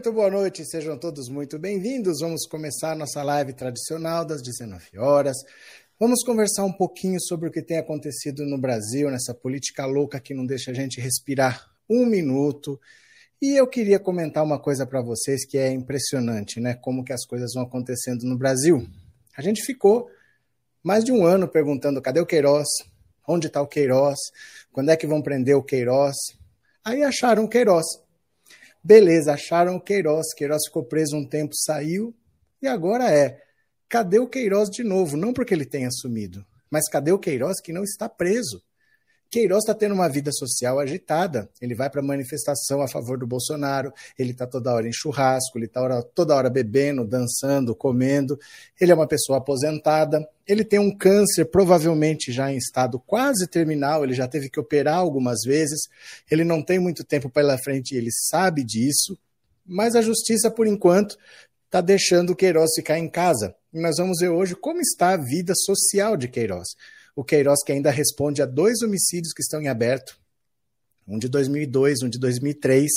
Muito boa noite, sejam todos muito bem-vindos. Vamos começar nossa live tradicional das 19 horas. Vamos conversar um pouquinho sobre o que tem acontecido no Brasil, nessa política louca que não deixa a gente respirar um minuto. E eu queria comentar uma coisa para vocês que é impressionante, né? Como que as coisas vão acontecendo no Brasil. A gente ficou mais de um ano perguntando cadê o Queiroz? Onde está o Queiroz? Quando é que vão prender o Queiroz? Aí acharam o Queiroz. Beleza, acharam o Queiroz. Queiroz ficou preso um tempo, saiu. E agora é: cadê o Queiroz de novo? Não porque ele tenha sumido, mas cadê o Queiroz que não está preso? Queiroz está tendo uma vida social agitada. Ele vai para manifestação a favor do Bolsonaro, ele está toda hora em churrasco, ele está toda hora bebendo, dançando, comendo. Ele é uma pessoa aposentada. Ele tem um câncer, provavelmente já em estado quase terminal, ele já teve que operar algumas vezes. Ele não tem muito tempo pela frente ele sabe disso. Mas a justiça, por enquanto, está deixando Queiroz ficar em casa. E nós vamos ver hoje como está a vida social de Queiroz o Queiroz que ainda responde a dois homicídios que estão em aberto, um de 2002, um de 2003,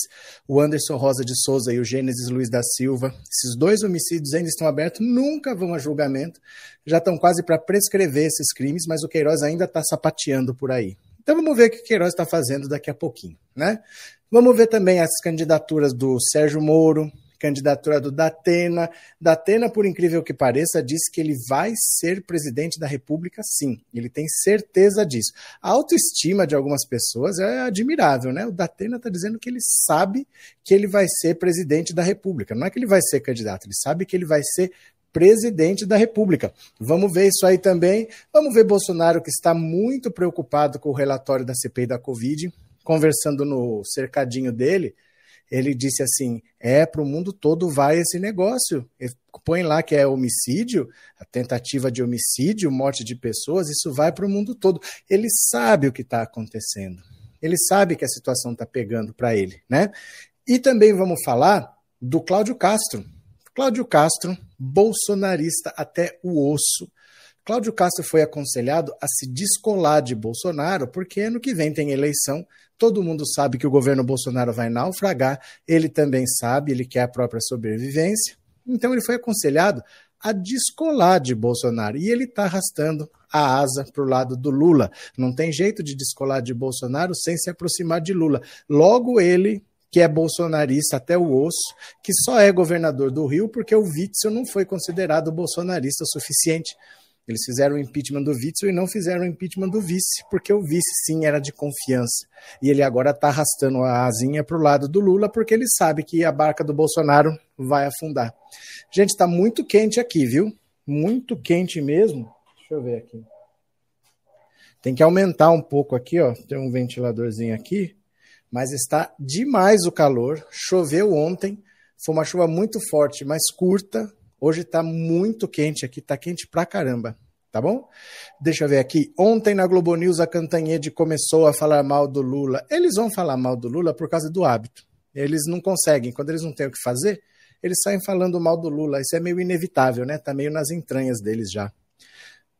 o Anderson Rosa de Souza e o Gênesis Luiz da Silva. Esses dois homicídios ainda estão abertos, nunca vão a julgamento, já estão quase para prescrever esses crimes, mas o Queiroz ainda está sapateando por aí. Então vamos ver o que o Queiroz está fazendo daqui a pouquinho, né? Vamos ver também as candidaturas do Sérgio Moro, candidatura do Datena. Datena, por incrível que pareça, disse que ele vai ser presidente da República, sim. Ele tem certeza disso. A autoestima de algumas pessoas é admirável, né? O Datena está dizendo que ele sabe que ele vai ser presidente da República. Não é que ele vai ser candidato, ele sabe que ele vai ser presidente da República. Vamos ver isso aí também. Vamos ver Bolsonaro, que está muito preocupado com o relatório da CPI da Covid, conversando no cercadinho dele ele disse assim: é, para o mundo todo vai esse negócio. Ele põe lá que é homicídio, a tentativa de homicídio, morte de pessoas, isso vai para o mundo todo. Ele sabe o que está acontecendo. Ele sabe que a situação está pegando para ele, né? E também vamos falar do Cláudio Castro. Cláudio Castro, bolsonarista até o osso. Cláudio Castro foi aconselhado a se descolar de Bolsonaro, porque ano que vem tem eleição, todo mundo sabe que o governo Bolsonaro vai naufragar, ele também sabe, ele quer a própria sobrevivência. Então ele foi aconselhado a descolar de Bolsonaro e ele está arrastando a asa para o lado do Lula. Não tem jeito de descolar de Bolsonaro sem se aproximar de Lula. Logo ele que é bolsonarista até o osso, que só é governador do Rio porque o Witzel não foi considerado bolsonarista o suficiente. Eles fizeram o impeachment do Witzel e não fizeram o impeachment do vice, porque o vice sim era de confiança. E ele agora está arrastando a asinha para o lado do Lula, porque ele sabe que a barca do Bolsonaro vai afundar. Gente, está muito quente aqui, viu? Muito quente mesmo. Deixa eu ver aqui. Tem que aumentar um pouco aqui, ó. Tem um ventiladorzinho aqui, mas está demais o calor. Choveu ontem, foi uma chuva muito forte, mas curta, Hoje está muito quente aqui, está quente pra caramba, tá bom? Deixa eu ver aqui. Ontem na Globo News a Cantanhede começou a falar mal do Lula. Eles vão falar mal do Lula por causa do hábito. Eles não conseguem, quando eles não têm o que fazer, eles saem falando mal do Lula. Isso é meio inevitável, né? Tá meio nas entranhas deles já.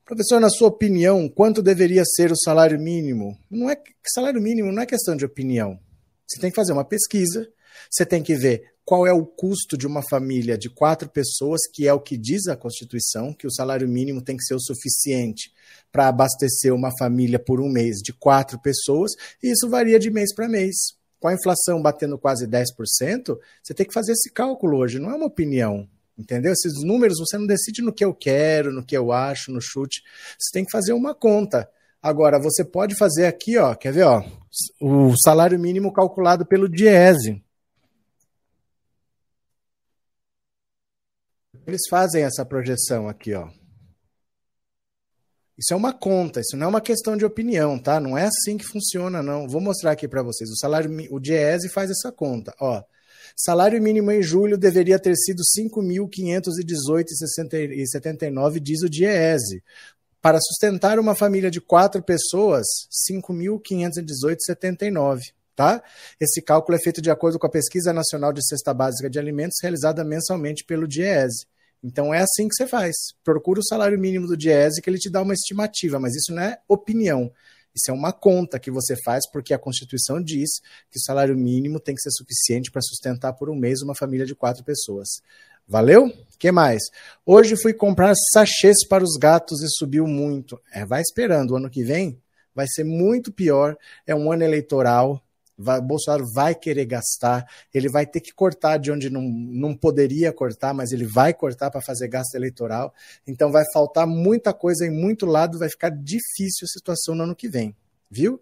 Professor, na sua opinião, quanto deveria ser o salário mínimo? Não é salário mínimo não é questão de opinião. Você tem que fazer uma pesquisa, você tem que ver qual é o custo de uma família de quatro pessoas, que é o que diz a Constituição, que o salário mínimo tem que ser o suficiente para abastecer uma família por um mês de quatro pessoas, e isso varia de mês para mês. Com a inflação batendo quase 10%, você tem que fazer esse cálculo hoje, não é uma opinião. Entendeu? Esses números você não decide no que eu quero, no que eu acho, no chute. Você tem que fazer uma conta. Agora, você pode fazer aqui, ó, quer ver, ó, o salário mínimo calculado pelo Diese. Eles fazem essa projeção aqui, ó. Isso é uma conta, isso não é uma questão de opinião, tá? Não é assim que funciona, não. Vou mostrar aqui para vocês. O salário, o Diese faz essa conta, ó. Salário mínimo em julho deveria ter sido 5.518,79, diz o Diese. Para sustentar uma família de quatro pessoas, 5.518,79 tá? Esse cálculo é feito de acordo com a Pesquisa Nacional de Cesta Básica de Alimentos, realizada mensalmente pelo DIESE. Então é assim que você faz. Procura o salário mínimo do DIESE que ele te dá uma estimativa, mas isso não é opinião. Isso é uma conta que você faz porque a Constituição diz que o salário mínimo tem que ser suficiente para sustentar por um mês uma família de quatro pessoas. Valeu? que mais? Hoje fui comprar sachês para os gatos e subiu muito. É, vai esperando, o ano que vem vai ser muito pior. É um ano eleitoral. Vai, Bolsonaro vai querer gastar, ele vai ter que cortar de onde não, não poderia cortar, mas ele vai cortar para fazer gasto eleitoral. Então vai faltar muita coisa em muito lado, vai ficar difícil a situação no ano que vem, viu?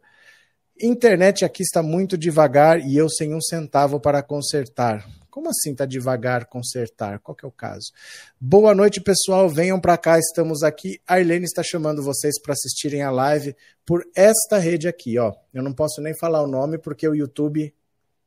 Internet aqui está muito devagar e eu sem um centavo para consertar. Como assim tá devagar consertar? Qual que é o caso? Boa noite, pessoal. Venham para cá, estamos aqui. A Arlene está chamando vocês para assistirem a live por esta rede aqui, ó. Eu não posso nem falar o nome porque o YouTube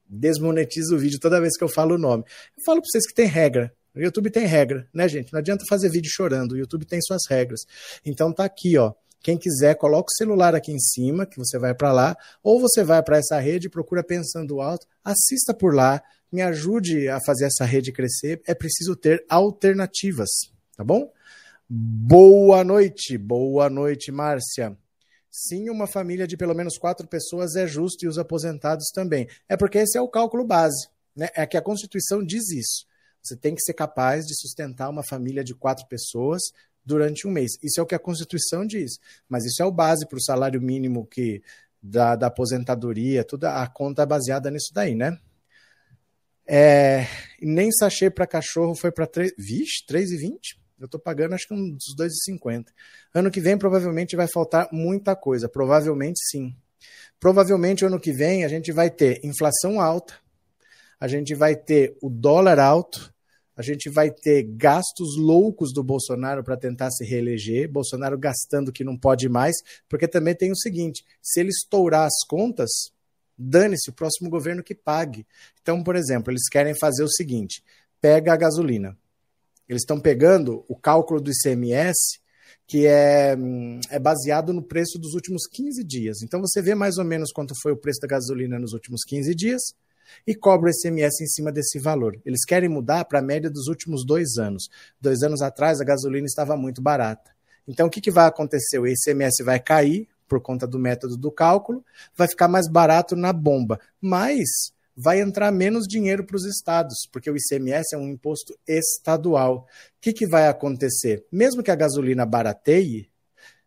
desmonetiza o vídeo toda vez que eu falo o nome. Eu falo para vocês que tem regra. O YouTube tem regra, né, gente? Não adianta fazer vídeo chorando. O YouTube tem suas regras. Então tá aqui, ó. Quem quiser, coloca o celular aqui em cima, que você vai para lá, ou você vai para essa rede, procura pensando alto, assista por lá, me ajude a fazer essa rede crescer, é preciso ter alternativas, tá bom? Boa noite, boa noite, Márcia. Sim, uma família de pelo menos quatro pessoas é justo e os aposentados também. É porque esse é o cálculo base, né? É que a Constituição diz isso. Você tem que ser capaz de sustentar uma família de quatro pessoas durante um mês. Isso é o que a Constituição diz. Mas isso é o base para o salário mínimo que da, da aposentadoria, toda a conta é baseada nisso daí, né? É, nem sachê para cachorro foi para 3. Vixe, 3,20? Eu estou pagando acho que uns 2,50. Ano que vem provavelmente vai faltar muita coisa. Provavelmente sim. Provavelmente ano que vem a gente vai ter inflação alta, a gente vai ter o dólar alto, a gente vai ter gastos loucos do Bolsonaro para tentar se reeleger, Bolsonaro gastando que não pode mais, porque também tem o seguinte: se ele estourar as contas, Dane-se, o próximo governo que pague. Então, por exemplo, eles querem fazer o seguinte: pega a gasolina. Eles estão pegando o cálculo do ICMS, que é, é baseado no preço dos últimos 15 dias. Então, você vê mais ou menos quanto foi o preço da gasolina nos últimos 15 dias e cobra o ICMS em cima desse valor. Eles querem mudar para a média dos últimos dois anos. Dois anos atrás, a gasolina estava muito barata. Então, o que, que vai acontecer? O ICMS vai cair, por conta do método do cálculo, vai ficar mais barato na bomba, mas vai entrar menos dinheiro para os estados, porque o ICMS é um imposto estadual. O que, que vai acontecer? Mesmo que a gasolina barateie,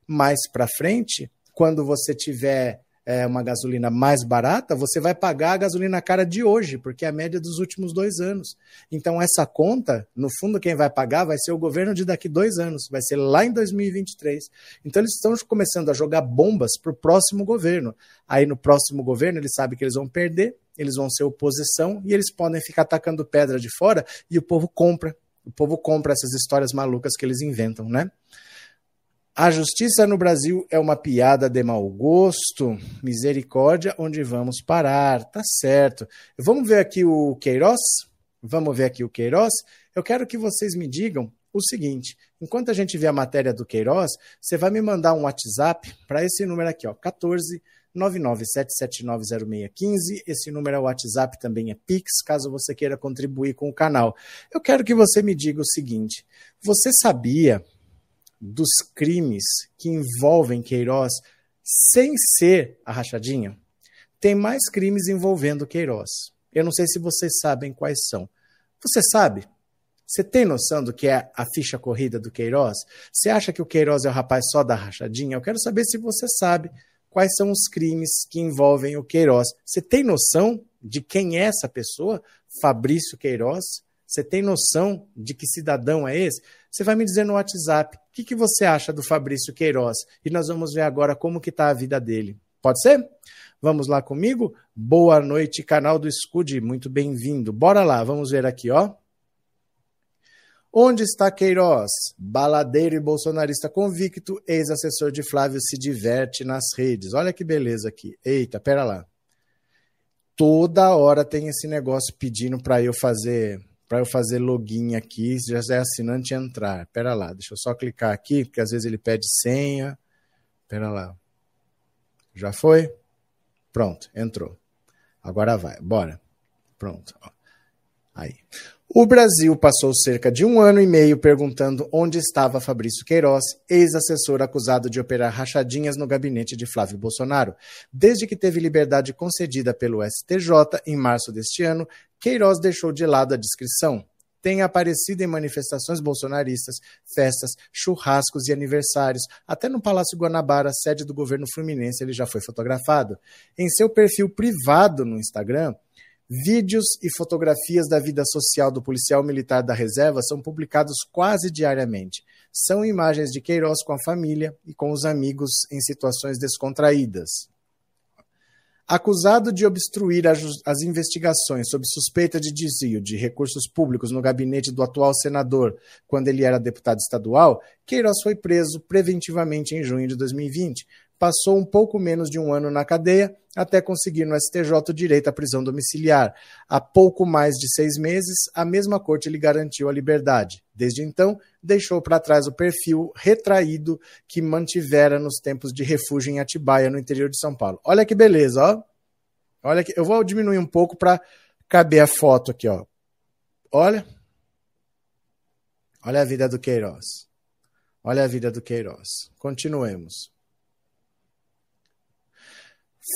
mais para frente, quando você tiver é, uma gasolina mais barata, você vai pagar a gasolina cara de hoje, porque é a média dos últimos dois anos. Então, essa conta, no fundo, quem vai pagar vai ser o governo de daqui dois anos, vai ser lá em 2023. Então, eles estão começando a jogar bombas para o próximo governo. Aí, no próximo governo, eles sabem que eles vão perder, eles vão ser oposição e eles podem ficar atacando pedra de fora e o povo compra. O povo compra essas histórias malucas que eles inventam, né? A justiça no Brasil é uma piada de mau gosto. Misericórdia, onde vamos parar? Tá certo. Vamos ver aqui o Queiroz? Vamos ver aqui o Queiroz? Eu quero que vocês me digam o seguinte: enquanto a gente vê a matéria do Queiroz, você vai me mandar um WhatsApp para esse número aqui, ó, 14 997790615. Esse número é o WhatsApp, também é Pix, caso você queira contribuir com o canal. Eu quero que você me diga o seguinte: você sabia dos crimes que envolvem Queiroz sem ser a rachadinha, tem mais crimes envolvendo Queiroz. Eu não sei se vocês sabem quais são. Você sabe? Você tem noção do que é a ficha corrida do Queiroz? Você acha que o Queiroz é o rapaz só da rachadinha? Eu quero saber se você sabe quais são os crimes que envolvem o Queiroz. Você tem noção de quem é essa pessoa? Fabrício Queiroz? Você tem noção de que cidadão é esse? Você vai me dizer no WhatsApp o que, que você acha do Fabrício Queiroz e nós vamos ver agora como que está a vida dele. Pode ser? Vamos lá comigo? Boa noite, canal do Escude, muito bem-vindo. Bora lá, vamos ver aqui, ó. Onde está Queiroz? Baladeiro e bolsonarista convicto, ex-assessor de Flávio se diverte nas redes. Olha que beleza aqui. Eita, pera lá. Toda hora tem esse negócio pedindo para eu fazer para eu fazer login aqui, já é assinante entrar. Pera lá, deixa eu só clicar aqui, porque às vezes ele pede senha. Pera lá. Já foi? Pronto, entrou. Agora vai, bora. Pronto. Aí. O Brasil passou cerca de um ano e meio perguntando onde estava Fabrício Queiroz, ex-assessor acusado de operar rachadinhas no gabinete de Flávio Bolsonaro. Desde que teve liberdade concedida pelo STJ em março deste ano, Queiroz deixou de lado a descrição. Tem aparecido em manifestações bolsonaristas, festas, churrascos e aniversários. Até no Palácio Guanabara, sede do governo fluminense, ele já foi fotografado. Em seu perfil privado no Instagram, Vídeos e fotografias da vida social do policial militar da reserva são publicados quase diariamente. São imagens de Queiroz com a família e com os amigos em situações descontraídas. Acusado de obstruir as investigações sob suspeita de desvio de recursos públicos no gabinete do atual senador quando ele era deputado estadual, Queiroz foi preso preventivamente em junho de 2020, passou um pouco menos de um ano na cadeia até conseguir no STJ o direito à prisão domiciliar. Há pouco mais de seis meses, a mesma corte lhe garantiu a liberdade. Desde então, deixou para trás o perfil retraído que mantivera nos tempos de refúgio em Atibaia, no interior de São Paulo. Olha que beleza, ó. Olha que eu vou diminuir um pouco para caber a foto aqui, ó. Olha. Olha a vida do Queiroz. Olha a vida do Queiroz. Continuemos.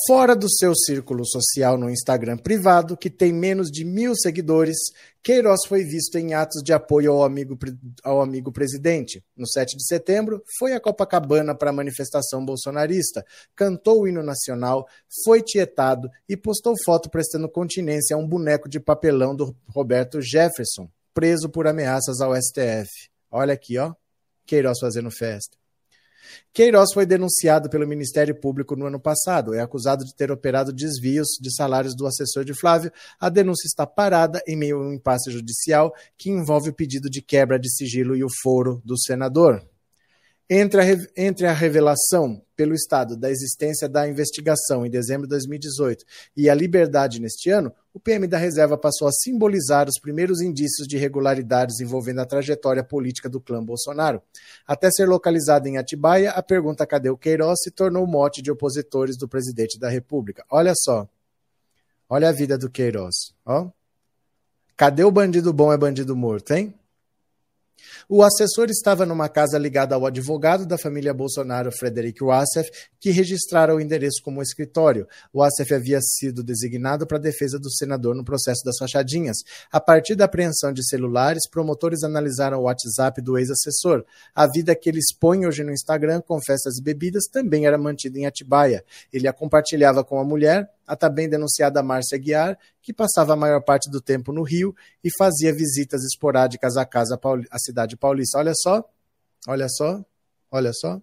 Fora do seu círculo social no Instagram privado, que tem menos de mil seguidores, Queiroz foi visto em atos de apoio ao amigo, ao amigo presidente. No 7 de setembro, foi a Copacabana para a manifestação bolsonarista, cantou o hino nacional, foi tietado e postou foto prestando continência a um boneco de papelão do Roberto Jefferson, preso por ameaças ao STF. Olha aqui, ó. Queiroz fazendo festa. Queiroz foi denunciado pelo Ministério Público no ano passado. É acusado de ter operado desvios de salários do assessor de Flávio. A denúncia está parada em meio a um impasse judicial que envolve o pedido de quebra de sigilo e o foro do senador. Entre a, entre a revelação pelo Estado da existência da investigação em dezembro de 2018 e a liberdade neste ano, o PM da Reserva passou a simbolizar os primeiros indícios de irregularidades envolvendo a trajetória política do clã Bolsonaro. Até ser localizado em Atibaia, a pergunta cadê o Queiroz se tornou mote de opositores do presidente da República. Olha só. Olha a vida do Queiroz. Ó. Cadê o bandido bom é bandido morto, hein? O assessor estava numa casa ligada ao advogado da família Bolsonaro, Frederic Wassef, que registrara o endereço como escritório. Wassef havia sido designado para a defesa do senador no processo das fachadinhas. A partir da apreensão de celulares, promotores analisaram o WhatsApp do ex-assessor. A vida que ele expõe hoje no Instagram com festas e bebidas também era mantida em Atibaia. Ele a compartilhava com a mulher, a também denunciada Márcia Guiar, que passava a maior parte do tempo no Rio e fazia visitas esporádicas à casa à cidade paulista. Olha só, olha só, olha só.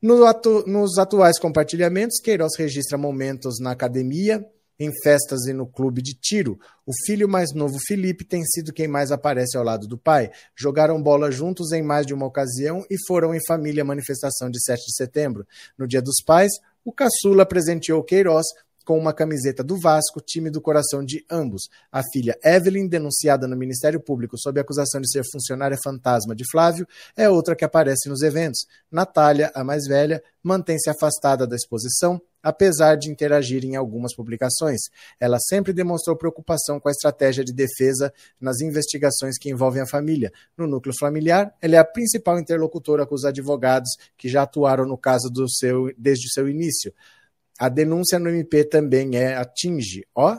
No atu nos atuais compartilhamentos, Queiroz registra momentos na academia, em festas e no clube de tiro. O filho mais novo, Felipe, tem sido quem mais aparece ao lado do pai. Jogaram bola juntos em mais de uma ocasião e foram em família à manifestação de 7 de setembro. No Dia dos Pais, o caçula presenteou Queiroz com uma camiseta do Vasco, time do coração de ambos. A filha Evelyn, denunciada no Ministério Público sob acusação de ser funcionária fantasma de Flávio, é outra que aparece nos eventos. Natália, a mais velha, mantém-se afastada da exposição, apesar de interagir em algumas publicações. Ela sempre demonstrou preocupação com a estratégia de defesa nas investigações que envolvem a família. No núcleo familiar, ela é a principal interlocutora com os advogados que já atuaram no caso seu, desde o seu início. A denúncia no MP também é atinge, ó,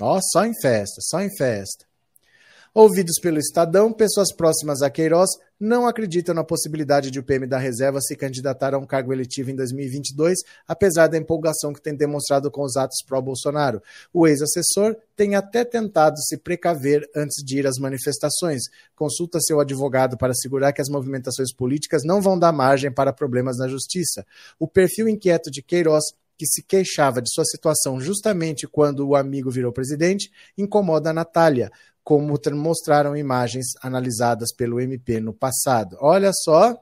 ó, só em festa, só em festa. Ouvidos pelo Estadão, pessoas próximas a Queiroz não acreditam na possibilidade de o PM da reserva se candidatar a um cargo eletivo em 2022, apesar da empolgação que tem demonstrado com os atos pró-Bolsonaro. O ex-assessor tem até tentado se precaver antes de ir às manifestações. Consulta seu advogado para assegurar que as movimentações políticas não vão dar margem para problemas na justiça. O perfil inquieto de Queiroz que se queixava de sua situação justamente quando o amigo virou presidente, incomoda a Natália como mostraram imagens analisadas pelo MP no passado. Olha só.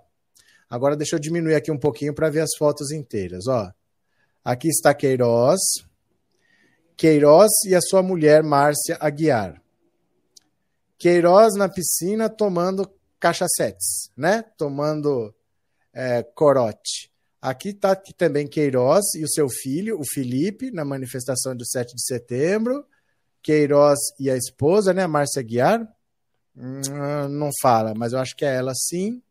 Agora deixa eu diminuir aqui um pouquinho para ver as fotos inteiras, ó. Aqui está Queiroz. Queiroz e a sua mulher Márcia Aguiar. Queiroz na piscina tomando cachacetes, né? Tomando é, corote. Aqui está também Queiroz e o seu filho, o Felipe, na manifestação do 7 de setembro. Queiroz e a esposa, né, Márcia Guiar. Hum, não fala, mas eu acho que é ela sim.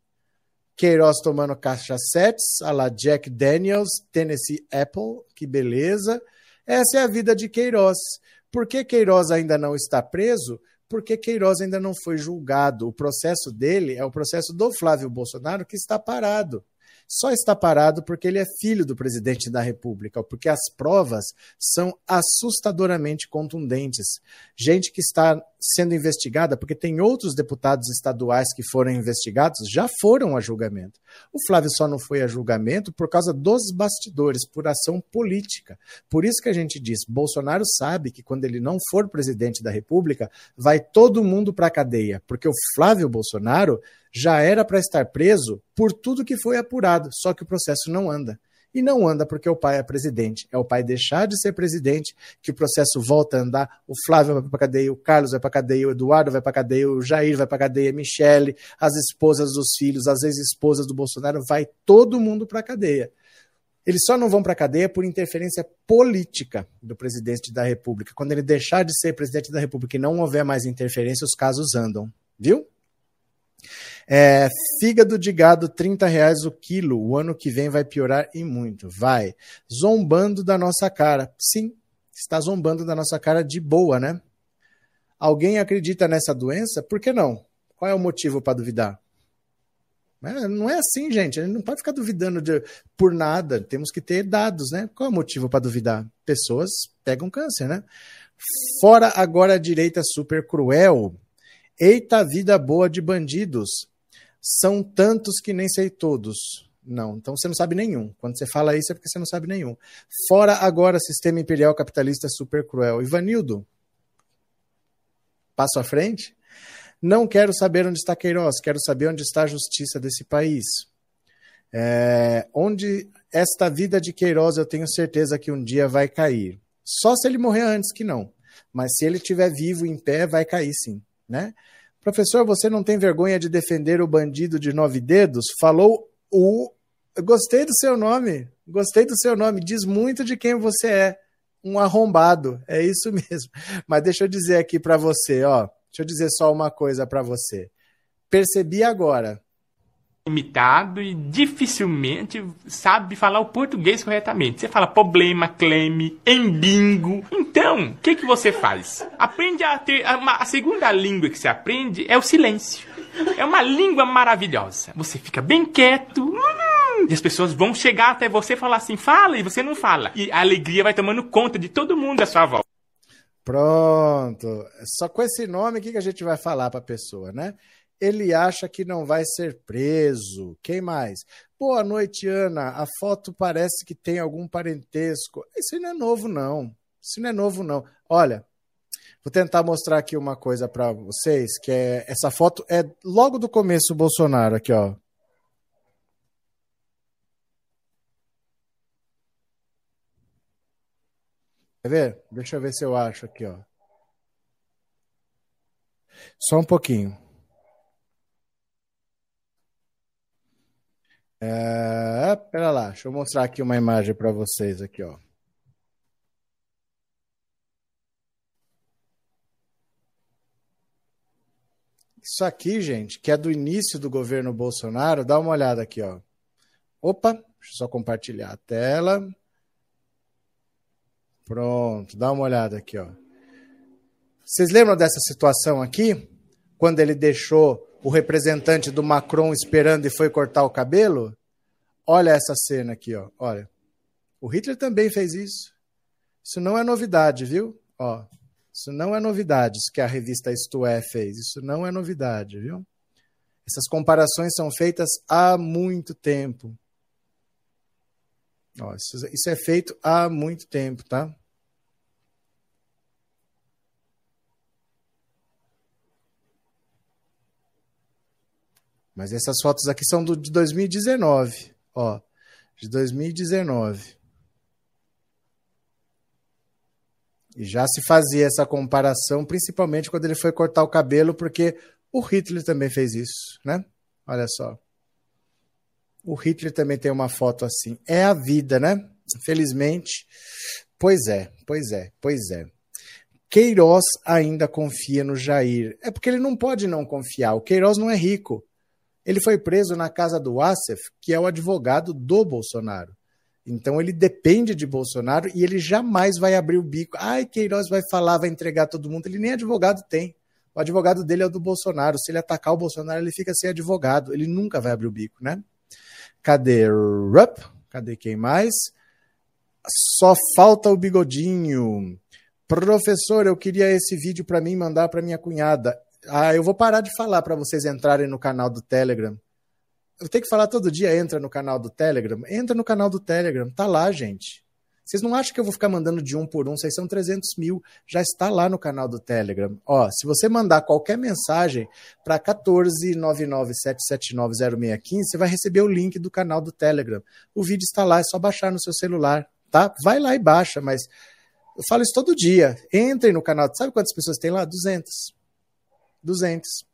Queiroz tomando cachacetes, a la Jack Daniels, Tennessee Apple, que beleza. Essa é a vida de Queiroz. Por que Queiroz ainda não está preso? Porque Queiroz ainda não foi julgado. O processo dele é o processo do Flávio Bolsonaro que está parado só está parado porque ele é filho do presidente da República, porque as provas são assustadoramente contundentes. Gente que está sendo investigada, porque tem outros deputados estaduais que foram investigados, já foram a julgamento. O Flávio só não foi a julgamento por causa dos bastidores, por ação política. Por isso que a gente diz: Bolsonaro sabe que quando ele não for presidente da República, vai todo mundo para a cadeia, porque o Flávio Bolsonaro já era para estar preso por tudo que foi apurado, só que o processo não anda. E não anda porque o pai é presidente. É o pai deixar de ser presidente que o processo volta a andar. O Flávio vai para cadeia, o Carlos vai para cadeia, o Eduardo vai para cadeia, o Jair vai para cadeia, a Michele, as esposas dos filhos, as ex-esposas do Bolsonaro, vai todo mundo para cadeia. Eles só não vão para cadeia por interferência política do presidente da República. Quando ele deixar de ser presidente da República e não houver mais interferência, os casos andam. Viu? É, fígado de gado, 30 reais o quilo. O ano que vem vai piorar e muito. Vai. Zombando da nossa cara. Sim, está zombando da nossa cara de boa, né? Alguém acredita nessa doença? Por que não? Qual é o motivo para duvidar? É, não é assim, gente. A gente não pode ficar duvidando de, por nada. Temos que ter dados, né? Qual é o motivo para duvidar? Pessoas pegam câncer, né? Fora agora a direita super cruel. Eita vida boa de bandidos. São tantos que nem sei todos. Não, então você não sabe nenhum. Quando você fala isso é porque você não sabe nenhum. Fora agora sistema imperial capitalista super cruel. Ivanildo, passo à frente. Não quero saber onde está Queiroz, quero saber onde está a justiça desse país. É, onde esta vida de Queiroz eu tenho certeza que um dia vai cair. Só se ele morrer antes que não. Mas se ele estiver vivo em pé, vai cair sim né? Professor, você não tem vergonha de defender o bandido de nove dedos? Falou o. Gostei do seu nome. Gostei do seu nome. Diz muito de quem você é. Um arrombado. É isso mesmo. Mas deixa eu dizer aqui para você, ó. Deixa eu dizer só uma coisa para você. Percebi agora limitado e dificilmente sabe falar o português corretamente. Você fala problema, cleme, embingo. Então, o que, que você faz? Aprende a ter. Uma, a segunda língua que você aprende é o silêncio. É uma língua maravilhosa. Você fica bem quieto. Hum, e as pessoas vão chegar até você e falar assim, fala, e você não fala. E a alegria vai tomando conta de todo mundo à sua volta. Pronto. Só com esse nome, o que, que a gente vai falar para a pessoa, né? Ele acha que não vai ser preso. Quem mais? Boa noite, Ana. A foto parece que tem algum parentesco. Isso não é novo, não. Isso não é novo, não. Olha, vou tentar mostrar aqui uma coisa para vocês, que é essa foto é logo do começo do Bolsonaro aqui, ó. Quer ver? Deixa eu ver se eu acho aqui, ó. Só um pouquinho. É, pera lá, deixa eu mostrar aqui uma imagem para vocês aqui, ó. Isso aqui, gente, que é do início do governo Bolsonaro, dá uma olhada aqui, ó. Opa, deixa eu só compartilhar a tela. Pronto, dá uma olhada aqui, ó. Vocês lembram dessa situação aqui? Quando ele deixou o representante do Macron esperando e foi cortar o cabelo? Olha essa cena aqui, ó. Olha. O Hitler também fez isso. Isso não é novidade, viu? Ó, isso não é novidade isso que a revista Isto É fez. Isso não é novidade, viu? Essas comparações são feitas há muito tempo. Ó, isso, isso é feito há muito tempo, tá? Mas essas fotos aqui são do, de 2019. Ó, de 2019. E já se fazia essa comparação, principalmente quando ele foi cortar o cabelo, porque o Hitler também fez isso, né? Olha só. O Hitler também tem uma foto assim. É a vida, né? Felizmente. Pois é, pois é, pois é. Queiroz ainda confia no Jair. É porque ele não pode não confiar. O Queiroz não é rico. Ele foi preso na casa do Assef, que é o advogado do Bolsonaro. Então ele depende de Bolsonaro e ele jamais vai abrir o bico. Ai, Queiroz vai falar, vai entregar todo mundo. Ele nem advogado tem. O advogado dele é o do Bolsonaro. Se ele atacar o Bolsonaro, ele fica sem advogado. Ele nunca vai abrir o bico, né? Cadê Rup? Cadê quem mais? Só falta o bigodinho. Professor, eu queria esse vídeo para mim mandar para minha cunhada. Ah, eu vou parar de falar para vocês entrarem no canal do Telegram. Eu tenho que falar todo dia, entra no canal do Telegram. Entra no canal do Telegram, tá lá, gente. Vocês não acham que eu vou ficar mandando de um por um? Vocês são 300 mil. Já está lá no canal do Telegram. Ó, se você mandar qualquer mensagem para 14997790615, você vai receber o link do canal do Telegram. O vídeo está lá, é só baixar no seu celular, tá? Vai lá e baixa, mas eu falo isso todo dia. Entrem no canal. Sabe quantas pessoas tem lá? 200. 200.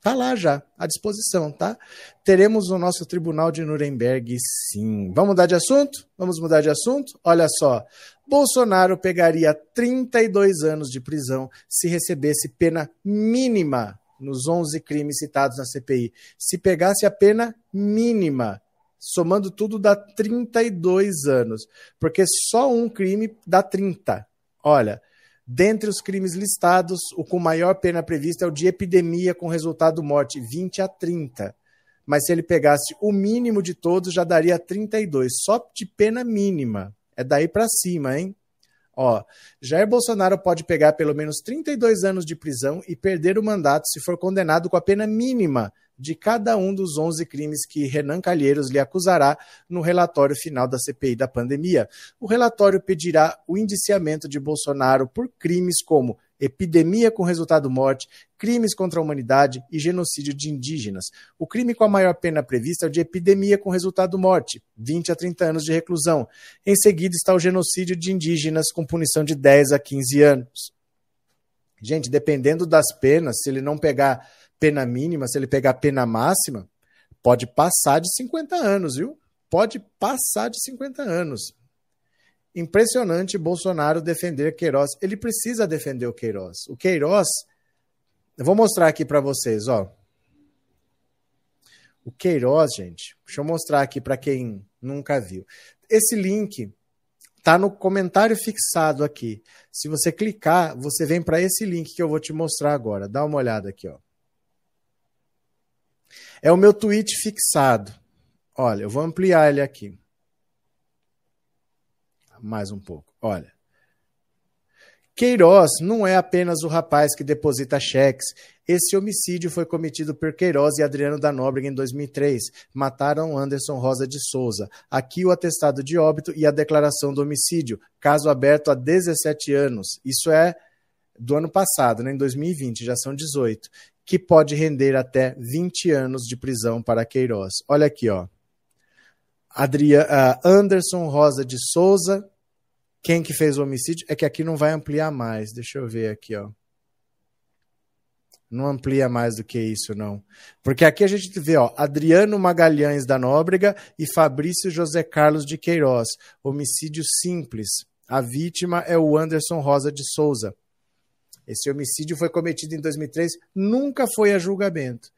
Tá lá já, à disposição, tá? Teremos o nosso Tribunal de Nuremberg, sim. Vamos mudar de assunto? Vamos mudar de assunto? Olha só. Bolsonaro pegaria 32 anos de prisão se recebesse pena mínima nos 11 crimes citados na CPI. Se pegasse a pena mínima, somando tudo dá 32 anos, porque só um crime dá 30. Olha, dentre os crimes listados, o com maior pena prevista é o de epidemia com resultado morte, 20 a 30. Mas se ele pegasse o mínimo de todos, já daria 32, só de pena mínima. É daí para cima, hein? Ó, Jair Bolsonaro pode pegar pelo menos 32 anos de prisão e perder o mandato se for condenado com a pena mínima de cada um dos 11 crimes que Renan Calheiros lhe acusará no relatório final da CPI da pandemia. O relatório pedirá o indiciamento de Bolsonaro por crimes como epidemia com resultado morte, crimes contra a humanidade e genocídio de indígenas. O crime com a maior pena prevista é o de epidemia com resultado morte, 20 a 30 anos de reclusão. Em seguida está o genocídio de indígenas com punição de 10 a 15 anos. Gente, dependendo das penas, se ele não pegar pena mínima, se ele pegar pena máxima, pode passar de 50 anos, viu? Pode passar de 50 anos. Impressionante Bolsonaro defender Queiroz. Ele precisa defender o Queiroz. O Queiroz, eu vou mostrar aqui para vocês, ó. O Queiroz, gente, deixa eu mostrar aqui para quem nunca viu. Esse link tá no comentário fixado aqui. Se você clicar, você vem para esse link que eu vou te mostrar agora. Dá uma olhada aqui, ó. É o meu tweet fixado. Olha, eu vou ampliar ele aqui. Mais um pouco. Olha. Queiroz não é apenas o rapaz que deposita cheques. Esse homicídio foi cometido por Queiroz e Adriano da Nóbrega em 2003. Mataram Anderson Rosa de Souza. Aqui o atestado de óbito e a declaração do homicídio. Caso aberto há 17 anos. Isso é do ano passado, né, em 2020, já são 18 que pode render até 20 anos de prisão para Queiroz. Olha aqui, ó. Adria, uh, Anderson Rosa de Souza, quem que fez o homicídio? É que aqui não vai ampliar mais. Deixa eu ver aqui, ó. Não amplia mais do que isso, não. Porque aqui a gente vê, ó, Adriano Magalhães da Nóbrega e Fabrício José Carlos de Queiroz. Homicídio simples. A vítima é o Anderson Rosa de Souza. Esse homicídio foi cometido em 2003, nunca foi a julgamento.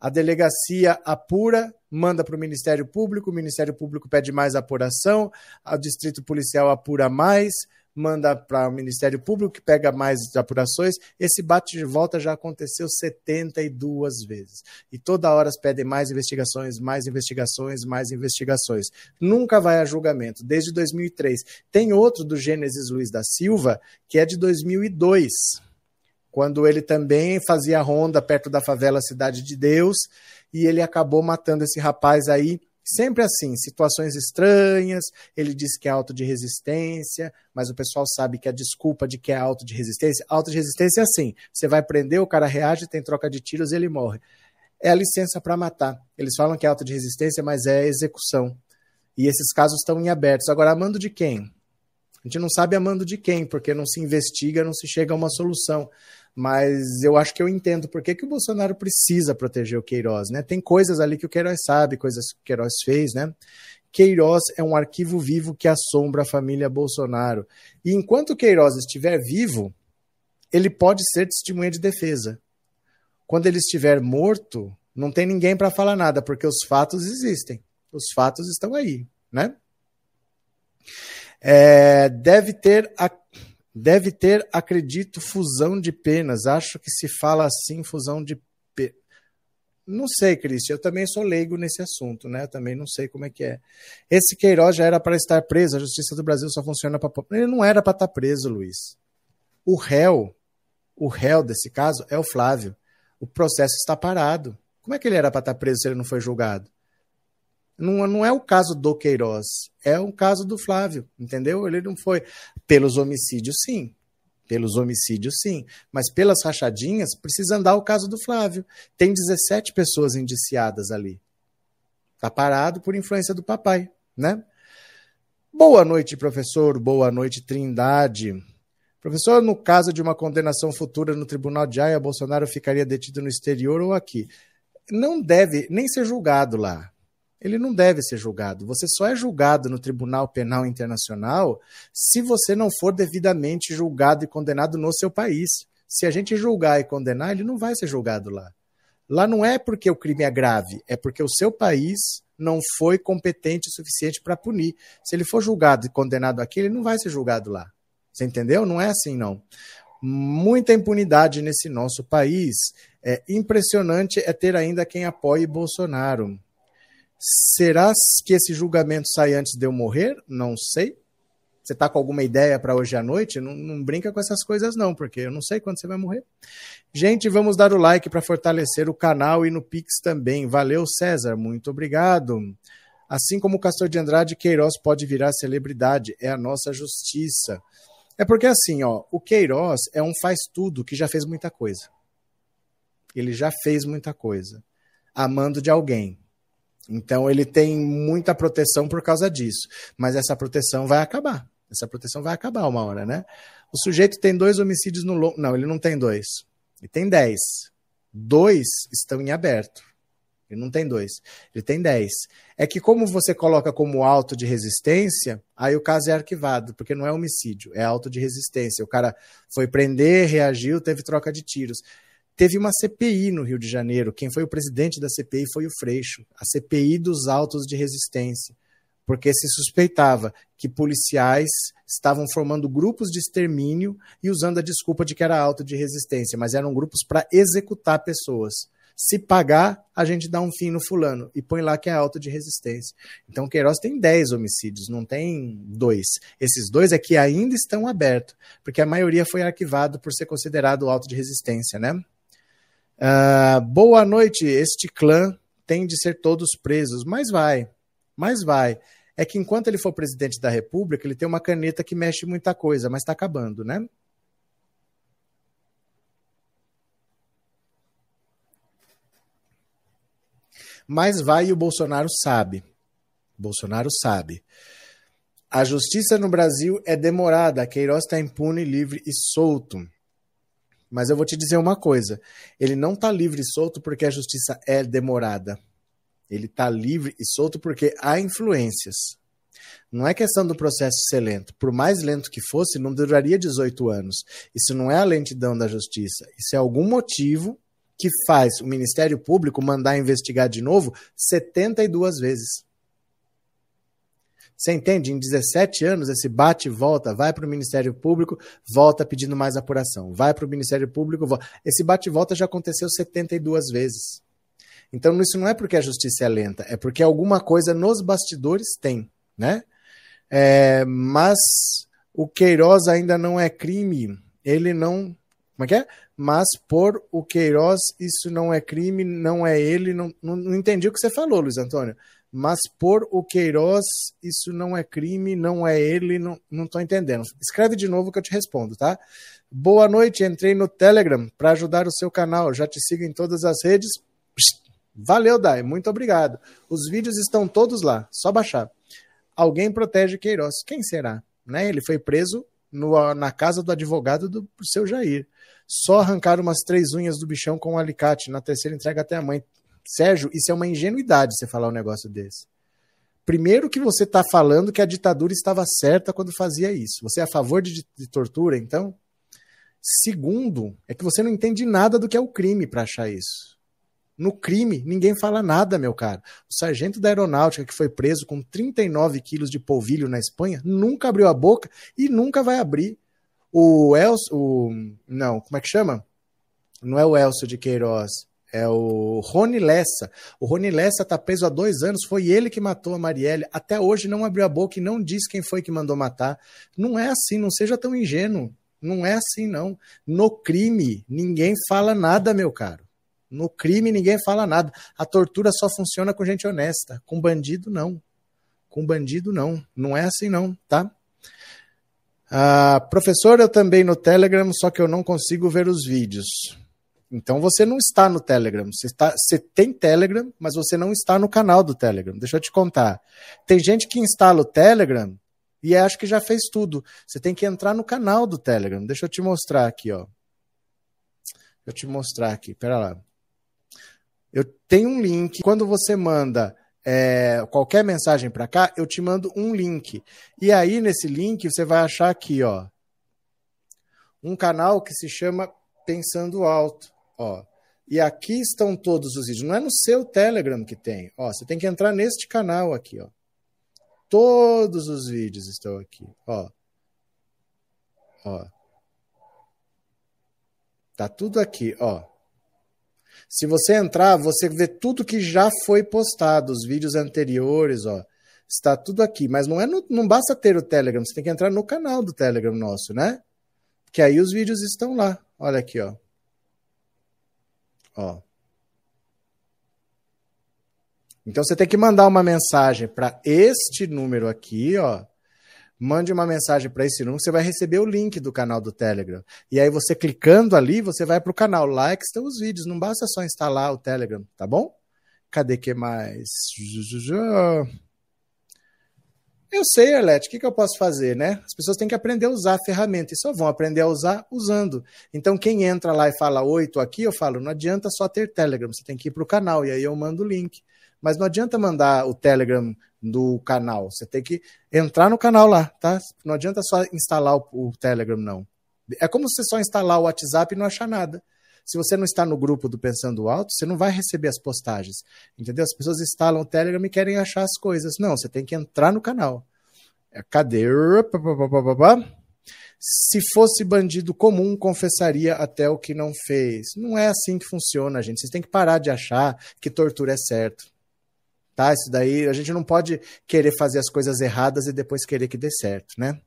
A delegacia apura, manda para o Ministério Público, o Ministério Público pede mais apuração, o Distrito Policial apura mais, manda para o Ministério Público, que pega mais apurações. Esse bate de volta já aconteceu 72 vezes. E toda hora pedem mais investigações, mais investigações, mais investigações. Nunca vai a julgamento, desde 2003. Tem outro do Gênesis Luiz da Silva, que é de 2002 quando ele também fazia ronda perto da favela Cidade de Deus, e ele acabou matando esse rapaz aí, sempre assim, situações estranhas, ele diz que é auto de resistência, mas o pessoal sabe que a desculpa de que é auto de resistência, auto de resistência é assim, você vai prender, o cara reage, tem troca de tiros, ele morre. É a licença para matar. Eles falam que é auto de resistência, mas é execução. E esses casos estão em abertos. Agora, a mando de quem? A gente não sabe a mando de quem, porque não se investiga, não se chega a uma solução mas eu acho que eu entendo por que, que o Bolsonaro precisa proteger o Queiroz, né? Tem coisas ali que o Queiroz sabe, coisas que o Queiroz fez, né? Queiroz é um arquivo vivo que assombra a família Bolsonaro. E enquanto Queiroz estiver vivo, ele pode ser testemunha de defesa. Quando ele estiver morto, não tem ninguém para falar nada, porque os fatos existem. Os fatos estão aí, né? É, deve ter a, deve ter, acredito, fusão de penas. Acho que se fala assim, fusão de penas. Não sei, Cristian, eu também sou leigo nesse assunto, né? Eu também não sei como é que é. Esse Queiroz já era para estar preso, a justiça do Brasil só funciona para. Ele não era para estar preso, Luiz. O réu, o réu desse caso é o Flávio. O processo está parado. Como é que ele era para estar preso se ele não foi julgado? Não, não é o caso do Queiroz, é o caso do Flávio, entendeu? Ele não foi. Pelos homicídios, sim. Pelos homicídios, sim. Mas pelas rachadinhas, precisa andar o caso do Flávio. Tem 17 pessoas indiciadas ali. Tá parado por influência do papai, né? Boa noite, professor. Boa noite, Trindade. Professor, no caso de uma condenação futura no Tribunal de Haia, Bolsonaro ficaria detido no exterior ou aqui? Não deve nem ser julgado lá ele não deve ser julgado. Você só é julgado no Tribunal Penal Internacional se você não for devidamente julgado e condenado no seu país. Se a gente julgar e condenar, ele não vai ser julgado lá. Lá não é porque o crime é grave, é porque o seu país não foi competente o suficiente para punir. Se ele for julgado e condenado aqui, ele não vai ser julgado lá. Você entendeu? Não é assim, não. Muita impunidade nesse nosso país. É impressionante é ter ainda quem apoie Bolsonaro. Será que esse julgamento sai antes de eu morrer? Não sei. Você está com alguma ideia para hoje à noite? Não, não, brinca com essas coisas, não, porque eu não sei quando você vai morrer. Gente, vamos dar o like para fortalecer o canal e no Pix também. Valeu, César. Muito obrigado. Assim como o Castor de Andrade, Queiroz pode virar celebridade. É a nossa justiça. É porque assim, ó, o Queiroz é um faz tudo que já fez muita coisa. Ele já fez muita coisa. Amando de alguém. Então ele tem muita proteção por causa disso. Mas essa proteção vai acabar. Essa proteção vai acabar uma hora, né? O sujeito tem dois homicídios no longo. Não, ele não tem dois. Ele tem dez. Dois estão em aberto. Ele não tem dois. Ele tem dez. É que, como você coloca como auto de resistência, aí o caso é arquivado, porque não é homicídio, é auto de resistência. O cara foi prender, reagiu, teve troca de tiros. Teve uma CPI no Rio de Janeiro. Quem foi o presidente da CPI foi o Freixo, a CPI dos autos de resistência, porque se suspeitava que policiais estavam formando grupos de extermínio e usando a desculpa de que era auto de resistência, mas eram grupos para executar pessoas. Se pagar, a gente dá um fim no fulano e põe lá que é auto de resistência. Então, Queiroz tem 10 homicídios, não tem dois. Esses dois aqui ainda estão abertos, porque a maioria foi arquivado por ser considerado auto de resistência, né? Uh, boa noite. Este clã tem de ser todos presos, mas vai, mas vai. É que enquanto ele for presidente da República, ele tem uma caneta que mexe muita coisa, mas está acabando, né? Mas vai e o Bolsonaro sabe. Bolsonaro sabe. A justiça no Brasil é demorada. Queiroz está impune, livre e solto. Mas eu vou te dizer uma coisa: ele não está livre e solto porque a justiça é demorada. Ele está livre e solto porque há influências. Não é questão do processo ser lento. Por mais lento que fosse, não duraria 18 anos. Isso não é a lentidão da justiça. Isso é algum motivo que faz o Ministério Público mandar investigar de novo 72 vezes. Você entende? Em 17 anos, esse bate e volta, vai para o Ministério Público, volta pedindo mais apuração, vai para o Ministério Público, volta. Esse bate e volta já aconteceu 72 vezes. Então, isso não é porque a justiça é lenta, é porque alguma coisa nos bastidores tem, né? É, mas o Queiroz ainda não é crime, ele não. Como é que é? Mas por o Queiroz, isso não é crime, não é ele. Não, não, não entendi o que você falou, Luiz Antônio mas por o Queiroz, isso não é crime, não é ele, não, não tô entendendo. Escreve de novo que eu te respondo, tá? Boa noite, entrei no Telegram para ajudar o seu canal, já te sigo em todas as redes. Valeu, Dai, muito obrigado. Os vídeos estão todos lá, só baixar. Alguém protege Queiroz. Quem será? Né? Ele foi preso no, na casa do advogado do seu Jair. Só arrancaram umas três unhas do bichão com um alicate. Na terceira entrega até a mãe. Sérgio, isso é uma ingenuidade você falar um negócio desse. Primeiro que você está falando que a ditadura estava certa quando fazia isso. Você é a favor de, de tortura, então? Segundo, é que você não entende nada do que é o crime para achar isso. No crime, ninguém fala nada, meu caro. O sargento da aeronáutica que foi preso com 39 quilos de polvilho na Espanha nunca abriu a boca e nunca vai abrir. O Elcio, o, não, como é que chama? Não é o Elcio de Queiroz, é o Rony Lessa. O Rony Lessa está preso há dois anos, foi ele que matou a Marielle. Até hoje não abriu a boca e não disse quem foi que mandou matar. Não é assim, não seja tão ingênuo. Não é assim, não. No crime, ninguém fala nada, meu caro. No crime, ninguém fala nada. A tortura só funciona com gente honesta. Com bandido, não. Com bandido, não. Não é assim, não, tá? Ah, professor, eu também no Telegram, só que eu não consigo ver os vídeos. Então você não está no Telegram. Você, está, você tem Telegram, mas você não está no canal do Telegram. Deixa eu te contar. Tem gente que instala o Telegram e acha que já fez tudo. Você tem que entrar no canal do Telegram. Deixa eu te mostrar aqui, ó. Deixa eu te mostrar aqui. Pera lá. Eu tenho um link. Quando você manda é, qualquer mensagem para cá, eu te mando um link. E aí, nesse link, você vai achar aqui, ó. Um canal que se chama Pensando Alto. Ó, e aqui estão todos os vídeos. Não é no seu Telegram que tem. Ó, você tem que entrar neste canal aqui, ó. Todos os vídeos estão aqui, ó. Ó. Tá tudo aqui, ó. Se você entrar, você vê tudo que já foi postado, os vídeos anteriores, ó. Está tudo aqui, mas não é no, não basta ter o Telegram, você tem que entrar no canal do Telegram nosso, né? Que aí os vídeos estão lá. Olha aqui, ó. Ó. Então você tem que mandar uma mensagem para este número aqui, ó. Mande uma mensagem para esse número, você vai receber o link do canal do Telegram. E aí você clicando ali, você vai para o canal lá que estão os vídeos. Não basta só instalar o Telegram, tá bom? Cadê que mais? Eu sei, Arlete, o que, que eu posso fazer, né? As pessoas têm que aprender a usar a ferramenta e só vão aprender a usar usando. Então, quem entra lá e fala oi, tô aqui, eu falo, não adianta só ter Telegram, você tem que ir para o canal e aí eu mando o link. Mas não adianta mandar o Telegram do canal, você tem que entrar no canal lá, tá? Não adianta só instalar o, o Telegram, não. É como se você só instalar o WhatsApp e não achar nada. Se você não está no grupo do Pensando Alto, você não vai receber as postagens. Entendeu? As pessoas instalam o Telegram e querem achar as coisas. Não, você tem que entrar no canal. É, cadê? Se fosse bandido comum, confessaria até o que não fez. Não é assim que funciona, gente. Vocês têm que parar de achar que tortura é certo. Tá? Isso daí, a gente não pode querer fazer as coisas erradas e depois querer que dê certo, né?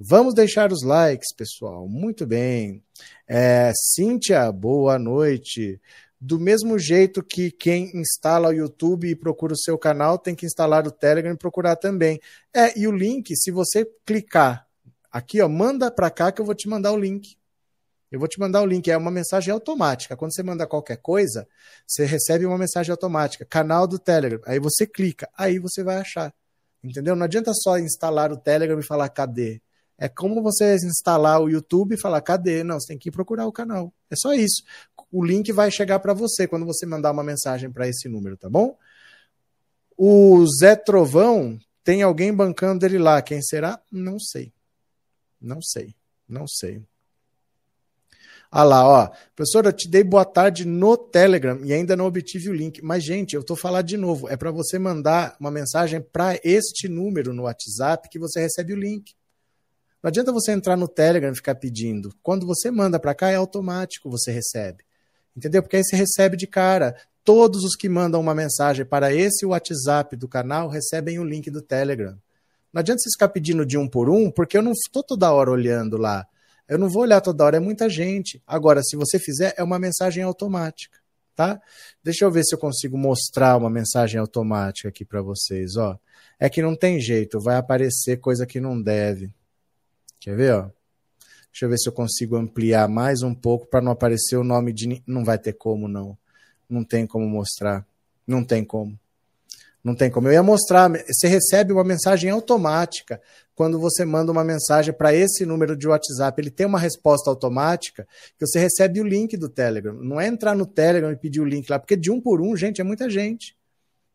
Vamos deixar os likes, pessoal. Muito bem. É, Cíntia, boa noite. Do mesmo jeito que quem instala o YouTube e procura o seu canal tem que instalar o Telegram e procurar também. É, e o link, se você clicar aqui, ó, manda para cá que eu vou te mandar o link. Eu vou te mandar o link, é uma mensagem automática. Quando você manda qualquer coisa, você recebe uma mensagem automática, canal do Telegram. Aí você clica, aí você vai achar. Entendeu? Não adianta só instalar o Telegram e falar cadê. É como você instalar o YouTube e falar, cadê? Não, você tem que ir procurar o canal. É só isso. O link vai chegar para você quando você mandar uma mensagem para esse número, tá bom? O Zé Trovão, tem alguém bancando ele lá. Quem será? Não sei. Não sei. Não sei. Ah lá, ó. Professora, eu te dei boa tarde no Telegram e ainda não obtive o link. Mas, gente, eu tô falando de novo. É para você mandar uma mensagem para este número no WhatsApp que você recebe o link. Não adianta você entrar no Telegram e ficar pedindo. Quando você manda para cá, é automático, você recebe. Entendeu? Porque aí você recebe de cara. Todos os que mandam uma mensagem para esse WhatsApp do canal recebem o link do Telegram. Não adianta você ficar pedindo de um por um, porque eu não estou toda hora olhando lá. Eu não vou olhar toda hora, é muita gente. Agora, se você fizer, é uma mensagem automática, tá? Deixa eu ver se eu consigo mostrar uma mensagem automática aqui para vocês, ó. É que não tem jeito, vai aparecer coisa que não deve. Quer ver, ó? Deixa eu ver se eu consigo ampliar mais um pouco para não aparecer o nome de. Não vai ter como, não. Não tem como mostrar. Não tem como. Não tem como. Eu ia mostrar. Você recebe uma mensagem automática quando você manda uma mensagem para esse número de WhatsApp. Ele tem uma resposta automática que você recebe o link do Telegram. Não é entrar no Telegram e pedir o link lá, porque de um por um, gente, é muita gente.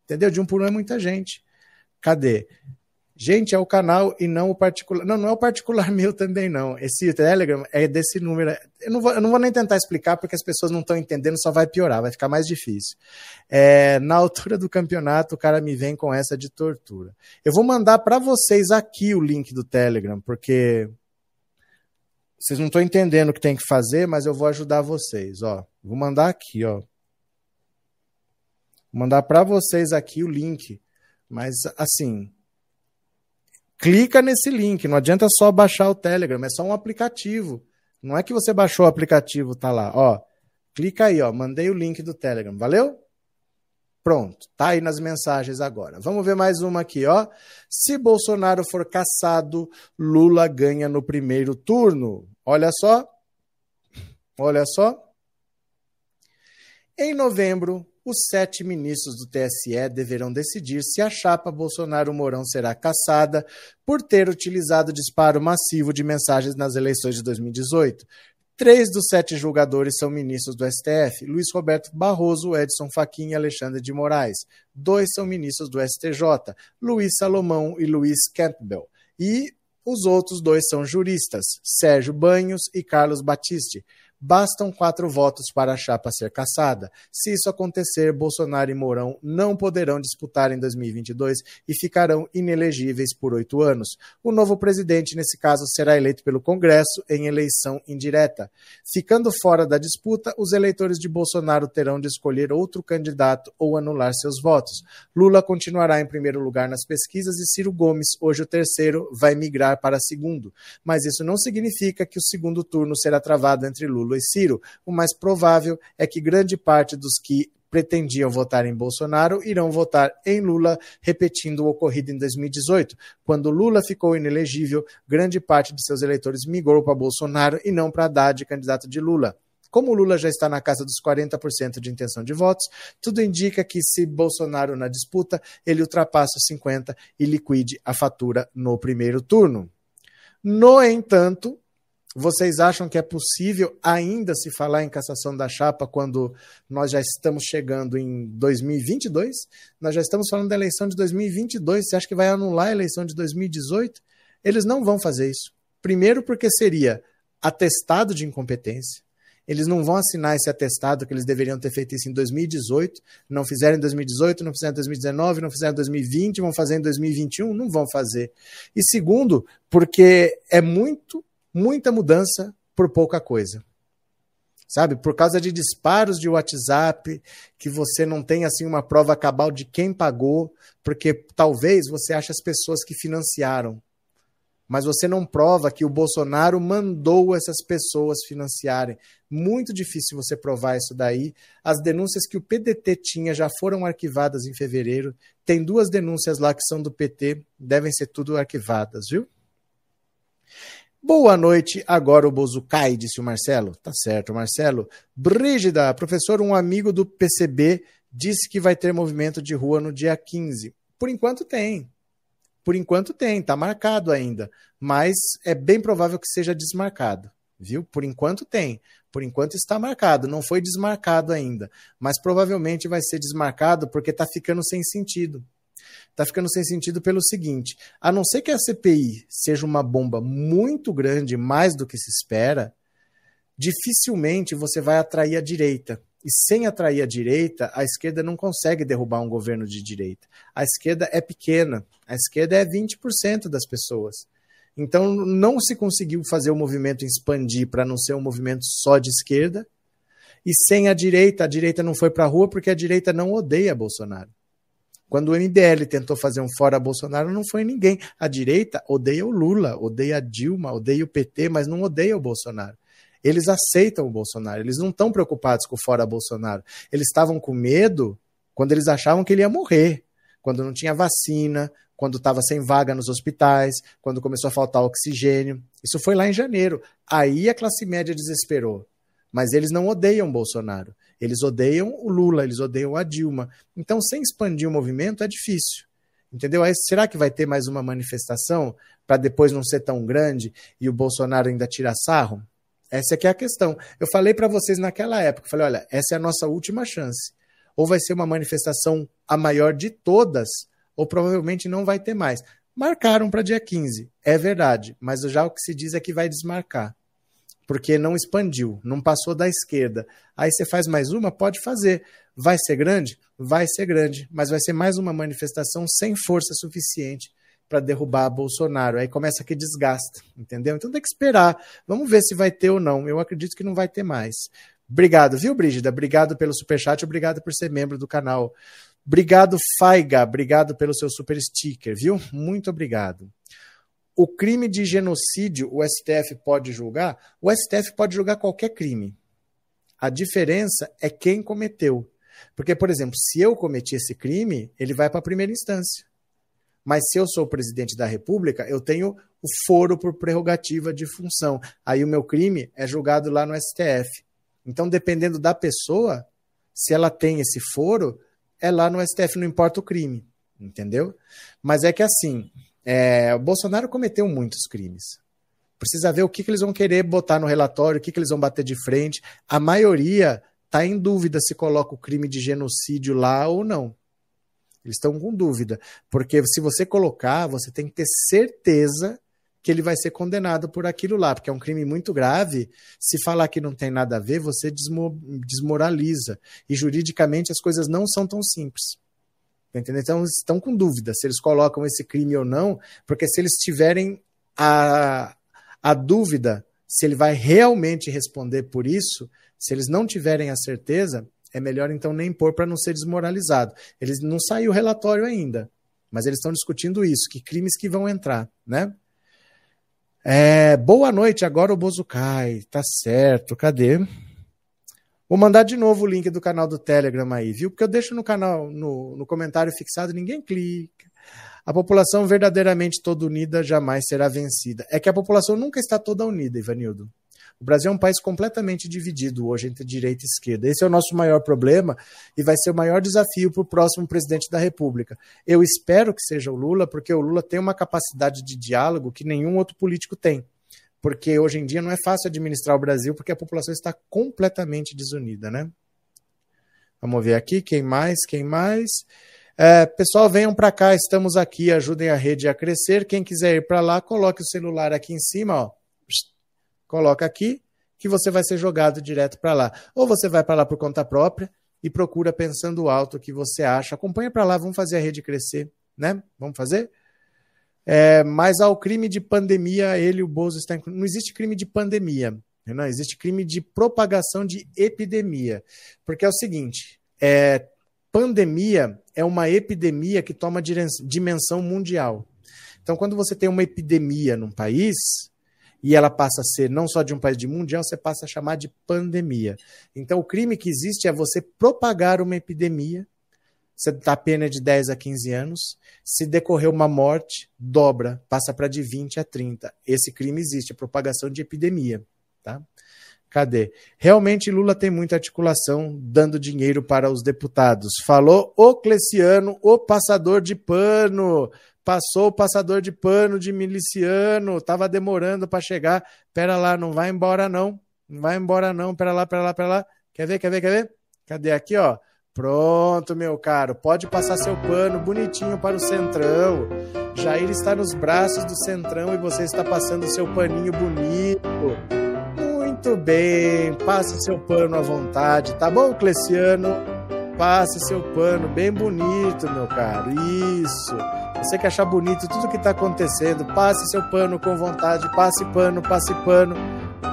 Entendeu? De um por um é muita gente. Cadê? Gente, é o canal e não o particular. Não, não é o particular meu também, não. Esse Telegram é desse número. Eu não vou, eu não vou nem tentar explicar porque as pessoas não estão entendendo, só vai piorar, vai ficar mais difícil. É, na altura do campeonato, o cara me vem com essa de tortura. Eu vou mandar para vocês aqui o link do Telegram, porque vocês não estão entendendo o que tem que fazer, mas eu vou ajudar vocês. Ó, vou mandar aqui, ó. Vou mandar para vocês aqui o link. Mas assim, clica nesse link. Não adianta só baixar o Telegram, é só um aplicativo. Não é que você baixou o aplicativo, tá lá. Ó, clica aí, ó. Mandei o link do Telegram. Valeu? Pronto, tá aí nas mensagens agora. Vamos ver mais uma aqui, ó. Se Bolsonaro for caçado, Lula ganha no primeiro turno. Olha só. Olha só. Em novembro, os sete ministros do TSE deverão decidir se a chapa Bolsonaro-Mourão será caçada por ter utilizado disparo massivo de mensagens nas eleições de 2018. Três dos sete julgadores são ministros do STF: Luiz Roberto Barroso, Edson Fachin e Alexandre de Moraes. Dois são ministros do STJ: Luiz Salomão e Luiz Campbell. E os outros dois são juristas: Sérgio Banhos e Carlos Batiste. Bastam quatro votos para a chapa ser cassada. Se isso acontecer, Bolsonaro e Mourão não poderão disputar em 2022 e ficarão inelegíveis por oito anos. O novo presidente, nesse caso, será eleito pelo Congresso em eleição indireta. Ficando fora da disputa, os eleitores de Bolsonaro terão de escolher outro candidato ou anular seus votos. Lula continuará em primeiro lugar nas pesquisas e Ciro Gomes, hoje o terceiro, vai migrar para segundo. Mas isso não significa que o segundo turno será travado entre Lula Lula e Ciro, o mais provável é que grande parte dos que pretendiam votar em Bolsonaro irão votar em Lula, repetindo o ocorrido em 2018. Quando Lula ficou inelegível, grande parte de seus eleitores migrou para Bolsonaro e não para Haddad, candidato de Lula. Como Lula já está na casa dos 40% de intenção de votos, tudo indica que se Bolsonaro na disputa, ele ultrapassa os 50% e liquide a fatura no primeiro turno. No entanto, vocês acham que é possível ainda se falar em cassação da chapa quando nós já estamos chegando em 2022? Nós já estamos falando da eleição de 2022. Você acha que vai anular a eleição de 2018? Eles não vão fazer isso. Primeiro, porque seria atestado de incompetência. Eles não vão assinar esse atestado que eles deveriam ter feito isso em 2018, não fizeram em 2018, não fizeram em 2019, não fizeram em 2020, vão fazer em 2021, não vão fazer. E segundo, porque é muito muita mudança por pouca coisa. Sabe, por causa de disparos de WhatsApp, que você não tem assim uma prova cabal de quem pagou, porque talvez você ache as pessoas que financiaram, mas você não prova que o Bolsonaro mandou essas pessoas financiarem. Muito difícil você provar isso daí. As denúncias que o PDT tinha já foram arquivadas em fevereiro. Tem duas denúncias lá que são do PT, devem ser tudo arquivadas, viu? Boa noite, agora o Bozo cai, disse o Marcelo. Tá certo, Marcelo. Brígida, professor, um amigo do PCB disse que vai ter movimento de rua no dia 15. Por enquanto tem. Por enquanto tem, tá marcado ainda. Mas é bem provável que seja desmarcado, viu? Por enquanto tem. Por enquanto está marcado, não foi desmarcado ainda. Mas provavelmente vai ser desmarcado porque tá ficando sem sentido está ficando sem sentido pelo seguinte: a não ser que a CPI seja uma bomba muito grande, mais do que se espera, dificilmente você vai atrair a direita. E sem atrair a direita, a esquerda não consegue derrubar um governo de direita. A esquerda é pequena, a esquerda é 20% das pessoas. Então não se conseguiu fazer o movimento expandir para não ser um movimento só de esquerda. E sem a direita, a direita não foi para a rua porque a direita não odeia Bolsonaro. Quando o MBL tentou fazer um fora Bolsonaro, não foi ninguém. A direita odeia o Lula, odeia a Dilma, odeia o PT, mas não odeia o Bolsonaro. Eles aceitam o Bolsonaro, eles não estão preocupados com o fora Bolsonaro. Eles estavam com medo quando eles achavam que ele ia morrer, quando não tinha vacina, quando estava sem vaga nos hospitais, quando começou a faltar oxigênio. Isso foi lá em janeiro. Aí a classe média desesperou. Mas eles não odeiam Bolsonaro. Eles odeiam o Lula, eles odeiam a Dilma. Então, sem expandir o movimento é difícil. Entendeu? Aí, será que vai ter mais uma manifestação para depois não ser tão grande e o Bolsonaro ainda tirar sarro? Essa é a questão. Eu falei para vocês naquela época, falei, olha, essa é a nossa última chance. Ou vai ser uma manifestação a maior de todas, ou provavelmente não vai ter mais. Marcaram para dia 15, é verdade, mas já o que se diz é que vai desmarcar, porque não expandiu, não passou da esquerda. Aí você faz mais uma? Pode fazer. Vai ser grande? Vai ser grande, mas vai ser mais uma manifestação sem força suficiente para derrubar Bolsonaro. Aí começa que desgasta, entendeu? Então tem que esperar. Vamos ver se vai ter ou não. Eu acredito que não vai ter mais. Obrigado, viu, Brígida? Obrigado pelo superchat, obrigado por ser membro do canal. Obrigado, Faiga. Obrigado pelo seu super sticker, viu? Muito obrigado. O crime de genocídio, o STF pode julgar? O STF pode julgar qualquer crime. A diferença é quem cometeu. Porque, por exemplo, se eu cometi esse crime, ele vai para a primeira instância. Mas se eu sou o presidente da República, eu tenho o foro por prerrogativa de função. Aí o meu crime é julgado lá no STF. Então, dependendo da pessoa, se ela tem esse foro, é lá no STF, não importa o crime, entendeu? Mas é que assim, é, o Bolsonaro cometeu muitos crimes. Precisa ver o que, que eles vão querer botar no relatório, o que, que eles vão bater de frente. A maioria está em dúvida se coloca o crime de genocídio lá ou não. Eles estão com dúvida. Porque se você colocar, você tem que ter certeza que ele vai ser condenado por aquilo lá, porque é um crime muito grave. Se falar que não tem nada a ver, você desmoraliza. E juridicamente as coisas não são tão simples. Tá Entendeu? Então, estão com dúvida se eles colocam esse crime ou não, porque se eles tiverem a, a dúvida se ele vai realmente responder por isso, se eles não tiverem a certeza, é melhor então nem pôr para não ser desmoralizado. Eles não saiu o relatório ainda, mas eles estão discutindo isso, que crimes que vão entrar, né? É, boa noite, agora o Bozo cai. Tá certo, cadê? Vou mandar de novo o link do canal do Telegram aí, viu? Porque eu deixo no canal, no, no comentário fixado, ninguém clica. A população verdadeiramente toda unida jamais será vencida. É que a população nunca está toda unida, Ivanildo. O Brasil é um país completamente dividido hoje entre direita e esquerda. Esse é o nosso maior problema e vai ser o maior desafio para o próximo presidente da República. Eu espero que seja o Lula, porque o Lula tem uma capacidade de diálogo que nenhum outro político tem. Porque hoje em dia não é fácil administrar o Brasil porque a população está completamente desunida, né? Vamos ver aqui quem mais, quem mais. É, pessoal, venham para cá, estamos aqui, ajudem a rede a crescer. Quem quiser ir para lá, coloque o celular aqui em cima, ó coloca aqui, que você vai ser jogado direto para lá. Ou você vai para lá por conta própria e procura pensando alto o que você acha. Acompanha para lá, vamos fazer a rede crescer, né? Vamos fazer? É, mas ao crime de pandemia, ele, o Bozo, está. Não existe crime de pandemia, não existe crime de propagação de epidemia. Porque é o seguinte: é, pandemia é uma epidemia que toma dimensão mundial. Então, quando você tem uma epidemia num país, e ela passa a ser não só de um país de mundial, você passa a chamar de pandemia. Então, o crime que existe é você propagar uma epidemia. Dá pena de 10 a 15 anos. Se decorrer uma morte, dobra, passa para de 20 a 30. Esse crime existe, a propagação de epidemia. Tá? Cadê? Realmente Lula tem muita articulação dando dinheiro para os deputados. Falou o Cleciano, o passador de pano. Passou o passador de pano de miliciano, tava demorando para chegar. Pera lá, não vai embora não. Não vai embora não. Pera lá, pera lá, pera lá. Quer ver, quer ver, quer ver? Cadê aqui, ó? Pronto, meu caro. Pode passar seu pano bonitinho para o Centrão. Jair está nos braços do Centrão e você está passando seu paninho bonito. Muito bem. Passe seu pano à vontade, tá bom, Cleciano? Passe seu pano bem bonito, meu caro. Isso. Você que achar bonito tudo que está acontecendo, passe seu pano com vontade, passe pano, passe pano,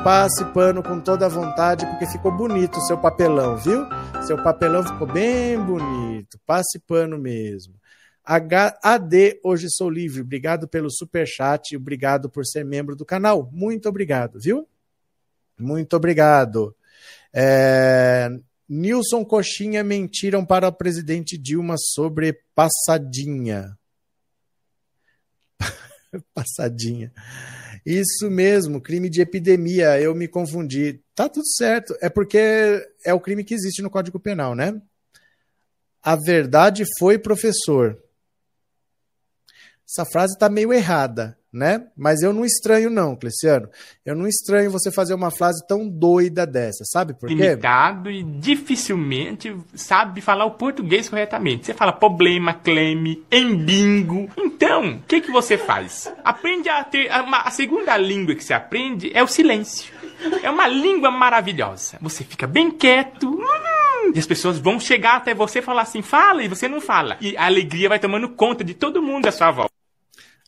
passe pano com toda a vontade, porque ficou bonito o seu papelão, viu? Seu papelão ficou bem bonito. Passe pano mesmo. HAD, hoje sou livre. Obrigado pelo super chat, obrigado por ser membro do canal. Muito obrigado, viu? Muito obrigado. É... Nilson Coxinha mentiram para a presidente Dilma sobre passadinha. Passadinha. Isso mesmo, crime de epidemia. Eu me confundi. Tá tudo certo. É porque é o crime que existe no Código Penal, né? A verdade foi professor. Essa frase está meio errada. Né? Mas eu não estranho, não, Cleciano. Eu não estranho você fazer uma frase tão doida dessa, sabe por quê? Limitado e dificilmente sabe falar o português corretamente. Você fala problema, cleme, embingo. Então, o que, que você faz? Aprende a ter. A, a segunda língua que você aprende é o silêncio. É uma língua maravilhosa. Você fica bem quieto. Hum, e as pessoas vão chegar até você e falar assim, fala, e você não fala. E a alegria vai tomando conta de todo mundo à sua volta.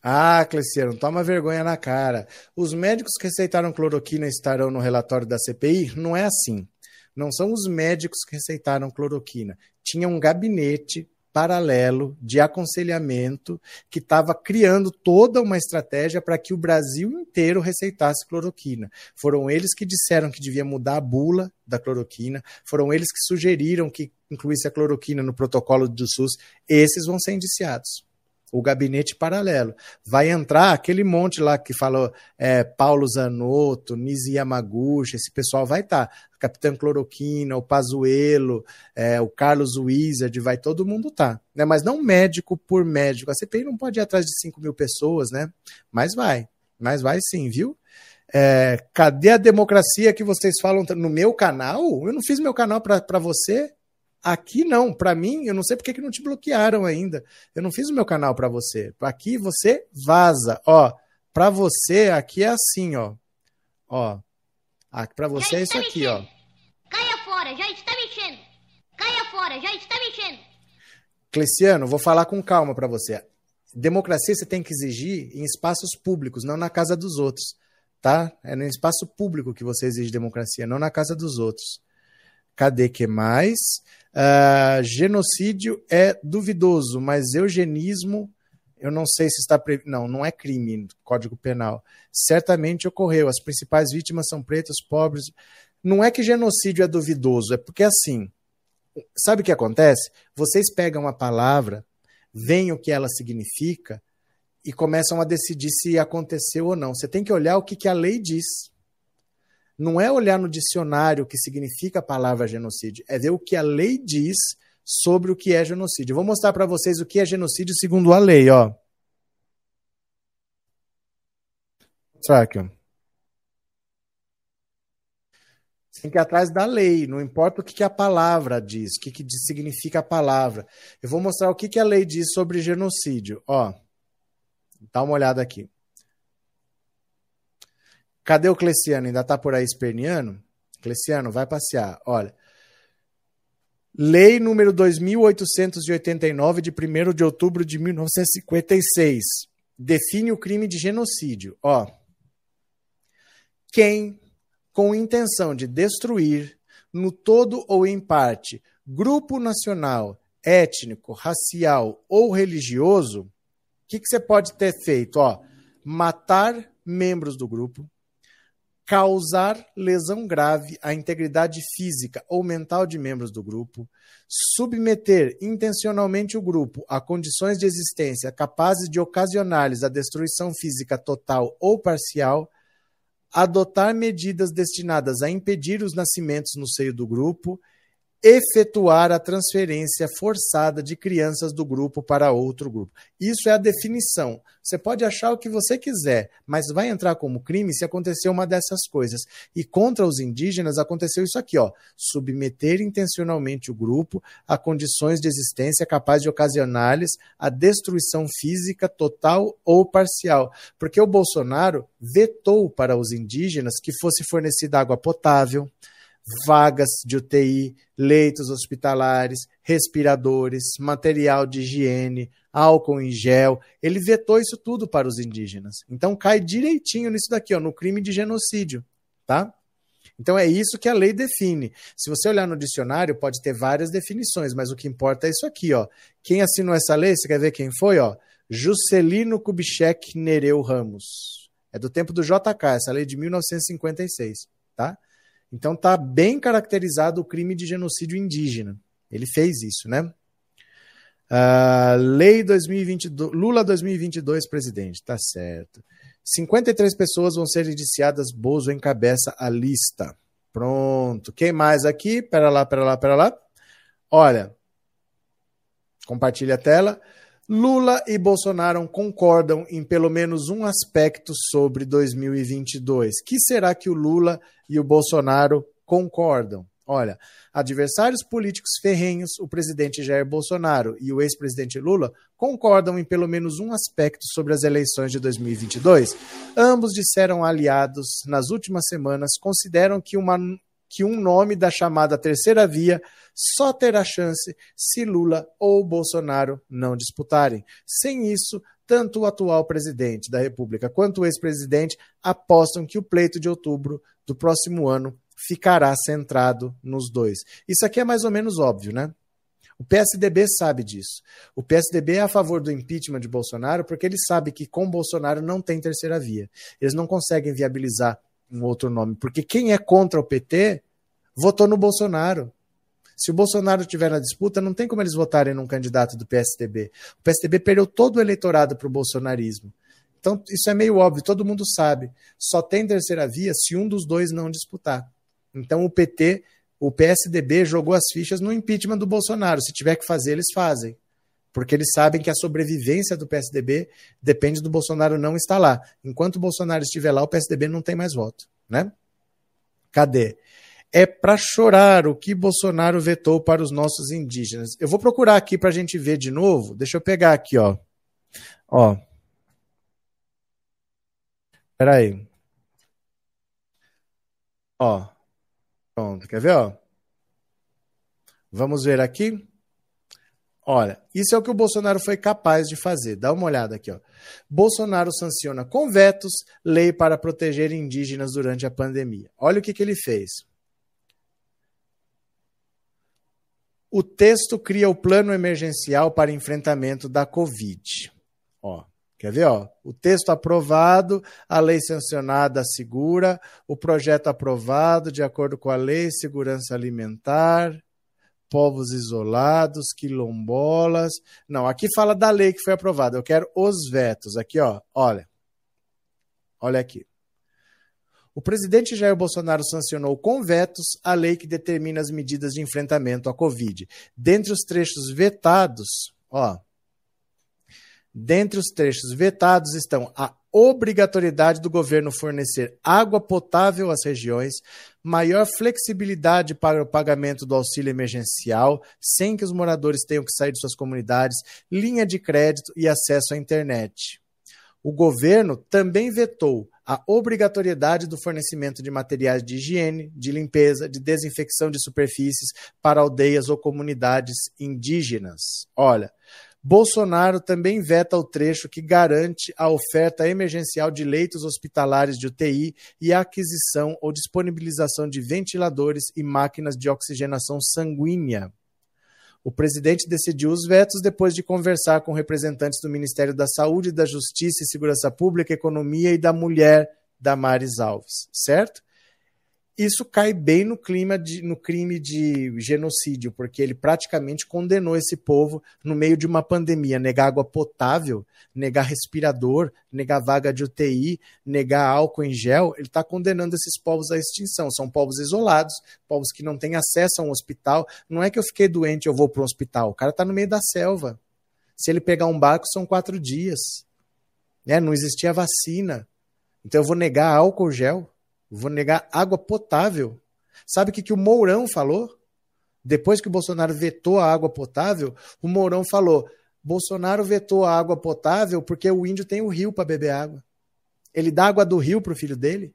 Ah, Cleciano, toma vergonha na cara. Os médicos que receitaram cloroquina estarão no relatório da CPI? Não é assim. Não são os médicos que receitaram cloroquina. Tinha um gabinete paralelo de aconselhamento que estava criando toda uma estratégia para que o Brasil inteiro receitasse cloroquina. Foram eles que disseram que devia mudar a bula da cloroquina, foram eles que sugeriram que incluísse a cloroquina no protocolo do SUS. Esses vão ser indiciados o gabinete paralelo. Vai entrar aquele monte lá que falou é, Paulo Zanotto, Nisi Yamaguchi, esse pessoal vai estar. Tá. Capitão Cloroquina, o Pazuello, é, o Carlos Wizard, vai todo mundo tá. Né? Mas não médico por médico. A CPI não pode ir atrás de 5 mil pessoas, né? Mas vai. Mas vai sim, viu? É, cadê a democracia que vocês falam no meu canal? Eu não fiz meu canal para você. Aqui não, para mim, eu não sei porque que não te bloquearam ainda. Eu não fiz o meu canal para você. Aqui você vaza, ó. Para você aqui é assim, ó. Ó. Para você é isso aqui, ó. Caia fora, já está mexendo. Caia fora, já está mexendo. Cleciano, vou falar com calma para você. Democracia você tem que exigir em espaços públicos, não na casa dos outros, tá? É no espaço público que você exige democracia, não na casa dos outros. Cadê que mais? Uh, genocídio é duvidoso, mas eugenismo, eu não sei se está. Pre... Não, não é crime, Código Penal. Certamente ocorreu. As principais vítimas são pretos, pobres. Não é que genocídio é duvidoso, é porque assim. Sabe o que acontece? Vocês pegam a palavra, veem o que ela significa e começam a decidir se aconteceu ou não. Você tem que olhar o que, que a lei diz não é olhar no dicionário o que significa a palavra genocídio, é ver o que a lei diz sobre o que é genocídio. Vou mostrar para vocês o que é genocídio segundo a lei, ó. Será que tem que ir atrás da lei, não importa o que, que a palavra diz, o que, que significa a palavra. Eu vou mostrar o que, que a lei diz sobre genocídio. Ó, dá uma olhada aqui. Cadê o Cleciano? Ainda está por aí esperneando? Cleciano, vai passear. Olha. Lei número 2889, de 1 de outubro de 1956, define o crime de genocídio. Ó. Quem, com intenção de destruir, no todo ou em parte, grupo nacional, étnico, racial ou religioso, o que, que você pode ter feito? Ó, matar membros do grupo, causar lesão grave à integridade física ou mental de membros do grupo, submeter intencionalmente o grupo a condições de existência capazes de ocasionar-lhes a destruição física total ou parcial, adotar medidas destinadas a impedir os nascimentos no seio do grupo efetuar a transferência forçada de crianças do grupo para outro grupo. Isso é a definição. Você pode achar o que você quiser, mas vai entrar como crime se acontecer uma dessas coisas. E contra os indígenas aconteceu isso aqui, ó: submeter intencionalmente o grupo a condições de existência capazes de ocasionar-lhes a destruição física total ou parcial. Porque o Bolsonaro vetou para os indígenas que fosse fornecida água potável, vagas de UTI, leitos hospitalares, respiradores, material de higiene, álcool em gel. Ele vetou isso tudo para os indígenas. Então cai direitinho nisso daqui, ó, no crime de genocídio, tá? Então é isso que a lei define. Se você olhar no dicionário, pode ter várias definições, mas o que importa é isso aqui, ó. Quem assinou essa lei, você quer ver quem foi, ó? Juscelino Kubitschek Nereu Ramos. É do tempo do JK, essa lei de 1956, tá? Então tá bem caracterizado o crime de genocídio indígena. Ele fez isso, né? Uh, lei 2022, Lula 2022 presidente, tá certo. 53 pessoas vão ser indiciadas, Bozo encabeça a lista. Pronto. Quem mais aqui? Pera lá, pera lá, pera lá. Olha, compartilha a tela. Lula e Bolsonaro concordam em pelo menos um aspecto sobre 2022. Que será que o Lula e o Bolsonaro concordam? Olha, adversários políticos ferrenhos, o presidente Jair Bolsonaro e o ex-presidente Lula concordam em pelo menos um aspecto sobre as eleições de 2022. Ambos disseram aliados nas últimas semanas, consideram que uma que um nome da chamada terceira via só terá chance se Lula ou Bolsonaro não disputarem. Sem isso, tanto o atual presidente da República quanto o ex-presidente apostam que o pleito de outubro do próximo ano ficará centrado nos dois. Isso aqui é mais ou menos óbvio, né? O PSDB sabe disso. O PSDB é a favor do impeachment de Bolsonaro porque ele sabe que com Bolsonaro não tem terceira via. Eles não conseguem viabilizar um outro nome, porque quem é contra o PT votou no Bolsonaro. Se o Bolsonaro estiver na disputa, não tem como eles votarem num candidato do PSDB. O PSDB perdeu todo o eleitorado para o bolsonarismo. Então, isso é meio óbvio, todo mundo sabe. Só tem terceira via se um dos dois não disputar. Então, o PT, o PSDB jogou as fichas no impeachment do Bolsonaro. Se tiver que fazer, eles fazem. Porque eles sabem que a sobrevivência do PSDB depende do Bolsonaro não estar lá. Enquanto o Bolsonaro estiver lá, o PSDB não tem mais voto. Né? Cadê? é para chorar o que Bolsonaro vetou para os nossos indígenas. Eu vou procurar aqui para a gente ver de novo. Deixa eu pegar aqui, ó. Ó. Espera aí. Ó. Pronto, quer ver, ó? Vamos ver aqui. Olha, isso é o que o Bolsonaro foi capaz de fazer. Dá uma olhada aqui, ó. Bolsonaro sanciona com vetos lei para proteger indígenas durante a pandemia. Olha o que, que ele fez. O texto cria o plano emergencial para enfrentamento da Covid. Ó, quer ver? Ó? O texto aprovado, a lei sancionada assegura, o projeto aprovado de acordo com a lei segurança alimentar, povos isolados, quilombolas. Não, aqui fala da lei que foi aprovada. Eu quero os vetos. Aqui, ó, olha. Olha aqui. O presidente Jair Bolsonaro sancionou com vetos a lei que determina as medidas de enfrentamento à Covid. Dentre os trechos vetados, ó, dentre os trechos vetados estão a obrigatoriedade do governo fornecer água potável às regiões, maior flexibilidade para o pagamento do auxílio emergencial, sem que os moradores tenham que sair de suas comunidades, linha de crédito e acesso à internet. O governo também vetou a obrigatoriedade do fornecimento de materiais de higiene, de limpeza, de desinfecção de superfícies para aldeias ou comunidades indígenas. Olha, Bolsonaro também veta o trecho que garante a oferta emergencial de leitos hospitalares de UTI e a aquisição ou disponibilização de ventiladores e máquinas de oxigenação sanguínea. O presidente decidiu os vetos depois de conversar com representantes do Ministério da Saúde, da Justiça e Segurança Pública, Economia e da Mulher, Damares Alves, certo? Isso cai bem no clima de, no crime de genocídio, porque ele praticamente condenou esse povo no meio de uma pandemia, negar água potável, negar respirador, negar vaga de UTI, negar álcool em gel, ele está condenando esses povos à extinção. São povos isolados, povos que não têm acesso a um hospital. Não é que eu fiquei doente eu vou para um hospital, o cara está no meio da selva. Se ele pegar um barco, são quatro dias. É, não existia vacina. Então eu vou negar álcool gel Vou negar água potável. Sabe o que, que o Mourão falou? Depois que o Bolsonaro vetou a água potável, o Mourão falou: Bolsonaro vetou a água potável porque o índio tem o rio para beber água. Ele dá água do rio para o filho dele?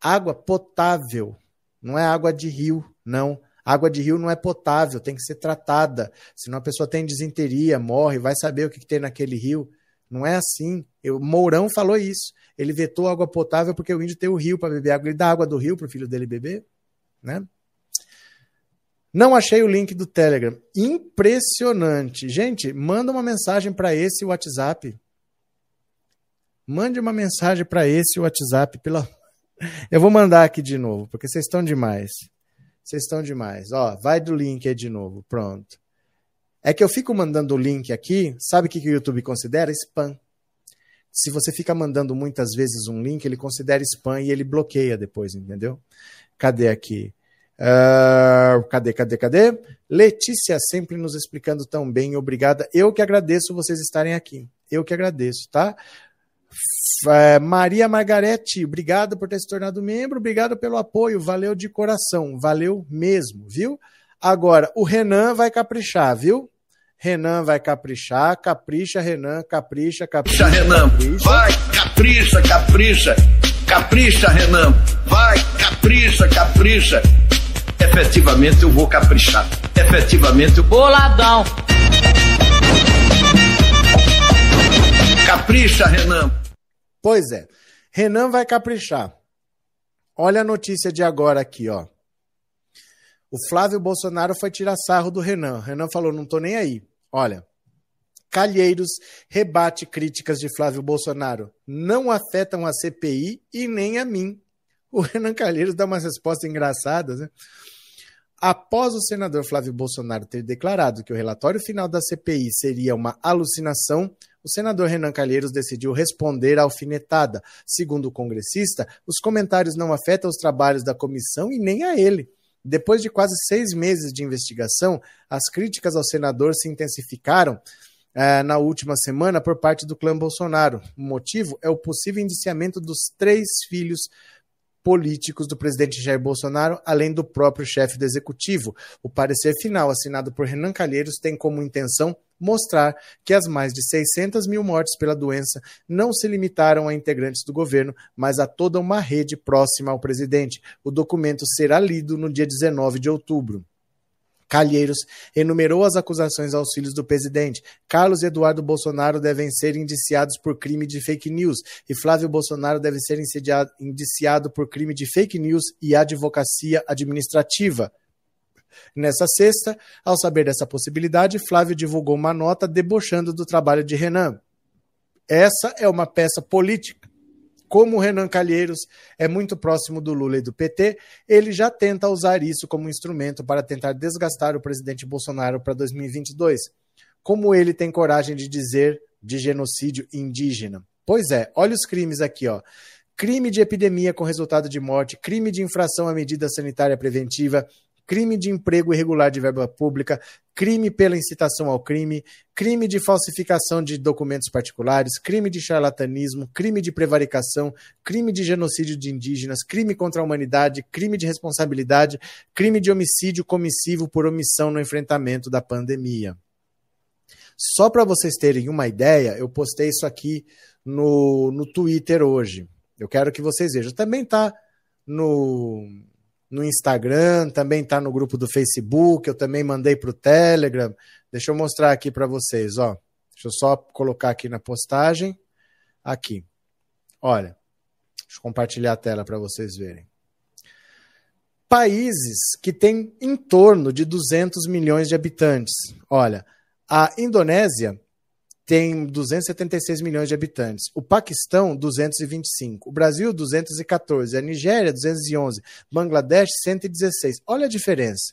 Água potável. Não é água de rio, não. Água de rio não é potável, tem que ser tratada. Senão a pessoa tem desinteria, morre, vai saber o que, que tem naquele rio. Não é assim. O Mourão falou isso. Ele vetou água potável porque o índio tem o rio para beber água. Ele dá água do rio para o filho dele beber, né? Não achei o link do Telegram. Impressionante. Gente, manda uma mensagem para esse WhatsApp. Mande uma mensagem para esse WhatsApp. Pela... Eu vou mandar aqui de novo, porque vocês estão demais. Vocês estão demais. Ó, vai do link aí de novo. Pronto. É que eu fico mandando o link aqui, sabe o que, que o YouTube considera? Spam. Se você fica mandando muitas vezes um link, ele considera spam e ele bloqueia depois, entendeu? Cadê aqui? Uh, cadê, cadê, cadê? Letícia sempre nos explicando tão bem, obrigada. Eu que agradeço vocês estarem aqui. Eu que agradeço, tá? É, Maria Margarete, obrigado por ter se tornado membro, obrigado pelo apoio, valeu de coração, valeu mesmo, viu? Agora, o Renan vai caprichar, viu? Renan vai caprichar, capricha, Renan, capricha, capricha. Renan, capricha. vai, capricha, capricha, capricha, Renan, vai, capricha, capricha. Efetivamente eu vou caprichar. Efetivamente eu. Boladão! Capricha, Renan. Pois é. Renan vai caprichar. Olha a notícia de agora aqui, ó. O Flávio Bolsonaro foi tirar sarro do Renan. Renan falou: não tô nem aí. Olha. Calheiros rebate críticas de Flávio Bolsonaro. Não afetam a CPI e nem a mim. O Renan Calheiros dá umas respostas engraçadas, né? Após o senador Flávio Bolsonaro ter declarado que o relatório final da CPI seria uma alucinação, o senador Renan Calheiros decidiu responder à alfinetada. Segundo o congressista, os comentários não afetam os trabalhos da comissão e nem a ele. Depois de quase seis meses de investigação, as críticas ao senador se intensificaram eh, na última semana por parte do clã Bolsonaro. O motivo é o possível indiciamento dos três filhos políticos do presidente Jair Bolsonaro, além do próprio chefe do executivo. O parecer final, assinado por Renan Calheiros, tem como intenção mostrar que as mais de 600 mil mortes pela doença não se limitaram a integrantes do governo, mas a toda uma rede próxima ao presidente. O documento será lido no dia 19 de outubro. Calheiros enumerou as acusações aos filhos do presidente. Carlos Eduardo Bolsonaro devem ser indiciados por crime de fake news e Flávio Bolsonaro deve ser indiciado por crime de fake news e advocacia administrativa. Nessa sexta, ao saber dessa possibilidade, Flávio divulgou uma nota debochando do trabalho de Renan. Essa é uma peça política como o Renan Calheiros é muito próximo do Lula e do PT, ele já tenta usar isso como instrumento para tentar desgastar o presidente Bolsonaro para 2022. Como ele tem coragem de dizer de genocídio indígena? Pois é, olha os crimes aqui, ó. Crime de epidemia com resultado de morte, crime de infração à medida sanitária preventiva, crime de emprego irregular de verba pública, crime pela incitação ao crime, crime de falsificação de documentos particulares, crime de charlatanismo, crime de prevaricação, crime de genocídio de indígenas, crime contra a humanidade, crime de responsabilidade, crime de homicídio comissivo por omissão no enfrentamento da pandemia. Só para vocês terem uma ideia, eu postei isso aqui no, no Twitter hoje. Eu quero que vocês vejam. Também está no, no Instagram, também está no grupo do Facebook, eu também mandei para o Telegram. Deixa eu mostrar aqui para vocês, ó. Deixa eu só colocar aqui na postagem. Aqui. Olha. Deixa eu compartilhar a tela para vocês verem. Países que têm em torno de 200 milhões de habitantes. Olha, a Indonésia tem 276 milhões de habitantes. O Paquistão, 225. O Brasil, 214. A Nigéria, 211. Bangladesh, 116. Olha a diferença.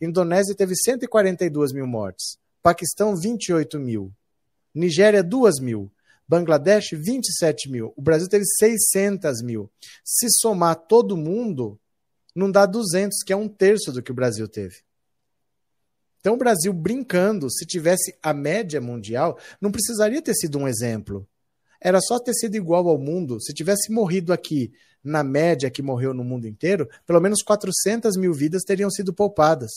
Indonésia teve 142 mil mortes. Paquistão, 28 mil. Nigéria, 2 mil. Bangladesh, 27 mil. O Brasil teve 600 mil. Se somar todo mundo, não dá 200, que é um terço do que o Brasil teve. Então, o Brasil brincando, se tivesse a média mundial, não precisaria ter sido um exemplo. Era só ter sido igual ao mundo. Se tivesse morrido aqui na média que morreu no mundo inteiro, pelo menos 400 mil vidas teriam sido poupadas.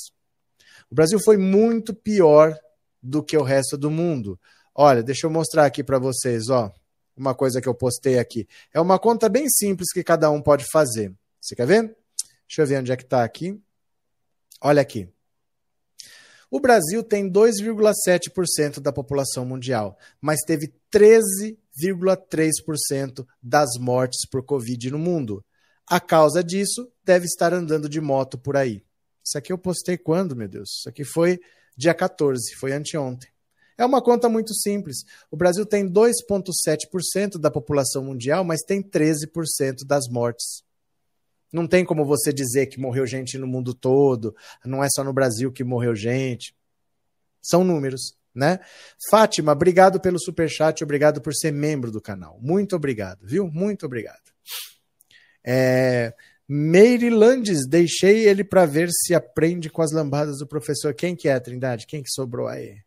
O Brasil foi muito pior do que o resto do mundo. Olha, deixa eu mostrar aqui para vocês, ó, uma coisa que eu postei aqui. É uma conta bem simples que cada um pode fazer. Você quer ver? Deixa eu ver onde é que está aqui. Olha aqui. O Brasil tem 2,7% da população mundial, mas teve 13,3% das mortes por Covid no mundo. A causa disso deve estar andando de moto por aí. Isso aqui eu postei quando, meu Deus? Isso aqui foi dia 14, foi anteontem. É uma conta muito simples. O Brasil tem 2,7% da população mundial, mas tem 13% das mortes. Não tem como você dizer que morreu gente no mundo todo, não é só no Brasil que morreu gente. São números, né? Fátima, obrigado pelo super chat, obrigado por ser membro do canal. Muito obrigado, viu? Muito obrigado. É, deixei ele para ver se aprende com as lambadas do professor. Quem que é, Trindade? Quem que sobrou aí?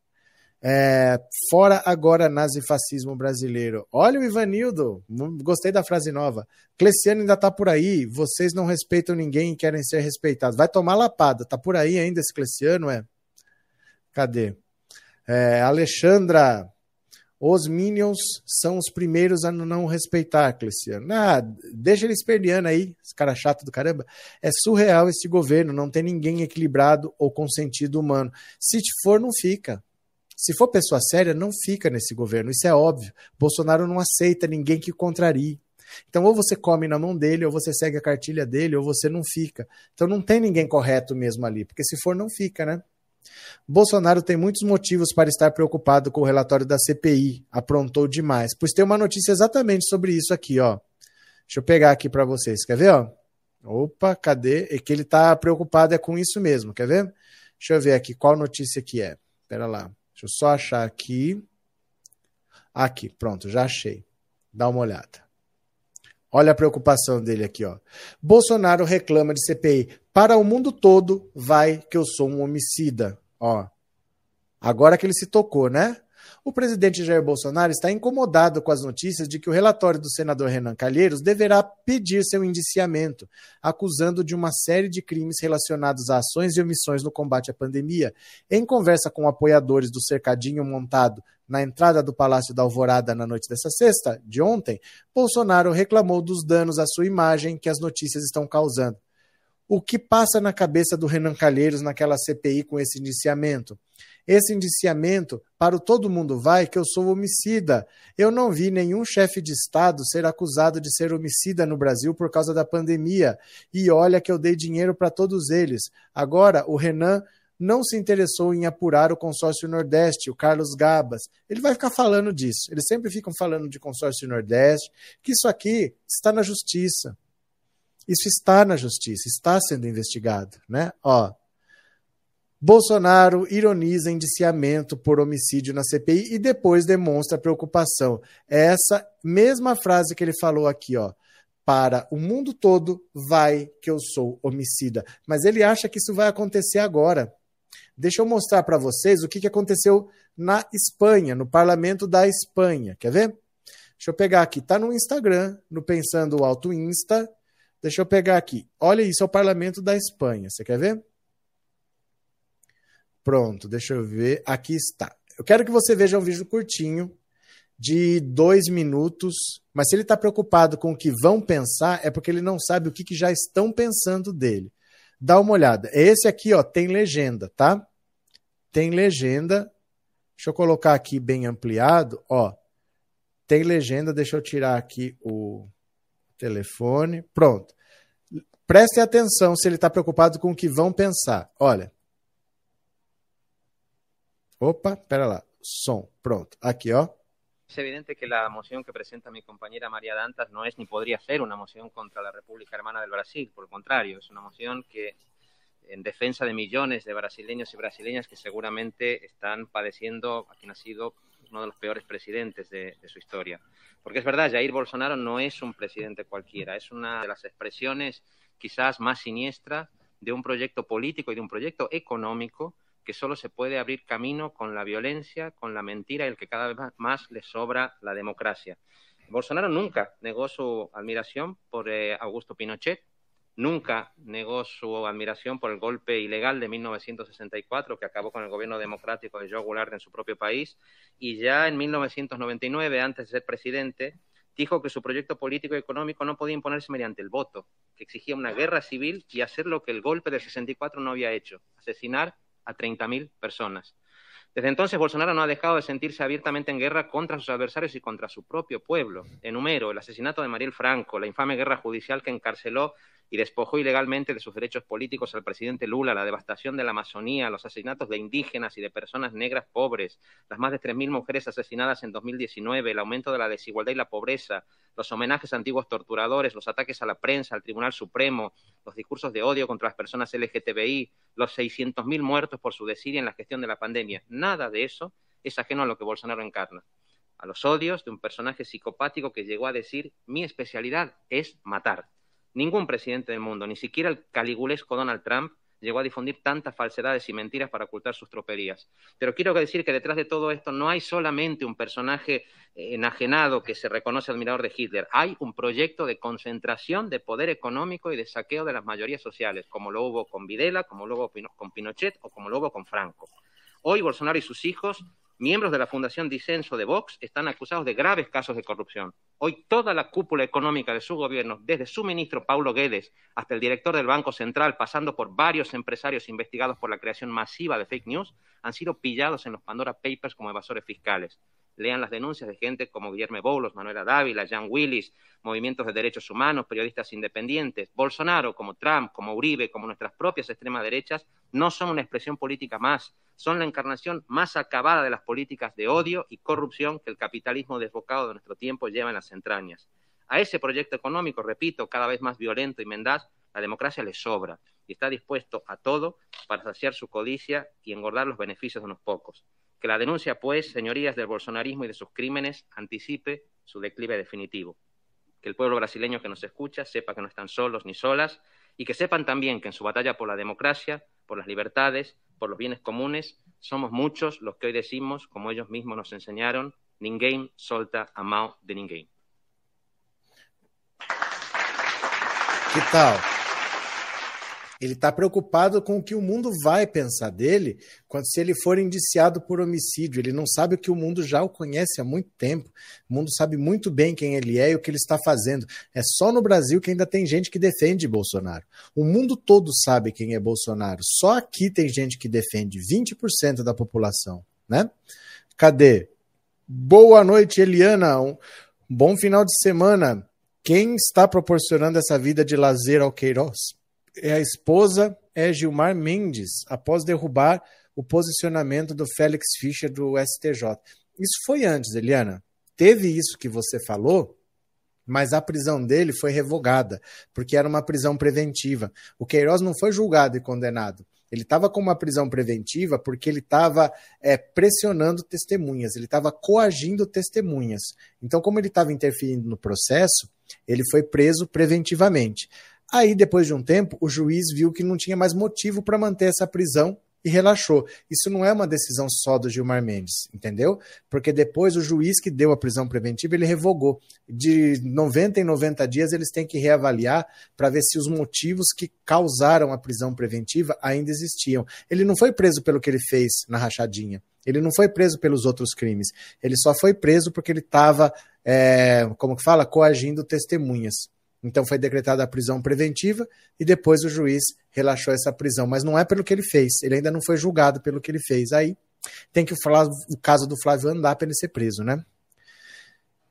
É, fora agora nazifascismo brasileiro. Olha o Ivanildo, gostei da frase nova. Cleciano ainda tá por aí, vocês não respeitam ninguém e querem ser respeitados. Vai tomar lapada, tá por aí ainda esse Cleciano, é? Cadê? É, Alexandra, os Minions são os primeiros a não respeitar, Cleciano. Ah, deixa eles perdendo aí, esse cara chato do caramba. É surreal esse governo, não tem ninguém equilibrado ou com sentido humano. Se for, não fica. Se for pessoa séria, não fica nesse governo, isso é óbvio. Bolsonaro não aceita ninguém que contrarie. Então, ou você come na mão dele, ou você segue a cartilha dele, ou você não fica. Então, não tem ninguém correto mesmo ali, porque se for, não fica, né? Bolsonaro tem muitos motivos para estar preocupado com o relatório da CPI. Aprontou demais. Pois tem uma notícia exatamente sobre isso aqui, ó. Deixa eu pegar aqui para vocês. Quer ver, ó? Opa, cadê? É que ele está preocupado é com isso mesmo, quer ver? Deixa eu ver aqui qual notícia que é. Espera lá. Deixa eu só achar aqui. Aqui, pronto, já achei. Dá uma olhada. Olha a preocupação dele aqui, ó. Bolsonaro reclama de CPI. Para o mundo todo, vai que eu sou um homicida. Ó. Agora que ele se tocou, né? O presidente Jair Bolsonaro está incomodado com as notícias de que o relatório do senador Renan Calheiros deverá pedir seu indiciamento, acusando de uma série de crimes relacionados a ações e omissões no combate à pandemia. Em conversa com apoiadores do cercadinho montado na entrada do Palácio da Alvorada na noite dessa sexta, de ontem, Bolsonaro reclamou dos danos à sua imagem que as notícias estão causando. O que passa na cabeça do Renan Calheiros naquela CPI com esse indiciamento? Esse indiciamento para o todo mundo vai que eu sou homicida. Eu não vi nenhum chefe de Estado ser acusado de ser homicida no Brasil por causa da pandemia. E olha que eu dei dinheiro para todos eles. Agora, o Renan não se interessou em apurar o consórcio Nordeste, o Carlos Gabas. Ele vai ficar falando disso. Eles sempre ficam falando de consórcio Nordeste, que isso aqui está na justiça. Isso está na justiça, está sendo investigado, né? Ó, Bolsonaro ironiza indiciamento por homicídio na CPI e depois demonstra preocupação. É essa mesma frase que ele falou aqui, ó. Para o mundo todo vai que eu sou homicida. Mas ele acha que isso vai acontecer agora. Deixa eu mostrar para vocês o que, que aconteceu na Espanha, no parlamento da Espanha. Quer ver? Deixa eu pegar aqui. Tá no Instagram, no Pensando Alto Insta. Deixa eu pegar aqui. Olha isso, é o parlamento da Espanha. Você quer ver? Pronto, deixa eu ver. Aqui está. Eu quero que você veja um vídeo curtinho, de dois minutos, mas se ele está preocupado com o que vão pensar, é porque ele não sabe o que, que já estão pensando dele. Dá uma olhada. Esse aqui, ó, tem legenda, tá? Tem legenda. Deixa eu colocar aqui bem ampliado, ó. Tem legenda, deixa eu tirar aqui o telefone. Pronto. Preste atenção se ele está preocupado com o que vão pensar. Olha. Opa, espera lá. Son, pronto. Aquí, ¿oh? Es evidente que la moción que presenta mi compañera María Dantas no es ni podría ser una moción contra la República Hermana del Brasil, por el contrario, es una moción que en defensa de millones de brasileños y brasileñas que seguramente están padeciendo a quien ha sido uno de los peores presidentes de, de, su historia. Porque es verdad, Jair Bolsonaro no es un presidente cualquiera, es una de las expresiones quizás más siniestras de un proyecto político y de un proyecto económico que solo se puede abrir camino con la violencia, con la mentira y el que cada vez más le sobra la democracia. Bolsonaro nunca negó su admiración por eh, Augusto Pinochet, nunca negó su admiración por el golpe ilegal de 1964 que acabó con el gobierno democrático de Joe Goulart en su propio país y ya en 1999, antes de ser presidente, dijo que su proyecto político y económico no podía imponerse mediante el voto, que exigía una guerra civil y hacer lo que el golpe del 64 no había hecho, asesinar a 30.000 personas. Desde entonces, Bolsonaro no ha dejado de sentirse abiertamente en guerra contra sus adversarios y contra su propio pueblo. Enumero el asesinato de Mariel Franco, la infame guerra judicial que encarceló y despojó ilegalmente de sus derechos políticos al presidente Lula, la devastación de la Amazonía, los asesinatos de indígenas y de personas negras pobres, las más de 3.000 mujeres asesinadas en 2019, el aumento de la desigualdad y la pobreza, los homenajes a antiguos torturadores, los ataques a la prensa, al Tribunal Supremo, los discursos de odio contra las personas LGTBI, los 600.000 muertos por su desidia en la gestión de la pandemia. Nada de eso es ajeno a lo que Bolsonaro encarna a los odios de un personaje psicopático que llegó a decir mi especialidad es matar Ningún presidente del mundo, ni siquiera el caligulesco Donald Trump, llegó a difundir tantas falsedades y mentiras para ocultar sus tropelías. Pero quiero decir que detrás de todo esto no hay solamente un personaje eh, enajenado que se reconoce admirador de Hitler, hay un proyecto de concentración de poder económico y de saqueo de las mayorías sociales, como lo hubo con Videla, como lo hubo con Pinochet o como lo hubo con Franco. Hoy Bolsonaro y sus hijos miembros de la Fundación Disenso de Vox están acusados de graves casos de corrupción. Hoy toda la cúpula económica de su gobierno, desde su ministro Paulo Guedes hasta el director del Banco Central, pasando por varios empresarios investigados por la creación masiva de fake news, han sido pillados en los Pandora Papers como evasores fiscales. Lean las denuncias de gente como Guillermo Boulos, Manuela Dávila, Jan Willis, movimientos de derechos humanos, periodistas independientes. Bolsonaro, como Trump, como Uribe, como nuestras propias extremas derechas, no son una expresión política más, son la encarnación más acabada de las políticas de odio y corrupción que el capitalismo desbocado de nuestro tiempo lleva en las entrañas. A ese proyecto económico, repito, cada vez más violento y mendaz, la democracia le sobra y está dispuesto a todo para saciar su codicia y engordar los beneficios de unos pocos. Que la denuncia, pues, señorías del bolsonarismo y de sus crímenes, anticipe su declive definitivo. Que el pueblo brasileño que nos escucha sepa que no están solos ni solas y que sepan también que en su batalla por la democracia, por las libertades, por los bienes comunes, somos muchos los que hoy decimos, como ellos mismos nos enseñaron, ninguém solta a mão de ninguém. Ele está preocupado com o que o mundo vai pensar dele quando se ele for indiciado por homicídio. Ele não sabe o que o mundo já o conhece há muito tempo. O mundo sabe muito bem quem ele é e o que ele está fazendo. É só no Brasil que ainda tem gente que defende Bolsonaro. O mundo todo sabe quem é Bolsonaro. Só aqui tem gente que defende 20% da população, né? Cadê? Boa noite, Eliana. Um bom final de semana. Quem está proporcionando essa vida de lazer ao Queiroz? É a esposa é Gilmar Mendes, após derrubar o posicionamento do Félix Fischer do STJ. Isso foi antes, Eliana. Teve isso que você falou, mas a prisão dele foi revogada, porque era uma prisão preventiva. O Queiroz não foi julgado e condenado. Ele estava com uma prisão preventiva porque ele estava é, pressionando testemunhas, ele estava coagindo testemunhas. Então, como ele estava interferindo no processo, ele foi preso preventivamente. Aí, depois de um tempo, o juiz viu que não tinha mais motivo para manter essa prisão e relaxou. Isso não é uma decisão só do Gilmar Mendes, entendeu? Porque depois o juiz que deu a prisão preventiva, ele revogou. De 90 em 90 dias eles têm que reavaliar para ver se os motivos que causaram a prisão preventiva ainda existiam. Ele não foi preso pelo que ele fez na rachadinha. Ele não foi preso pelos outros crimes. Ele só foi preso porque ele estava, é, como que fala, coagindo testemunhas. Então foi decretada a prisão preventiva e depois o juiz relaxou essa prisão. Mas não é pelo que ele fez, ele ainda não foi julgado pelo que ele fez. Aí tem que falar o caso do Flávio andar para ele ser preso, né?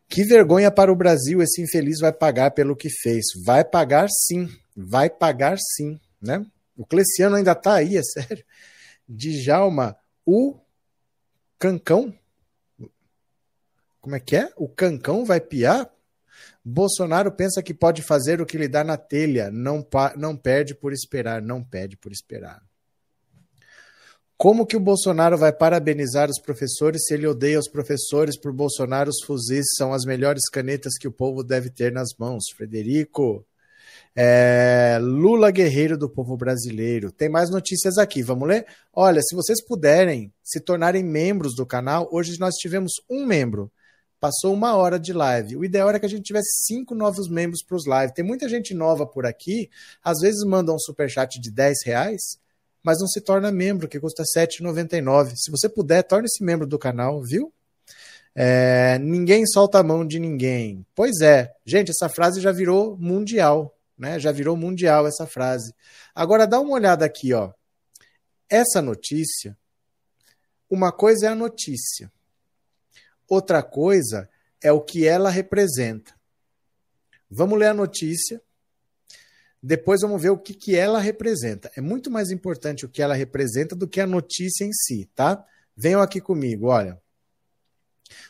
Que vergonha para o Brasil, esse infeliz vai pagar pelo que fez. Vai pagar sim, vai pagar sim, né? O Cleciano ainda está aí, é sério. Djalma, o Cancão. Como é que é? O Cancão vai piar? Bolsonaro pensa que pode fazer o que lhe dá na telha, não, não perde por esperar, não pede por esperar. Como que o Bolsonaro vai parabenizar os professores se ele odeia os professores por Bolsonaro? Os fuzis são as melhores canetas que o povo deve ter nas mãos. Frederico. É, Lula guerreiro do povo brasileiro. Tem mais notícias aqui, vamos ler? Olha, se vocês puderem se tornarem membros do canal, hoje nós tivemos um membro. Passou uma hora de live. O ideal era que a gente tivesse cinco novos membros para os lives. Tem muita gente nova por aqui, às vezes manda um superchat de 10 reais, mas não se torna membro, que custa R$ 7,99. Se você puder, torne-se membro do canal, viu? É, ninguém solta a mão de ninguém. Pois é, gente, essa frase já virou mundial, né? Já virou mundial essa frase. Agora dá uma olhada aqui, ó. Essa notícia, uma coisa é a notícia. Outra coisa é o que ela representa. Vamos ler a notícia, depois vamos ver o que, que ela representa. É muito mais importante o que ela representa do que a notícia em si, tá? Venham aqui comigo, olha.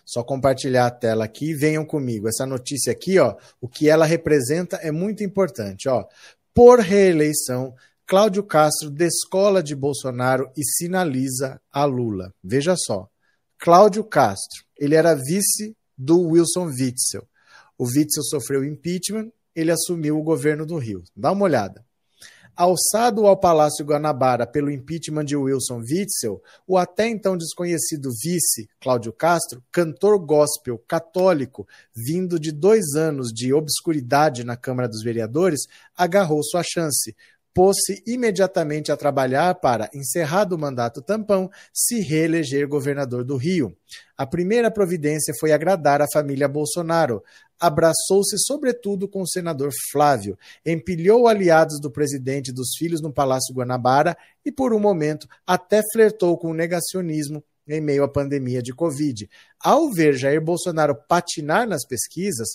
Só compartilhar a tela aqui, venham comigo. Essa notícia aqui, ó, o que ela representa é muito importante, ó. Por reeleição, Cláudio Castro descola de Bolsonaro e sinaliza a Lula. Veja só. Cláudio Castro, ele era vice do Wilson Witzel. O Witzel sofreu impeachment, ele assumiu o governo do Rio. Dá uma olhada. Alçado ao Palácio Guanabara pelo impeachment de Wilson Witzel, o até então desconhecido vice, Cláudio Castro, cantor gospel católico, vindo de dois anos de obscuridade na Câmara dos Vereadores, agarrou sua chance, pôs-se imediatamente a trabalhar para, encerrado o mandato tampão, se reeleger governador do Rio. A primeira providência foi agradar a família Bolsonaro. Abraçou-se, sobretudo, com o senador Flávio, empilhou aliados do presidente e dos filhos no Palácio Guanabara e, por um momento, até flertou com o negacionismo em meio à pandemia de Covid. Ao ver Jair Bolsonaro patinar nas pesquisas,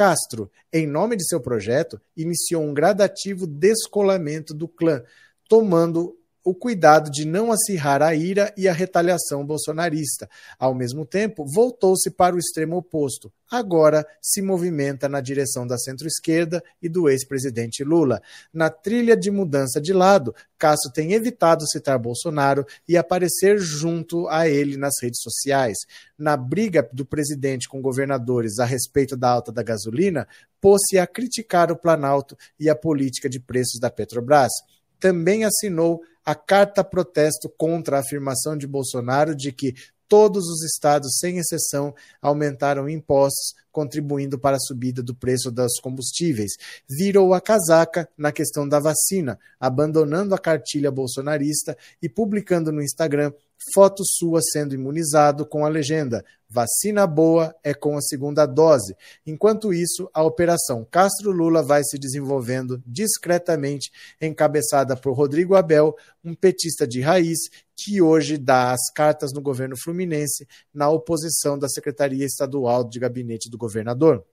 Castro, em nome de seu projeto, iniciou um gradativo descolamento do clã, tomando o cuidado de não acirrar a ira e a retaliação bolsonarista. Ao mesmo tempo, voltou-se para o extremo oposto. Agora se movimenta na direção da centro-esquerda e do ex-presidente Lula. Na trilha de mudança de lado, Castro tem evitado citar Bolsonaro e aparecer junto a ele nas redes sociais. Na briga do presidente com governadores a respeito da alta da gasolina, pôs-se a criticar o Planalto e a política de preços da Petrobras também assinou a carta protesto contra a afirmação de Bolsonaro de que todos os estados, sem exceção, aumentaram impostos, contribuindo para a subida do preço dos combustíveis. Virou a casaca na questão da vacina, abandonando a cartilha bolsonarista e publicando no Instagram foto sua sendo imunizado com a legenda Vacina boa é com a segunda dose. Enquanto isso, a operação Castro Lula vai se desenvolvendo discretamente, encabeçada por Rodrigo Abel, um petista de raiz que hoje dá as cartas no governo fluminense na oposição da Secretaria Estadual de Gabinete do Governador.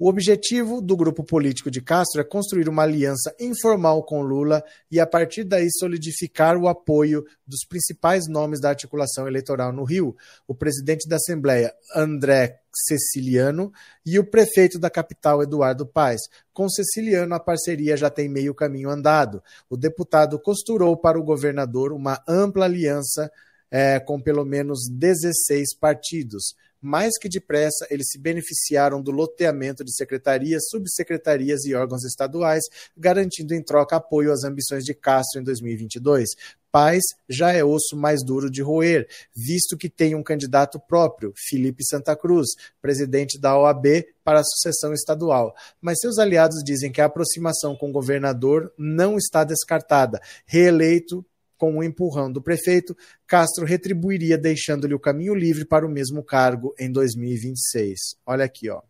O objetivo do grupo político de Castro é construir uma aliança informal com Lula e, a partir daí, solidificar o apoio dos principais nomes da articulação eleitoral no Rio: o presidente da Assembleia, André Ceciliano, e o prefeito da capital, Eduardo Paes. Com Ceciliano, a parceria já tem meio caminho andado. O deputado costurou para o governador uma ampla aliança é, com pelo menos 16 partidos mais que depressa, eles se beneficiaram do loteamento de secretarias, subsecretarias e órgãos estaduais, garantindo em troca apoio às ambições de Castro em 2022. Paz já é osso mais duro de roer, visto que tem um candidato próprio, Felipe Santa Cruz, presidente da OAB para a sucessão estadual. Mas seus aliados dizem que a aproximação com o governador não está descartada. Reeleito com o empurrão do prefeito, Castro retribuiria deixando-lhe o caminho livre para o mesmo cargo em 2026. Olha aqui, ó.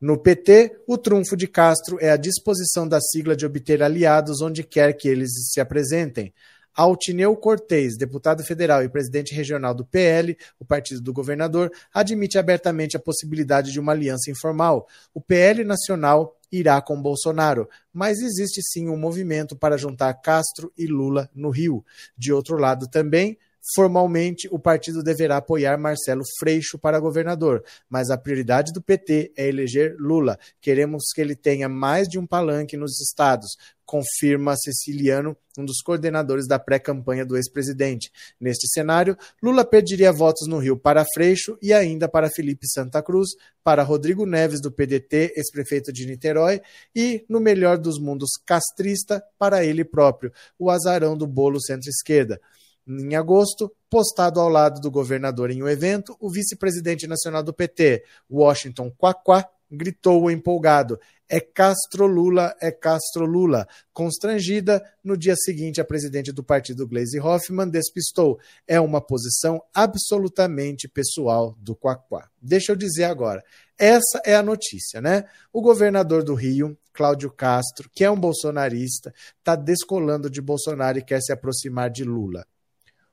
No PT, o trunfo de Castro é a disposição da sigla de obter aliados onde quer que eles se apresentem. Altineu Cortez, deputado federal e presidente regional do PL, o partido do governador, admite abertamente a possibilidade de uma aliança informal. O PL nacional irá com Bolsonaro, mas existe sim um movimento para juntar Castro e Lula no Rio. De outro lado também, Formalmente, o partido deverá apoiar Marcelo Freixo para governador, mas a prioridade do PT é eleger Lula. Queremos que ele tenha mais de um palanque nos estados, confirma Ceciliano, um dos coordenadores da pré-campanha do ex-presidente. Neste cenário, Lula perderia votos no Rio para Freixo e ainda para Felipe Santa Cruz, para Rodrigo Neves, do PDT, ex-prefeito de Niterói, e, no melhor dos mundos castrista, para ele próprio, o azarão do bolo centro-esquerda. Em agosto, postado ao lado do governador em um evento, o vice-presidente nacional do PT, Washington Quaquá, gritou empolgado: É Castro Lula, é Castro Lula. Constrangida, no dia seguinte, a presidente do partido, Gleisi Hoffmann, despistou: É uma posição absolutamente pessoal do Quaquá. Deixa eu dizer agora. Essa é a notícia, né? O governador do Rio, Cláudio Castro, que é um bolsonarista, está descolando de Bolsonaro e quer se aproximar de Lula.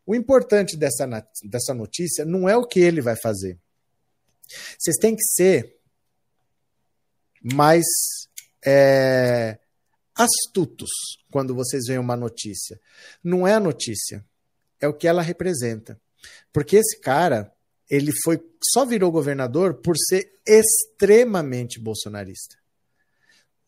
O importante dessa, dessa notícia não é o que ele vai fazer. Vocês têm que ser mais é, astutos quando vocês veem uma notícia. Não é a notícia, é o que ela representa. Porque esse cara, ele foi só virou governador por ser extremamente bolsonarista.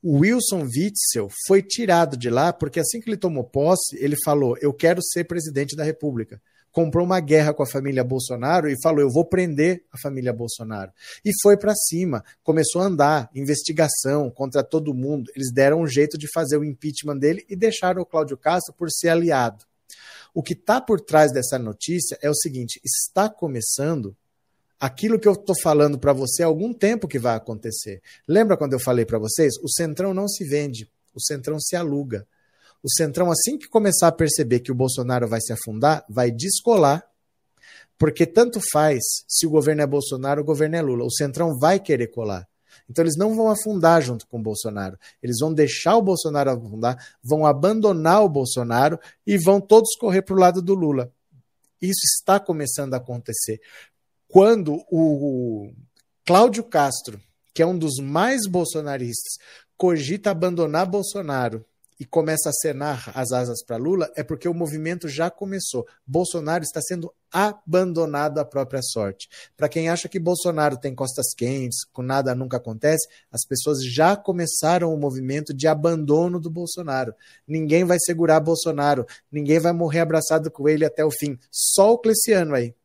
O Wilson Witzel foi tirado de lá porque assim que ele tomou posse, ele falou: Eu quero ser presidente da República. comprou uma guerra com a família Bolsonaro e falou: eu vou prender a família Bolsonaro. E foi para cima, começou a andar, investigação contra todo mundo. Eles deram um jeito de fazer o impeachment dele e deixaram o Cláudio Castro por ser aliado. O que está por trás dessa notícia é o seguinte: está começando aquilo que eu estou falando para você há algum tempo que vai acontecer. Lembra quando eu falei para vocês? O Centrão não se vende, o Centrão se aluga. O Centrão, assim que começar a perceber que o Bolsonaro vai se afundar, vai descolar, porque tanto faz se o governo é Bolsonaro o governo é Lula. O Centrão vai querer colar. Então eles não vão afundar junto com o Bolsonaro. Eles vão deixar o Bolsonaro afundar, vão abandonar o Bolsonaro e vão todos correr para o lado do Lula. Isso está começando a acontecer. Quando o Cláudio Castro, que é um dos mais bolsonaristas, cogita abandonar Bolsonaro e começa a acenar as asas para Lula, é porque o movimento já começou. Bolsonaro está sendo abandonado à própria sorte. Para quem acha que Bolsonaro tem costas quentes, com nada nunca acontece, as pessoas já começaram o movimento de abandono do Bolsonaro. Ninguém vai segurar Bolsonaro, ninguém vai morrer abraçado com ele até o fim. Só o Cleciano aí.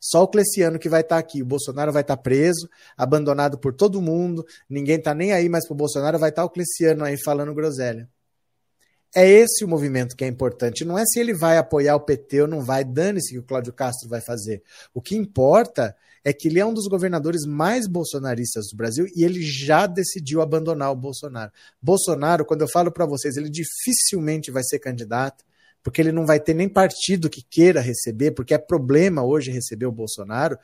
Só o Cleciano que vai estar tá aqui. O Bolsonaro vai estar tá preso, abandonado por todo mundo, ninguém está nem aí mais o Bolsonaro, vai estar tá o Cleciano aí falando groselha. É esse o movimento que é importante. Não é se ele vai apoiar o PT ou não vai, dane-se que o Cláudio Castro vai fazer. O que importa é que ele é um dos governadores mais bolsonaristas do Brasil e ele já decidiu abandonar o Bolsonaro. Bolsonaro, quando eu falo para vocês, ele dificilmente vai ser candidato porque ele não vai ter nem partido que queira receber, porque é problema hoje receber o Bolsonaro.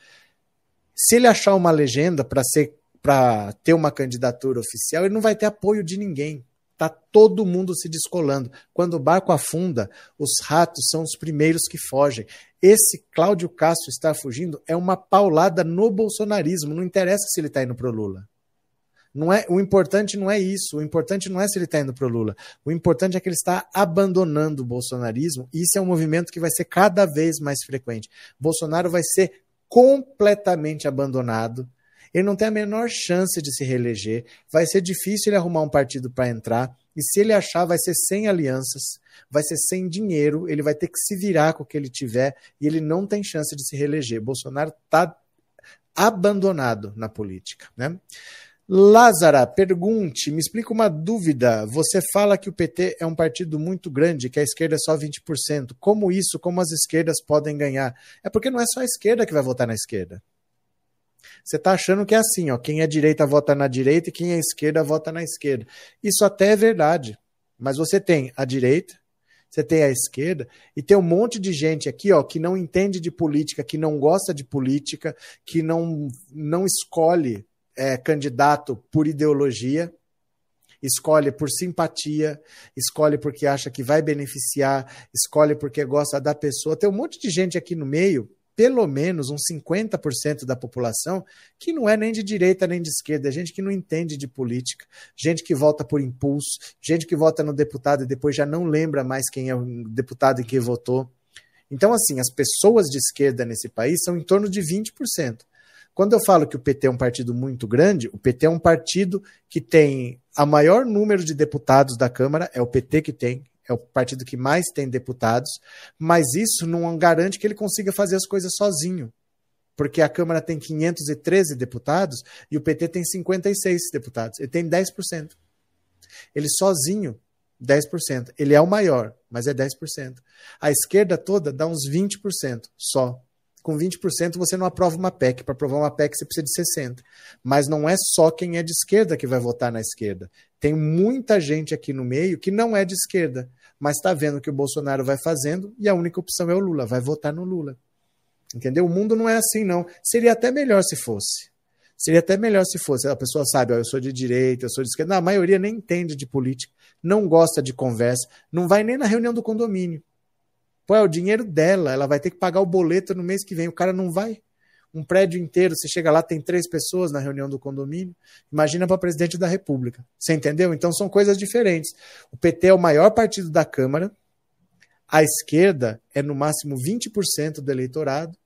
Se ele achar uma legenda para ser para ter uma candidatura oficial, ele não vai ter apoio de ninguém. Tá todo mundo se descolando. Quando o barco afunda, os ratos são os primeiros que fogem. Esse Cláudio Castro está fugindo é uma paulada no bolsonarismo. Não interessa se ele está indo pro Lula. Não é, o importante não é isso. O importante não é se ele está indo para o Lula. O importante é que ele está abandonando o bolsonarismo. E isso é um movimento que vai ser cada vez mais frequente. Bolsonaro vai ser completamente abandonado. Ele não tem a menor chance de se reeleger. Vai ser difícil ele arrumar um partido para entrar. E se ele achar, vai ser sem alianças, vai ser sem dinheiro, ele vai ter que se virar com o que ele tiver e ele não tem chance de se reeleger. Bolsonaro está abandonado na política. Né? Lázara, pergunte, me explica uma dúvida. Você fala que o PT é um partido muito grande, que a esquerda é só 20%. Como isso, como as esquerdas podem ganhar? É porque não é só a esquerda que vai votar na esquerda. Você está achando que é assim, ó, quem é direita vota na direita e quem é esquerda vota na esquerda. Isso até é verdade. Mas você tem a direita, você tem a esquerda e tem um monte de gente aqui, ó, que não entende de política, que não gosta de política, que não não escolhe é, candidato por ideologia, escolhe por simpatia, escolhe porque acha que vai beneficiar, escolhe porque gosta da pessoa. Tem um monte de gente aqui no meio, pelo menos uns 50% da população, que não é nem de direita nem de esquerda, é gente que não entende de política, gente que vota por impulso, gente que vota no deputado e depois já não lembra mais quem é o deputado em que votou. Então, assim, as pessoas de esquerda nesse país são em torno de 20%. Quando eu falo que o PT é um partido muito grande, o PT é um partido que tem a maior número de deputados da Câmara, é o PT que tem, é o partido que mais tem deputados, mas isso não garante que ele consiga fazer as coisas sozinho. Porque a Câmara tem 513 deputados e o PT tem 56 deputados. Ele tem 10%. Ele sozinho, 10%. Ele é o maior, mas é 10%. A esquerda toda dá uns 20% só com 20% você não aprova uma PEC. Para aprovar uma PEC você precisa de 60%. Mas não é só quem é de esquerda que vai votar na esquerda. Tem muita gente aqui no meio que não é de esquerda, mas está vendo o que o Bolsonaro vai fazendo e a única opção é o Lula, vai votar no Lula. Entendeu? O mundo não é assim, não. Seria até melhor se fosse. Seria até melhor se fosse. A pessoa sabe, ó, eu sou de direita, eu sou de esquerda. Não, a maioria nem entende de política, não gosta de conversa, não vai nem na reunião do condomínio. Pô, é o dinheiro dela, ela vai ter que pagar o boleto no mês que vem. O cara não vai. Um prédio inteiro, você chega lá, tem três pessoas na reunião do condomínio. Imagina para presidente da República. Você entendeu? Então são coisas diferentes. O PT é o maior partido da Câmara. A esquerda é no máximo 20% do eleitorado.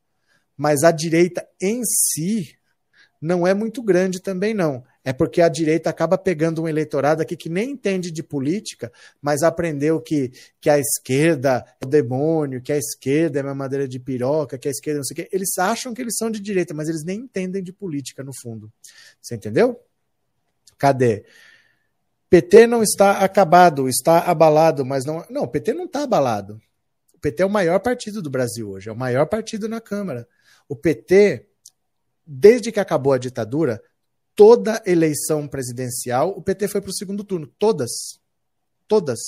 Mas a direita em si não é muito grande também, não. É porque a direita acaba pegando um eleitorado aqui que nem entende de política, mas aprendeu que, que a esquerda é o demônio, que a esquerda é uma madeira de piroca, que a esquerda não sei o quê. Eles acham que eles são de direita, mas eles nem entendem de política, no fundo. Você entendeu? Cadê? PT não está acabado, está abalado, mas não. Não, o PT não está abalado. O PT é o maior partido do Brasil hoje, é o maior partido na Câmara. O PT desde que acabou a ditadura, toda eleição presidencial, o PT foi para o segundo turno. Todas. Todas.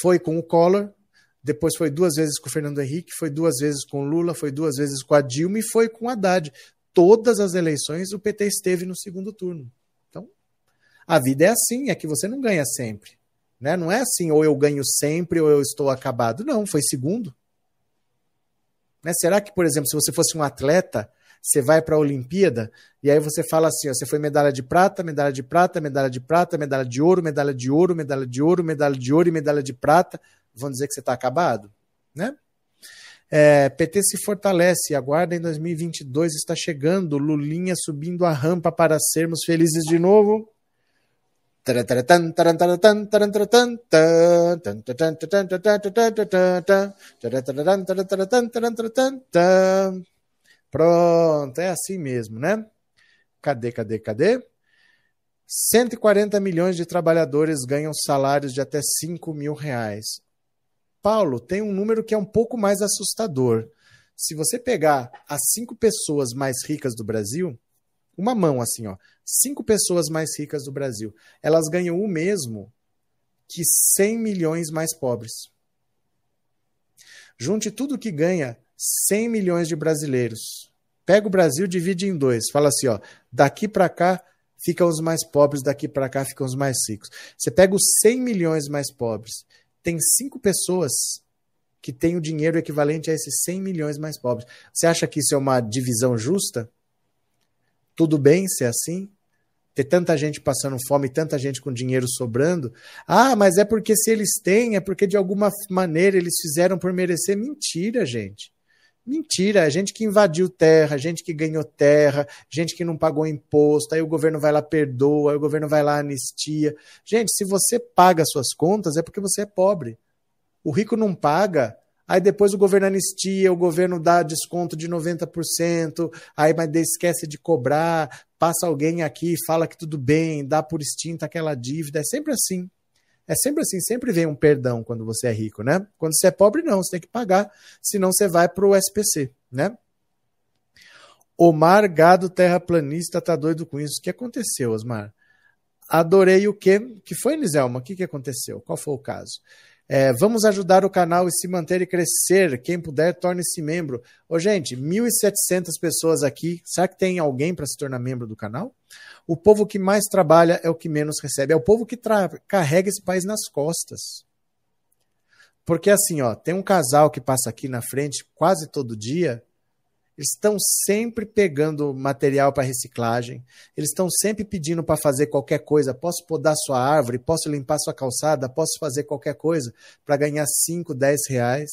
Foi com o Collor, depois foi duas vezes com o Fernando Henrique, foi duas vezes com o Lula, foi duas vezes com a Dilma e foi com o Haddad. Todas as eleições o PT esteve no segundo turno. Então, a vida é assim, é que você não ganha sempre. Né? Não é assim, ou eu ganho sempre ou eu estou acabado. Não, foi segundo. Né? Será que, por exemplo, se você fosse um atleta, você vai para a Olimpíada e aí você fala assim: ó, você foi medalha de prata, medalha de prata, medalha de prata, medalha de ouro, medalha de ouro, medalha de ouro, medalha de ouro e medalha de prata. Vão dizer que você está acabado, né? É, PT se fortalece, aguarda em 2022 está chegando, Lulinha subindo a rampa para sermos felizes de novo. Pronto, é assim mesmo, né? Cadê, cadê, cadê? 140 milhões de trabalhadores ganham salários de até 5 mil reais. Paulo, tem um número que é um pouco mais assustador. Se você pegar as cinco pessoas mais ricas do Brasil, uma mão assim, ó, cinco pessoas mais ricas do Brasil, elas ganham o mesmo que 100 milhões mais pobres. Junte tudo que ganha 100 milhões de brasileiros. Pega o Brasil, divide em dois. Fala assim, ó, daqui para cá ficam os mais pobres, daqui para cá ficam os mais ricos. Você pega os 100 milhões mais pobres, tem cinco pessoas que têm o dinheiro equivalente a esses 100 milhões mais pobres. Você acha que isso é uma divisão justa? Tudo bem ser assim? Ter tanta gente passando fome, tanta gente com dinheiro sobrando? Ah, mas é porque se eles têm, é porque de alguma maneira eles fizeram por merecer. Mentira, gente. Mentira, é gente que invadiu terra, gente que ganhou terra, gente que não pagou imposto, aí o governo vai lá perdoa, aí o governo vai lá anistia. Gente, se você paga suas contas é porque você é pobre. O rico não paga, aí depois o governo anistia, o governo dá desconto de 90%, aí mas esquece de cobrar, passa alguém aqui, fala que tudo bem, dá por extinta aquela dívida, é sempre assim. É sempre assim, sempre vem um perdão quando você é rico, né? Quando você é pobre, não, você tem que pagar, senão você vai para o SPC, né? Omar Gado Terraplanista tá doido com isso. O que aconteceu, Osmar? Adorei o quê? Que foi, Niselma? O que, que aconteceu? Qual foi o caso? É, vamos ajudar o canal e se manter e crescer. Quem puder, torne-se membro. Ô, gente, 1.700 pessoas aqui. Será que tem alguém para se tornar membro do canal? O povo que mais trabalha é o que menos recebe. É o povo que carrega esse país nas costas. Porque assim, ó, tem um casal que passa aqui na frente quase todo dia eles estão sempre pegando material para reciclagem, eles estão sempre pedindo para fazer qualquer coisa. Posso podar sua árvore, posso limpar sua calçada, posso fazer qualquer coisa para ganhar 5, 10 reais.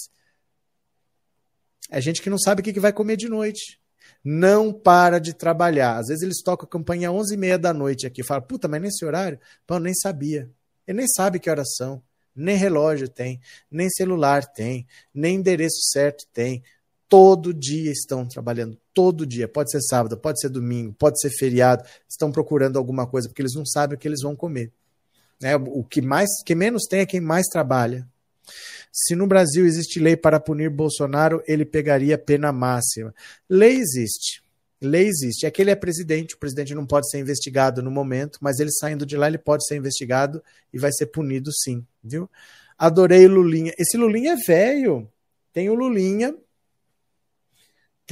É gente que não sabe o que vai comer de noite. Não para de trabalhar. Às vezes eles tocam a campanha às 11h30 da noite aqui. Fala, puta, mas nesse horário? Pô, nem sabia. Ele nem sabe que horas são. Nem relógio tem, nem celular tem, nem endereço certo tem todo dia estão trabalhando, todo dia. Pode ser sábado, pode ser domingo, pode ser feriado. Estão procurando alguma coisa porque eles não sabem o que eles vão comer. Né? O que mais, que menos tem é quem mais trabalha. Se no Brasil existe lei para punir Bolsonaro, ele pegaria pena máxima. Lei existe. Lei existe. É que ele é presidente, o presidente não pode ser investigado no momento, mas ele saindo de lá, ele pode ser investigado e vai ser punido sim, viu? Adorei Lulinha. Esse Lulinha é velho. Tem o Lulinha,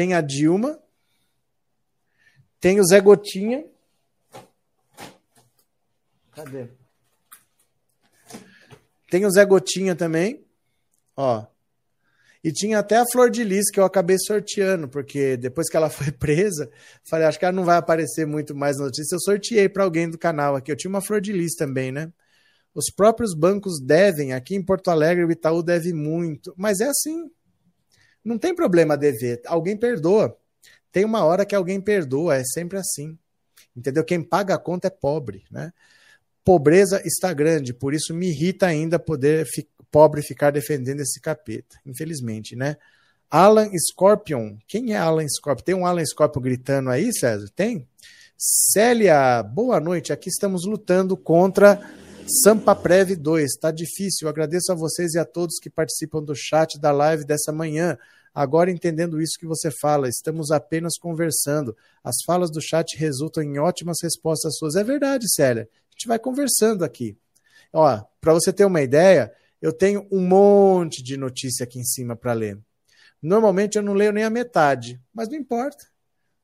tem a Dilma, tem o Zé Gotinha. Cadê? Tem o Zé Gotinha também, ó. E tinha até a Flor de Lis que eu acabei sorteando, porque depois que ela foi presa, falei, acho que ela não vai aparecer muito mais na notícia. Eu sorteei para alguém do canal aqui. Eu tinha uma Flor de Lis também, né? Os próprios bancos devem, aqui em Porto Alegre, o Itaú deve muito, mas é assim. Não tem problema dever, alguém perdoa. Tem uma hora que alguém perdoa, é sempre assim. Entendeu? Quem paga a conta é pobre, né? Pobreza está grande, por isso me irrita ainda poder fi pobre ficar defendendo esse capeta, infelizmente, né? Alan Scorpion. Quem é Alan Scorpion? Tem um Alan Scorpion gritando aí, César? Tem? Célia, boa noite. Aqui estamos lutando contra Sampa Prev 2. Está difícil. agradeço a vocês e a todos que participam do chat da live dessa manhã. Agora, entendendo isso que você fala, estamos apenas conversando. As falas do chat resultam em ótimas respostas suas. É verdade, Célia. A gente vai conversando aqui. Ó, para você ter uma ideia, eu tenho um monte de notícia aqui em cima para ler. Normalmente eu não leio nem a metade, mas não importa.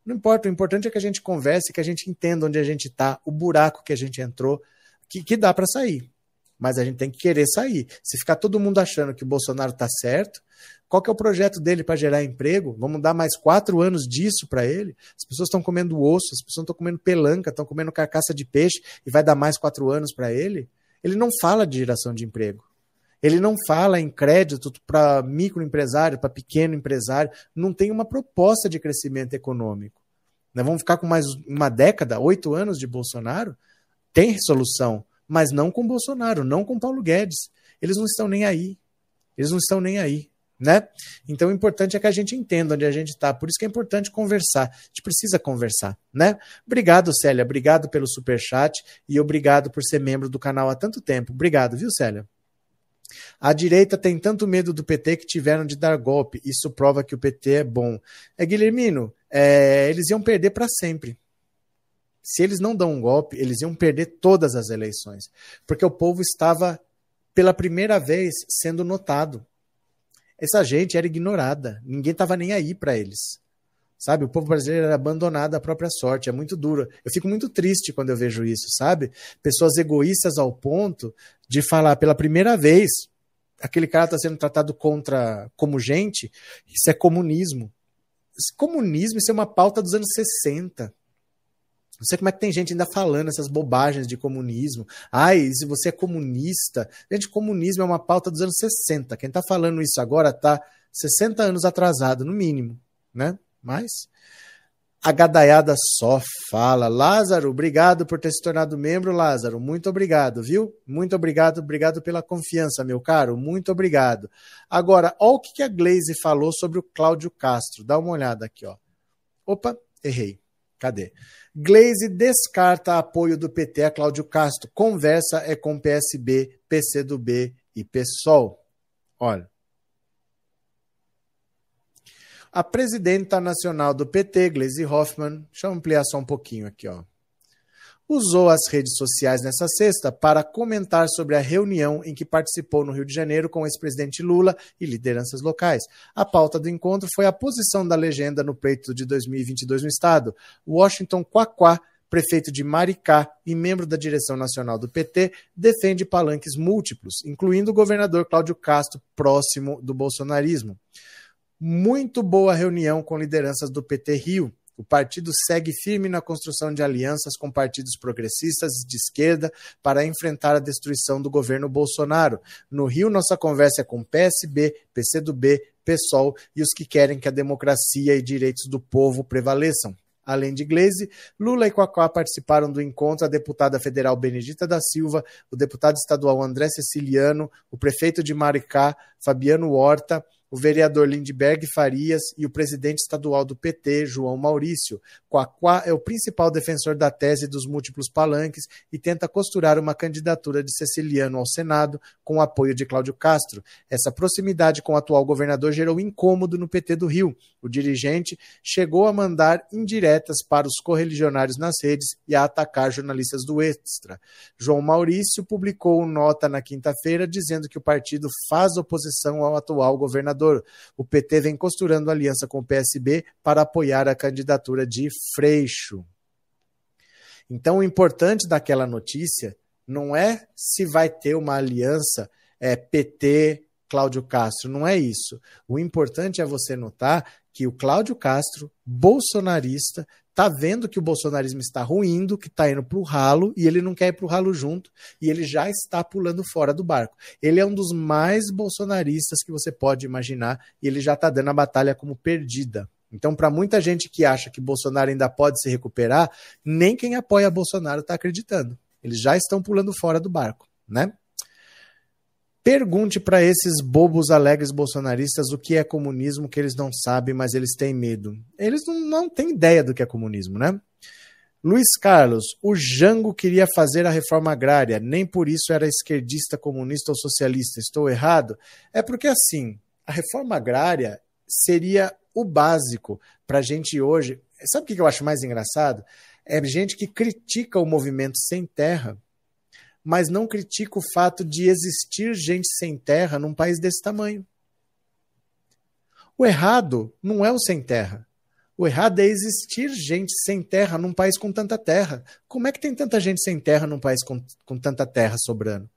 Não importa, o importante é que a gente converse, que a gente entenda onde a gente está, o buraco que a gente entrou, que, que dá para sair. Mas a gente tem que querer sair. Se ficar todo mundo achando que o Bolsonaro está certo, qual que é o projeto dele para gerar emprego? Vamos dar mais quatro anos disso para ele? As pessoas estão comendo osso, as pessoas estão comendo pelanca, estão comendo carcaça de peixe e vai dar mais quatro anos para ele? Ele não fala de geração de emprego. Ele não fala em crédito para microempresário, para pequeno empresário, não tem uma proposta de crescimento econômico. Nós vamos ficar com mais uma década, oito anos de Bolsonaro? Tem solução, mas não com Bolsonaro, não com Paulo Guedes. Eles não estão nem aí. Eles não estão nem aí. Né? Então o importante é que a gente entenda onde a gente está. Por isso que é importante conversar. A gente precisa conversar, né? Obrigado, Célia. Obrigado pelo super chat e obrigado por ser membro do canal há tanto tempo. Obrigado, viu, Célia? A direita tem tanto medo do PT que tiveram de dar golpe. Isso prova que o PT é bom. É Guilhermino, é, eles iam perder para sempre. Se eles não dão um golpe, eles iam perder todas as eleições, porque o povo estava pela primeira vez sendo notado. Essa gente era ignorada, ninguém estava nem aí para eles. Sabe, o povo brasileiro era abandonado à própria sorte, é muito duro. Eu fico muito triste quando eu vejo isso, sabe? Pessoas egoístas ao ponto de falar pela primeira vez, aquele cara está sendo tratado contra como gente, isso é comunismo. Esse comunismo, isso é uma pauta dos anos 60. Não sei como é que tem gente ainda falando essas bobagens de comunismo. Ai, se você é comunista. Gente, comunismo é uma pauta dos anos 60. Quem está falando isso agora está 60 anos atrasado, no mínimo, né? Mas a gadaiada só fala. Lázaro, obrigado por ter se tornado membro, Lázaro. Muito obrigado, viu? Muito obrigado, obrigado pela confiança, meu caro. Muito obrigado. Agora, olha o que a Glaze falou sobre o Cláudio Castro. Dá uma olhada aqui, ó. Opa, errei. Cadê? Glaze descarta apoio do PT a Cláudio Castro. Conversa é com PSB, PCdoB e PSOL. Olha. A presidenta nacional do PT, Gleisi Hoffmann, deixa eu ampliar só um pouquinho aqui, ó. Usou as redes sociais nessa sexta para comentar sobre a reunião em que participou no Rio de Janeiro com o ex-presidente Lula e lideranças locais. A pauta do encontro foi a posição da legenda no pleito de 2022 no estado. Washington Quaquá, prefeito de Maricá e membro da direção nacional do PT, defende palanques múltiplos, incluindo o governador Cláudio Castro, próximo do bolsonarismo muito boa reunião com lideranças do PT Rio. O partido segue firme na construção de alianças com partidos progressistas de esquerda para enfrentar a destruição do governo Bolsonaro. No Rio, nossa conversa é com PSB, PCdoB, PSOL e os que querem que a democracia e direitos do povo prevaleçam. Além de Gleisi, Lula e Quacá participaram do encontro a deputada federal Benedita da Silva, o deputado estadual André Ceciliano, o prefeito de Maricá, Fabiano Horta, o vereador Lindbergh Farias e o presidente estadual do PT, João Maurício. Quaquá é o principal defensor da tese dos múltiplos palanques e tenta costurar uma candidatura de Ceciliano ao Senado com o apoio de Cláudio Castro. Essa proximidade com o atual governador gerou incômodo no PT do Rio. O dirigente chegou a mandar indiretas para os correligionários nas redes e a atacar jornalistas do Extra. João Maurício publicou nota na quinta-feira dizendo que o partido faz oposição ao atual governador governador. O PT vem costurando aliança com o PSB para apoiar a candidatura de Freixo. Então, o importante daquela notícia não é se vai ter uma aliança é, PT Cláudio Castro, não é isso. O importante é você notar que o Cláudio Castro, bolsonarista, tá vendo que o bolsonarismo está ruindo, que está indo para o ralo e ele não quer ir para o ralo junto e ele já está pulando fora do barco. Ele é um dos mais bolsonaristas que você pode imaginar e ele já está dando a batalha como perdida. Então, para muita gente que acha que Bolsonaro ainda pode se recuperar, nem quem apoia Bolsonaro está acreditando. Eles já estão pulando fora do barco, né? Pergunte para esses bobos alegres bolsonaristas o que é comunismo, que eles não sabem, mas eles têm medo. Eles não, não têm ideia do que é comunismo, né? Luiz Carlos, o Jango queria fazer a reforma agrária, nem por isso era esquerdista, comunista ou socialista. Estou errado? É porque assim, a reforma agrária seria o básico para a gente hoje. Sabe o que eu acho mais engraçado? É gente que critica o movimento sem terra mas não critica o fato de existir gente sem terra num país desse tamanho. O errado não é o sem terra. O errado é existir gente sem terra num país com tanta terra. Como é que tem tanta gente sem terra num país com, com tanta terra sobrando?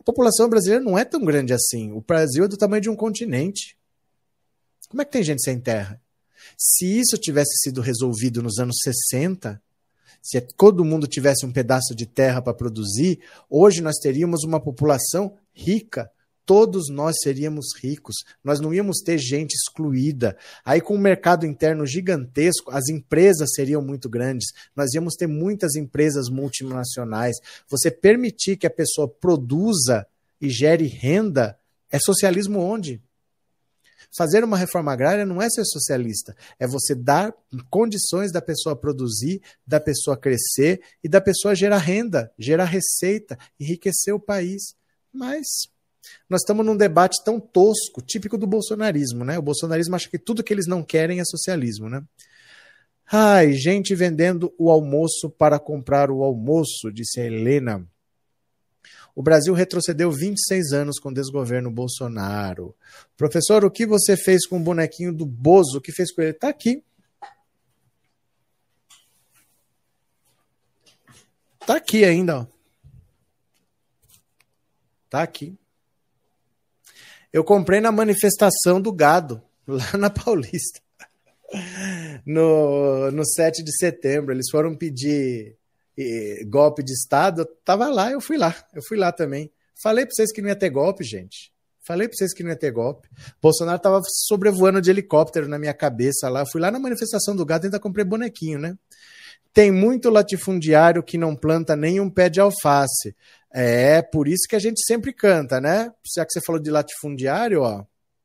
A população brasileira não é tão grande assim. O Brasil é do tamanho de um continente. Como é que tem gente sem terra? Se isso tivesse sido resolvido nos anos 60, se todo mundo tivesse um pedaço de terra para produzir, hoje nós teríamos uma população rica. Todos nós seríamos ricos, nós não íamos ter gente excluída. Aí, com um mercado interno gigantesco, as empresas seriam muito grandes, nós íamos ter muitas empresas multinacionais. Você permitir que a pessoa produza e gere renda é socialismo onde? Fazer uma reforma agrária não é ser socialista, é você dar condições da pessoa produzir, da pessoa crescer e da pessoa gerar renda, gerar receita, enriquecer o país. Mas nós estamos num debate tão tosco, típico do bolsonarismo, né? O bolsonarismo acha que tudo que eles não querem é socialismo, né? Ai, gente vendendo o almoço para comprar o almoço, disse a Helena. O Brasil retrocedeu 26 anos com o desgoverno Bolsonaro. Professor, o que você fez com o bonequinho do Bozo? O que fez com ele? Está aqui. Está aqui ainda. Ó. Tá aqui. Eu comprei na manifestação do gado, lá na Paulista. No, no 7 de setembro. Eles foram pedir golpe de Estado, eu tava lá, eu fui lá, eu fui lá também. Falei para vocês que não ia ter golpe, gente. Falei para vocês que não ia ter golpe. Bolsonaro tava sobrevoando de helicóptero na minha cabeça lá. Eu fui lá na manifestação do gado e ainda comprei bonequinho, né? Tem muito latifundiário que não planta nenhum pé de alface. É, por isso que a gente sempre canta, né? Já que você falou de latifundiário, ó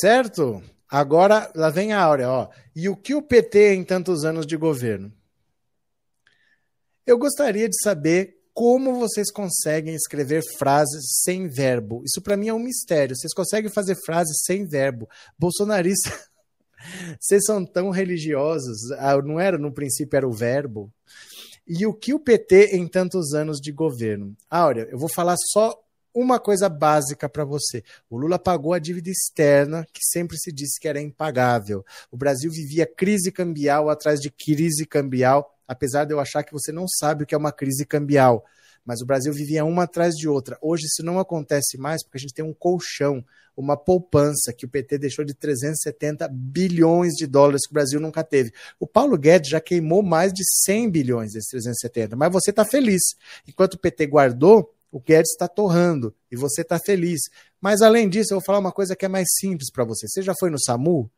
Certo? Agora, lá vem a Áurea, ó. E o que o PT em tantos anos de governo? Eu gostaria de saber como vocês conseguem escrever frases sem verbo. Isso para mim é um mistério. Vocês conseguem fazer frases sem verbo. Bolsonarista, vocês são tão religiosos. Ah, não era no princípio era o verbo. E o que o PT em tantos anos de governo? Áurea, eu vou falar só uma coisa básica para você. O Lula pagou a dívida externa, que sempre se disse que era impagável. O Brasil vivia crise cambial atrás de crise cambial, apesar de eu achar que você não sabe o que é uma crise cambial. Mas o Brasil vivia uma atrás de outra. Hoje isso não acontece mais porque a gente tem um colchão, uma poupança que o PT deixou de 370 bilhões de dólares que o Brasil nunca teve. O Paulo Guedes já queimou mais de 100 bilhões desses 370, mas você está feliz. Enquanto o PT guardou, o Guedes está torrando e você está feliz. Mas além disso, eu vou falar uma coisa que é mais simples para você. Você já foi no SAMU? O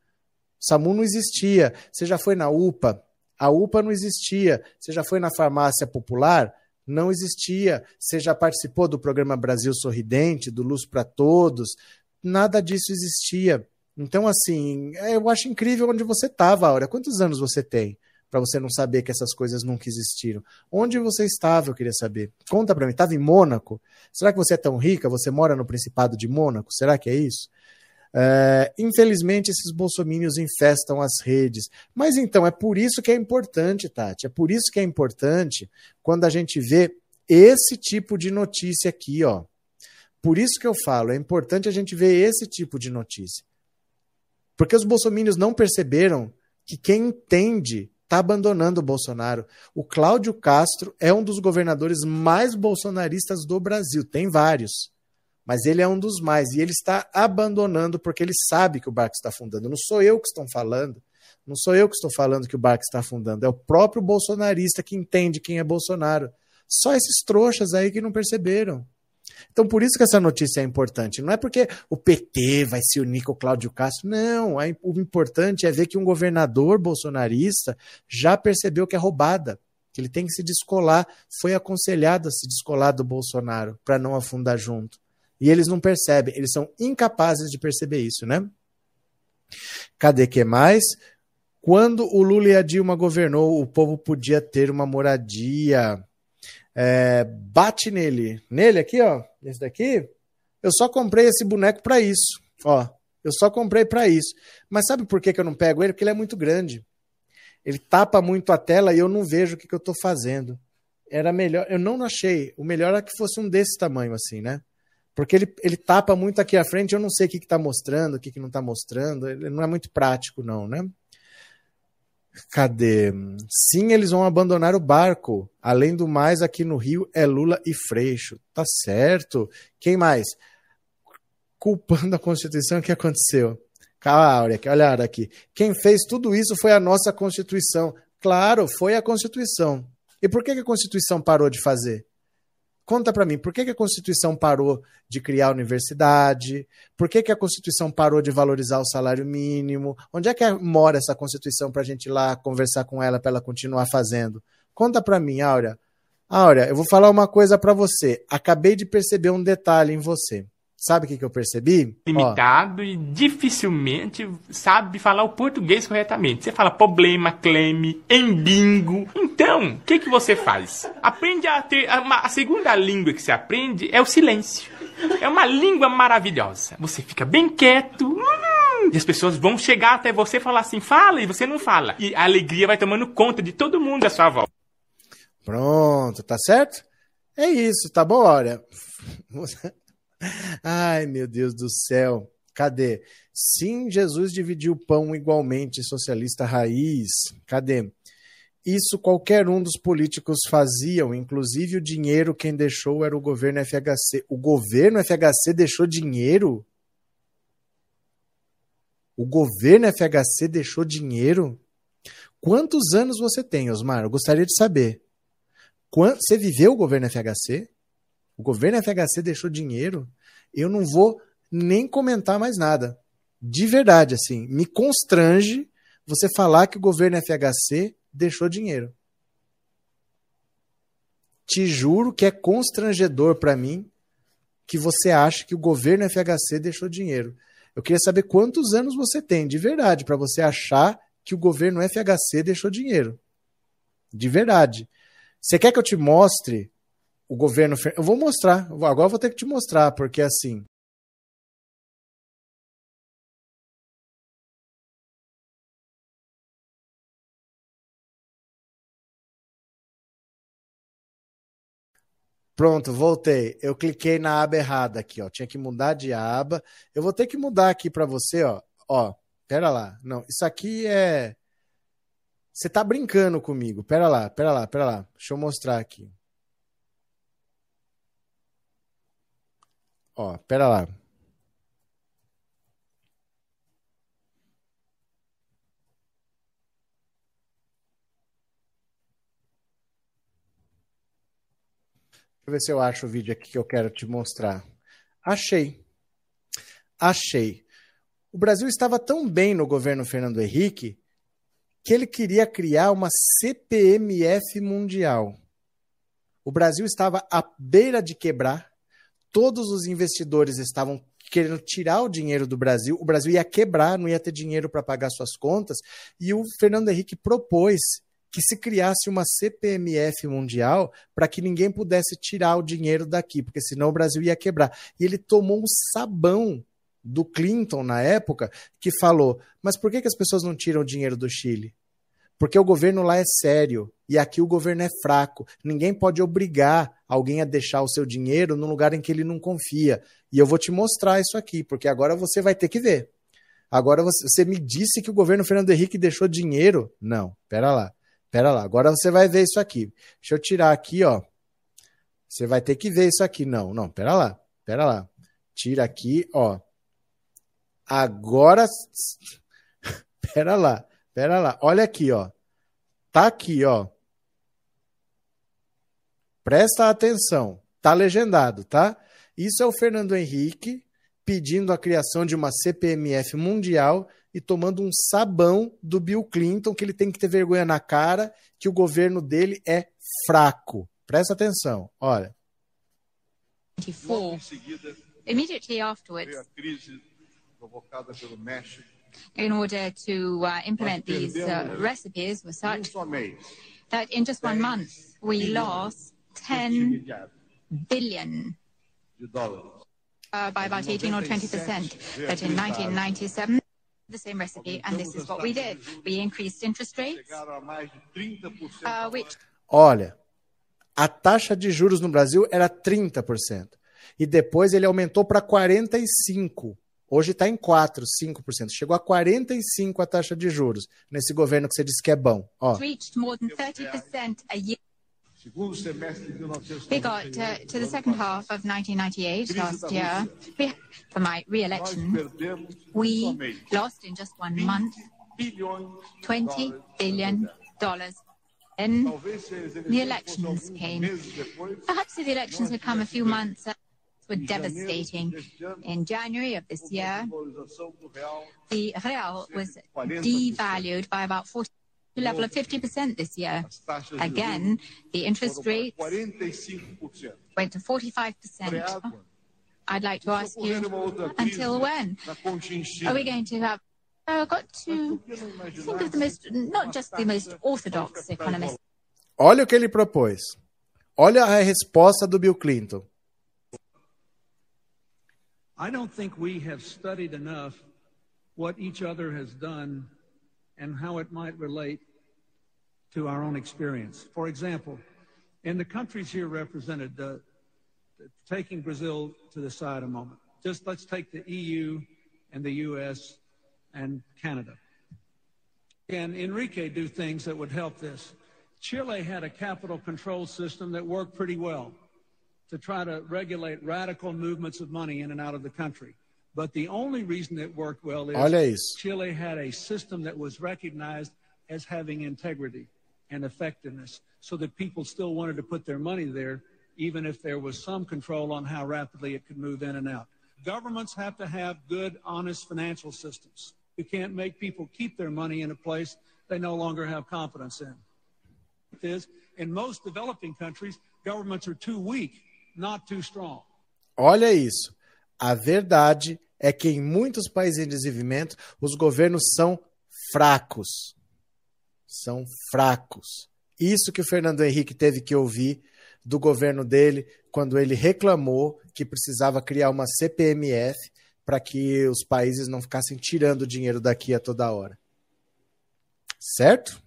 SAMU não existia. Você já foi na UPA? A UPA não existia. Você já foi na farmácia popular? Não existia. Você já participou do programa Brasil Sorridente, do Luz para Todos? Nada disso existia. Então, assim, eu acho incrível onde você estava, Aura. Quantos anos você tem? Para você não saber que essas coisas nunca existiram. Onde você estava, eu queria saber. Conta para mim, estava em Mônaco? Será que você é tão rica? Você mora no Principado de Mônaco? Será que é isso? É, infelizmente, esses bolsomínios infestam as redes. Mas então, é por isso que é importante, Tati. É por isso que é importante quando a gente vê esse tipo de notícia aqui, ó. Por isso que eu falo, é importante a gente ver esse tipo de notícia. Porque os bolsomínios não perceberam que quem entende está abandonando o Bolsonaro. O Cláudio Castro é um dos governadores mais bolsonaristas do Brasil. Tem vários. Mas ele é um dos mais. E ele está abandonando porque ele sabe que o barco está afundando. Não sou eu que estou falando. Não sou eu que estou falando que o barco está afundando. É o próprio bolsonarista que entende quem é Bolsonaro. Só esses trouxas aí que não perceberam. Então, por isso que essa notícia é importante. Não é porque o PT vai se unir com o Cláudio Castro. Não. O importante é ver que um governador bolsonarista já percebeu que é roubada, que ele tem que se descolar. Foi aconselhado a se descolar do Bolsonaro para não afundar junto. E eles não percebem, eles são incapazes de perceber isso, né? Cadê que mais? Quando o Lula e a Dilma governou, o povo podia ter uma moradia. É, bate nele. Nele aqui, ó. Esse daqui. Eu só comprei esse boneco para isso. Ó. Eu só comprei para isso. Mas sabe por que, que eu não pego ele? Porque ele é muito grande. Ele tapa muito a tela e eu não vejo o que, que eu estou fazendo. Era melhor. Eu não achei. O melhor é que fosse um desse tamanho, assim, né? Porque ele, ele tapa muito aqui à frente, eu não sei o que está mostrando, o que, que não está mostrando. Ele não é muito prático, não, né? Cadê? Sim, eles vão abandonar o barco. Além do mais, aqui no Rio é Lula e Freixo. Tá certo. Quem mais? Culpando a Constituição, o que aconteceu? Calma, olha aqui. Quem fez tudo isso foi a nossa Constituição. Claro, foi a Constituição. E por que a Constituição parou de fazer? Conta para mim, por que, que, a Constituição parou de criar a universidade? Por que, que, a Constituição parou de valorizar o salário mínimo? Onde é que mora essa Constituição para a gente ir lá conversar com ela para ela continuar fazendo? Conta para mim, Áurea. Áurea, eu vou falar uma coisa para você. Acabei de perceber um detalhe em você. Sabe o que, que eu percebi? Limitado Ó. e dificilmente sabe falar o português corretamente. Você fala problema, cleme, embingo. Então, o que, que você faz? Aprende a ter. Uma, a segunda língua que você aprende é o silêncio. É uma língua maravilhosa. Você fica bem quieto. Hum, e as pessoas vão chegar até você e falar assim, fala, e você não fala. E a alegria vai tomando conta de todo mundo à sua volta. Pronto, tá certo? É isso, tá bom? Olha. Ai, meu Deus do céu. Cadê? Sim, Jesus dividiu o pão igualmente, socialista raiz. Cadê? Isso qualquer um dos políticos faziam, inclusive o dinheiro quem deixou era o governo FHC. O governo FHC deixou dinheiro? O governo FHC deixou dinheiro? Quantos anos você tem, Osmar? Eu gostaria de saber. Você viveu o governo FHC? O governo FHC deixou dinheiro? Eu não vou nem comentar mais nada. De verdade, assim, me constrange você falar que o governo FHC deixou dinheiro. Te juro que é constrangedor para mim que você acha que o governo FHC deixou dinheiro. Eu queria saber quantos anos você tem, de verdade, para você achar que o governo FHC deixou dinheiro. De verdade. Você quer que eu te mostre o governo. Eu vou mostrar. Agora eu vou ter que te mostrar, porque assim. Pronto, voltei. Eu cliquei na aba errada aqui, ó. Tinha que mudar de aba. Eu vou ter que mudar aqui para você, ó. Ó, pera lá. Não, isso aqui é. Você tá brincando comigo. Pera lá, pera lá, pera lá. Deixa eu mostrar aqui. Ó, pera lá. Deixa eu ver se eu acho o vídeo aqui que eu quero te mostrar. Achei. Achei. O Brasil estava tão bem no governo Fernando Henrique que ele queria criar uma CPMF mundial. O Brasil estava à beira de quebrar todos os investidores estavam querendo tirar o dinheiro do Brasil, o Brasil ia quebrar, não ia ter dinheiro para pagar suas contas, e o Fernando Henrique propôs que se criasse uma CPMF mundial para que ninguém pudesse tirar o dinheiro daqui, porque senão o Brasil ia quebrar. E ele tomou um sabão do Clinton na época que falou: mas por que, que as pessoas não tiram o dinheiro do Chile? Porque o governo lá é sério e aqui o governo é fraco. Ninguém pode obrigar alguém a deixar o seu dinheiro num lugar em que ele não confia. E eu vou te mostrar isso aqui, porque agora você vai ter que ver. Agora você, você me disse que o governo Fernando Henrique deixou dinheiro? Não, pera lá. Pera lá, agora você vai ver isso aqui. Deixa eu tirar aqui, ó. Você vai ter que ver isso aqui. Não, não, pera lá. Pera lá. Tira aqui, ó. Agora Pera lá. Pera lá. Olha aqui, ó. Tá aqui, ó. Presta atenção. Tá legendado, tá? Isso é o Fernando Henrique pedindo a criação de uma CPMF mundial e tomando um sabão do Bill Clinton, que ele tem que ter vergonha na cara, que o governo dele é fraco. Presta atenção, olha. Immediately afterwards, a crise provocada pelo México. In order to uh, implement these uh, recipes were such that in just one month we lost 10 billion de uh, by about 18 or 20 percent. But in 1997, the same recipe, and this is what we did. We increased interest rates, Chegaram a mais de 30% uh, which Olha, a taxa de juros no Brasil era 30%. E depois ele aumentou para 45%. Hoje está em 4%, 5%. Chegou a 45% a taxa de juros nesse governo que você disse que é bom. Ó, reached more than 30 percent a year. segundo semestre de We got 1998. uh, to the second half of 1998 last year. We, for my Nós re-election, perdemos we lost in just one month bilhões de 20 dólares billion dollars. As the eleições elections came. Perhaps if the elections had come a few months, were devastating. In January of this year, uma valorização do real the real was devalued by about 40 to level of 50% this year. as taxas de Again, the interest foram rates went to 45%. I'd like to ask you, Ocorrendo uma outra crise until when are we going to have? Uh, got to Por que não imaginar think of the most, not just the most orthodox economists, olha o que ele propôs. Olha a resposta do Bill Clinton. I don't think we have studied enough what each other has done and how it might relate to our own experience. For example, in the countries here represented, uh, taking Brazil to the side a moment, just let's take the EU and the US and Canada. Can Enrique do things that would help this? Chile had a capital control system that worked pretty well to try to regulate radical movements of money in and out of the country. But the only reason it worked well is. Chile had a system that was recognized as having integrity and effectiveness so that people still wanted to put their money there, even if there was some control on how rapidly it could move in and out. Governments have to have good, honest financial systems. You can't make people keep their money in a place they no longer have confidence in is in most developing countries, governments are too weak, not too strong. Olha isso. A verdade é que em muitos países em desenvolvimento, os governos são fracos. São fracos. Isso que o Fernando Henrique teve que ouvir do governo dele quando ele reclamou que precisava criar uma CPMF para que os países não ficassem tirando dinheiro daqui a toda hora. Certo?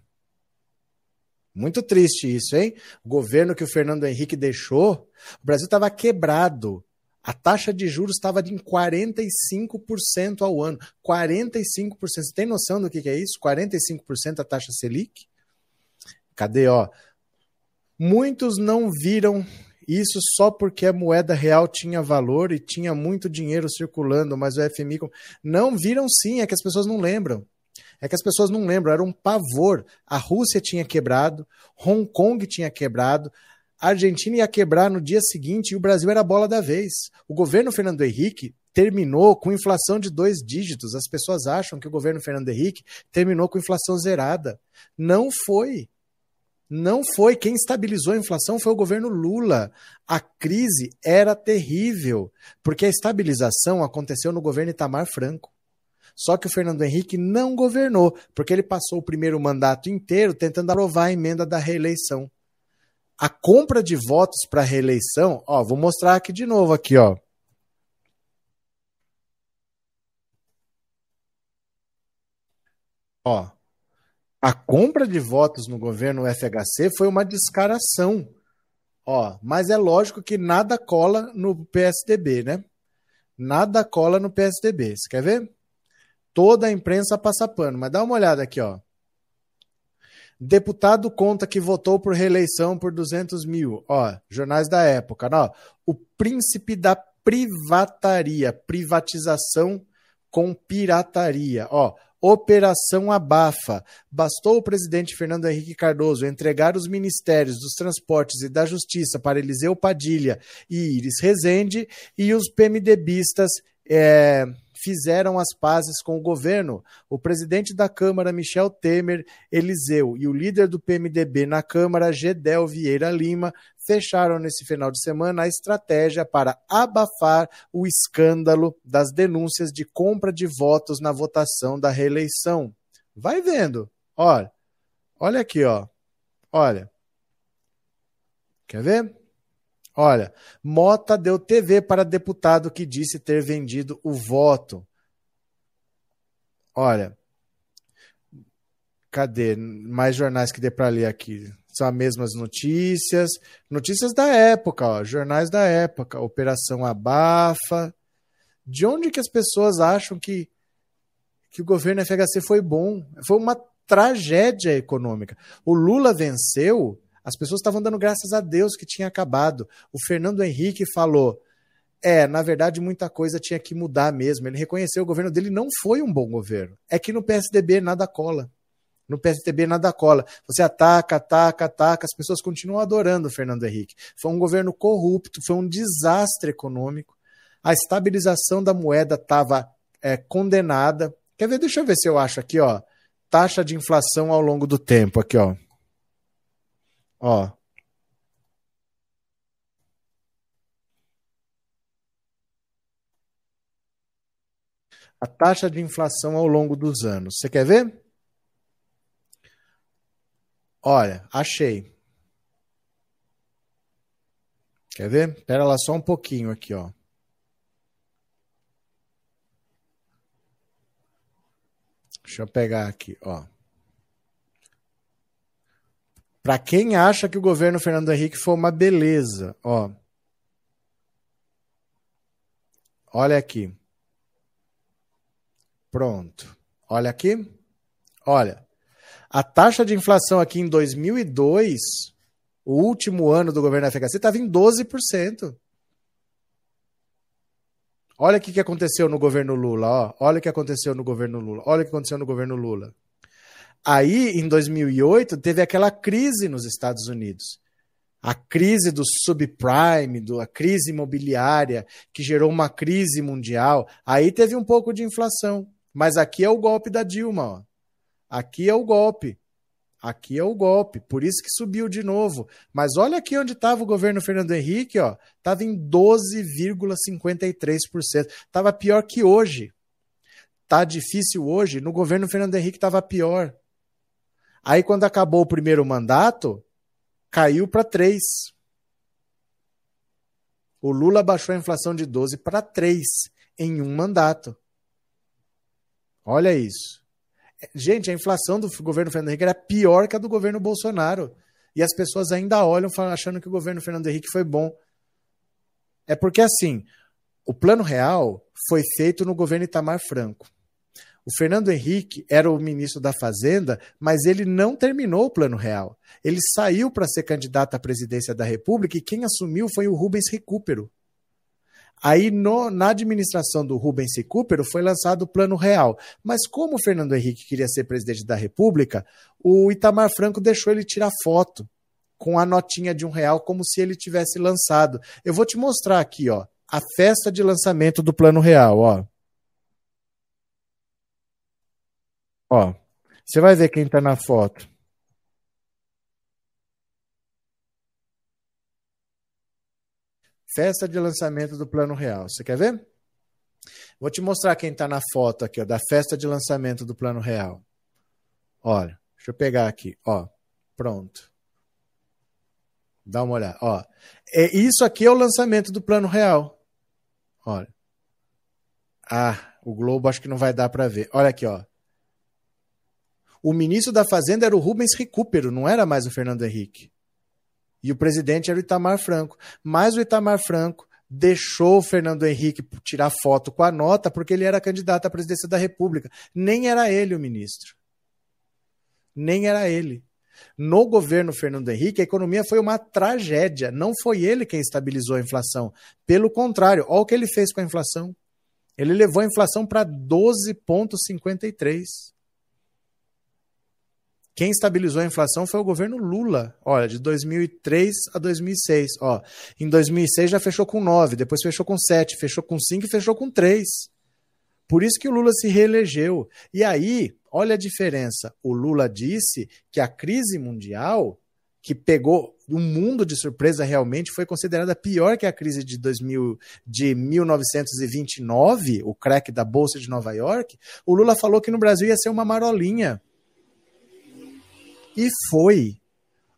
Muito triste isso, hein? O governo que o Fernando Henrique deixou, o Brasil estava quebrado. A taxa de juros estava em 45% ao ano. 45%. Você tem noção do que, que é isso? 45% a taxa Selic? Cadê, ó? Muitos não viram isso só porque a moeda real tinha valor e tinha muito dinheiro circulando, mas o FMI. Não viram sim, é que as pessoas não lembram. É que as pessoas não lembram, era um pavor. A Rússia tinha quebrado, Hong Kong tinha quebrado, a Argentina ia quebrar no dia seguinte e o Brasil era a bola da vez. O governo Fernando Henrique terminou com inflação de dois dígitos. As pessoas acham que o governo Fernando Henrique terminou com inflação zerada. Não foi. Não foi. Quem estabilizou a inflação foi o governo Lula. A crise era terrível, porque a estabilização aconteceu no governo Itamar Franco. Só que o Fernando Henrique não governou, porque ele passou o primeiro mandato inteiro tentando aprovar a emenda da reeleição. A compra de votos para reeleição, ó, vou mostrar aqui de novo aqui, ó. Ó, a compra de votos no governo FHC foi uma descaração. Ó, mas é lógico que nada cola no PSDB, né? Nada cola no PSDB. Você quer ver? Toda a imprensa passa pano, mas dá uma olhada aqui, ó. Deputado conta que votou por reeleição por 200 mil. Ó, jornais da época. Ó, o príncipe da privataria, privatização com pirataria. Ó, Operação Abafa. Bastou o presidente Fernando Henrique Cardoso entregar os ministérios dos Transportes e da Justiça para Eliseu Padilha e Iris Rezende e os PMDBistas é, fizeram as pazes com o governo. O presidente da Câmara, Michel Temer, Eliseu, e o líder do PMDB na Câmara, Gedel Vieira Lima, fecharam nesse final de semana a estratégia para abafar o escândalo das denúncias de compra de votos na votação da reeleição. Vai vendo. Olha, olha aqui, ó. Olha. Quer ver? Olha, Mota deu TV para deputado que disse ter vendido o voto. Olha, cadê? Mais jornais que dê para ler aqui são as mesmas notícias, notícias da época, ó, jornais da época, Operação Abafa. De onde que as pessoas acham que, que o governo FHC foi bom? Foi uma tragédia econômica. O Lula venceu, as pessoas estavam dando graças a Deus que tinha acabado. O Fernando Henrique falou: é, na verdade, muita coisa tinha que mudar mesmo. Ele reconheceu o governo dele não foi um bom governo. É que no PSDB nada cola. No PSDB nada cola. Você ataca, ataca, ataca, as pessoas continuam adorando o Fernando Henrique. Foi um governo corrupto, foi um desastre econômico. A estabilização da moeda estava é, condenada. Quer ver? Deixa eu ver se eu acho aqui, ó. Taxa de inflação ao longo do tempo, aqui, ó. Ó. A taxa de inflação ao longo dos anos. Você quer ver? Olha, achei. Quer ver? Espera lá só um pouquinho aqui, ó. Deixa eu pegar aqui, ó. Para quem acha que o governo Fernando Henrique foi uma beleza, ó. Olha aqui. Pronto. Olha aqui. Olha. A taxa de inflação aqui em 2002, o último ano do governo FHC, estava em 12%. Olha o que aconteceu no governo Lula, ó. Olha o que aconteceu no governo Lula. Olha o que aconteceu no governo Lula. Aí, em 2008, teve aquela crise nos Estados Unidos. A crise do subprime, do, a crise imobiliária, que gerou uma crise mundial. Aí teve um pouco de inflação. Mas aqui é o golpe da Dilma. Ó. Aqui é o golpe. Aqui é o golpe. Por isso que subiu de novo. Mas olha aqui onde estava o governo Fernando Henrique, ó. Estava em 12,53%. Estava pior que hoje. Tá difícil hoje. No governo Fernando Henrique estava pior. Aí, quando acabou o primeiro mandato, caiu para 3. O Lula baixou a inflação de 12 para 3 em um mandato. Olha isso. Gente, a inflação do governo Fernando Henrique era pior que a do governo Bolsonaro. E as pessoas ainda olham achando que o governo Fernando Henrique foi bom. É porque, assim, o Plano Real foi feito no governo Itamar Franco. O Fernando Henrique era o ministro da Fazenda, mas ele não terminou o Plano Real. Ele saiu para ser candidato à presidência da República e quem assumiu foi o Rubens Recupero. Aí, no, na administração do Rubens Recupero, foi lançado o Plano Real. Mas como o Fernando Henrique queria ser presidente da República, o Itamar Franco deixou ele tirar foto com a notinha de um real, como se ele tivesse lançado. Eu vou te mostrar aqui, ó, a festa de lançamento do Plano Real, ó. Ó, você vai ver quem está na foto. Festa de lançamento do Plano Real. Você quer ver? Vou te mostrar quem está na foto aqui, ó, da festa de lançamento do Plano Real. Olha, deixa eu pegar aqui, ó. Pronto. Dá uma olhada, ó. É, isso aqui é o lançamento do Plano Real. Olha. Ah, o Globo acho que não vai dar para ver. Olha aqui, ó. O ministro da Fazenda era o Rubens Recupero, não era mais o Fernando Henrique. E o presidente era o Itamar Franco. Mas o Itamar Franco deixou o Fernando Henrique tirar foto com a nota porque ele era candidato à presidência da República. Nem era ele o ministro. Nem era ele. No governo Fernando Henrique, a economia foi uma tragédia. Não foi ele quem estabilizou a inflação. Pelo contrário, olha o que ele fez com a inflação. Ele levou a inflação para 12,53. Quem estabilizou a inflação foi o governo Lula. Olha, de 2003 a 2006. Ó, em 2006 já fechou com 9, depois fechou com 7, fechou com 5 e fechou com 3. Por isso que o Lula se reelegeu. E aí, olha a diferença. O Lula disse que a crise mundial, que pegou o mundo de surpresa realmente, foi considerada pior que a crise de, 2000, de 1929, o crack da Bolsa de Nova York. O Lula falou que no Brasil ia ser uma marolinha. E foi.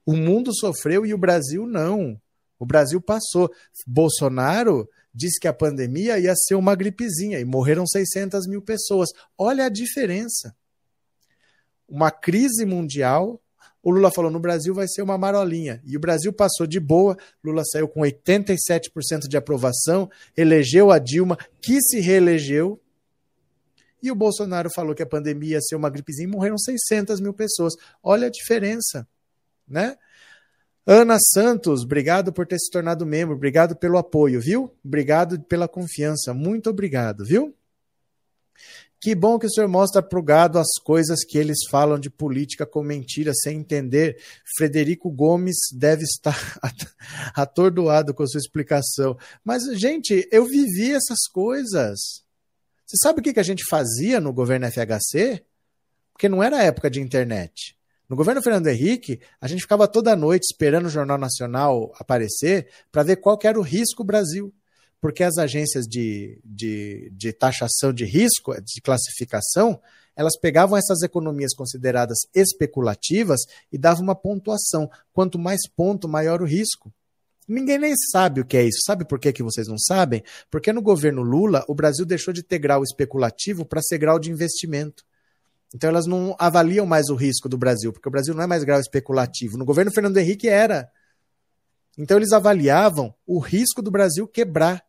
O mundo sofreu e o Brasil não. O Brasil passou. Bolsonaro disse que a pandemia ia ser uma gripezinha e morreram 600 mil pessoas. Olha a diferença. Uma crise mundial. O Lula falou: no Brasil vai ser uma marolinha. E o Brasil passou de boa. Lula saiu com 87% de aprovação, elegeu a Dilma, que se reelegeu. E o Bolsonaro falou que a pandemia ia ser uma gripezinha e morreram 600 mil pessoas. Olha a diferença, né? Ana Santos, obrigado por ter se tornado membro, obrigado pelo apoio, viu? Obrigado pela confiança, muito obrigado, viu? Que bom que o senhor mostra para o gado as coisas que eles falam de política com mentira, sem entender. Frederico Gomes deve estar atordoado com a sua explicação. Mas, gente, eu vivi essas coisas. Você sabe o que a gente fazia no governo FHC? Porque não era época de internet. No governo Fernando Henrique, a gente ficava toda noite esperando o Jornal Nacional aparecer para ver qual era o risco Brasil. Porque as agências de, de, de taxação de risco, de classificação, elas pegavam essas economias consideradas especulativas e davam uma pontuação. Quanto mais ponto, maior o risco. Ninguém nem sabe o que é isso. Sabe por que, que vocês não sabem? Porque no governo Lula, o Brasil deixou de ter grau especulativo para ser grau de investimento. Então elas não avaliam mais o risco do Brasil, porque o Brasil não é mais grau especulativo. No governo Fernando Henrique era. Então eles avaliavam o risco do Brasil quebrar.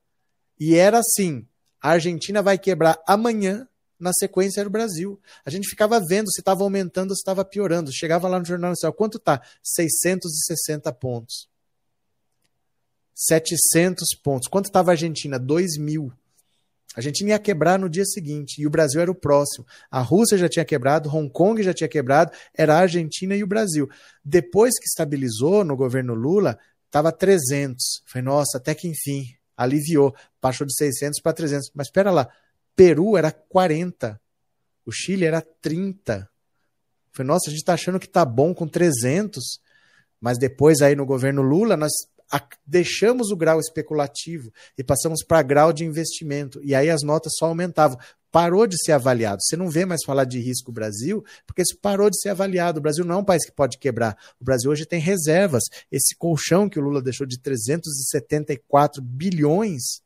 E era assim: a Argentina vai quebrar amanhã, na sequência era o Brasil. A gente ficava vendo se estava aumentando ou se estava piorando. Chegava lá no Jornal Nacional, quanto tá? 660 pontos. 700 pontos. Quanto estava a Argentina? 2 mil. A Argentina ia quebrar no dia seguinte e o Brasil era o próximo. A Rússia já tinha quebrado, Hong Kong já tinha quebrado, era a Argentina e o Brasil. Depois que estabilizou no governo Lula, estava 300. Foi nossa, até que enfim, aliviou, baixou de 600 para 300. Mas espera lá, Peru era 40, o Chile era 30. Foi nossa, a gente está achando que tá bom com 300, mas depois aí no governo Lula nós deixamos o grau especulativo e passamos para grau de investimento. E aí as notas só aumentavam. Parou de ser avaliado. Você não vê mais falar de risco Brasil, porque isso parou de ser avaliado. O Brasil não é um país que pode quebrar. O Brasil hoje tem reservas. Esse colchão que o Lula deixou de 374 bilhões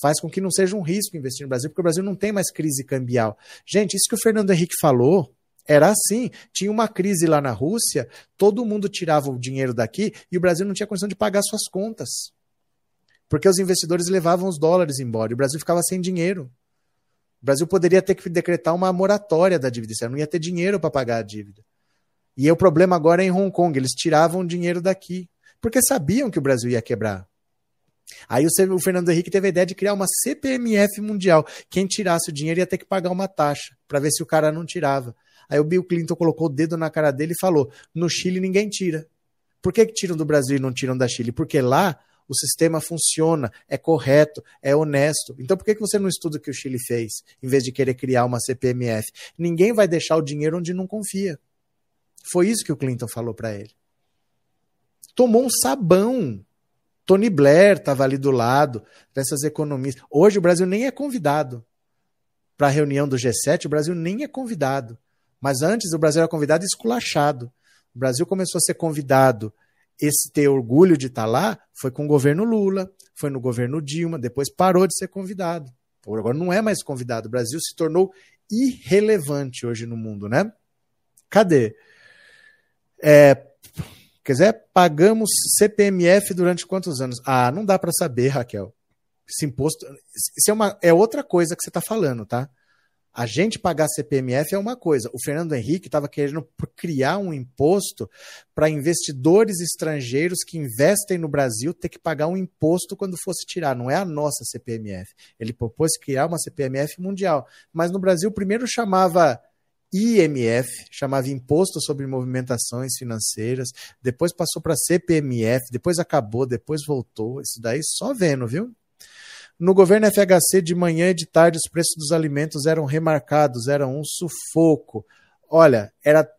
faz com que não seja um risco investir no Brasil, porque o Brasil não tem mais crise cambial. Gente, isso que o Fernando Henrique falou, era assim. Tinha uma crise lá na Rússia, todo mundo tirava o dinheiro daqui e o Brasil não tinha condição de pagar suas contas. Porque os investidores levavam os dólares embora e o Brasil ficava sem dinheiro. O Brasil poderia ter que decretar uma moratória da dívida, não ia ter dinheiro para pagar a dívida. E o problema agora é em Hong Kong, eles tiravam dinheiro daqui, porque sabiam que o Brasil ia quebrar. Aí o Fernando Henrique teve a ideia de criar uma CPMF mundial. Quem tirasse o dinheiro ia ter que pagar uma taxa, para ver se o cara não tirava. Aí o Bill Clinton colocou o dedo na cara dele e falou: no Chile ninguém tira. Por que, que tiram do Brasil e não tiram da Chile? Porque lá o sistema funciona, é correto, é honesto. Então por que, que você não estuda o que o Chile fez, em vez de querer criar uma CPMF? Ninguém vai deixar o dinheiro onde não confia. Foi isso que o Clinton falou para ele. Tomou um sabão. Tony Blair estava ali do lado dessas economias. Hoje o Brasil nem é convidado para a reunião do G7, o Brasil nem é convidado. Mas antes o Brasil era convidado e esculachado. O Brasil começou a ser convidado. Esse ter orgulho de estar tá lá foi com o governo Lula, foi no governo Dilma, depois parou de ser convidado. Agora não é mais convidado. O Brasil se tornou irrelevante hoje no mundo, né? Cadê? É, quer dizer, pagamos CPMF durante quantos anos? Ah, não dá para saber, Raquel. Esse imposto. Isso é, uma, é outra coisa que você está falando, tá? A gente pagar CPMF é uma coisa. O Fernando Henrique estava querendo criar um imposto para investidores estrangeiros que investem no Brasil ter que pagar um imposto quando fosse tirar. Não é a nossa CPMF. Ele propôs criar uma CPMF mundial. Mas no Brasil, primeiro chamava IMF, chamava Imposto sobre Movimentações Financeiras, depois passou para CPMF, depois acabou, depois voltou. Isso daí só vendo, viu? No governo FHC, de manhã e de tarde, os preços dos alimentos eram remarcados, era um sufoco. Olha, era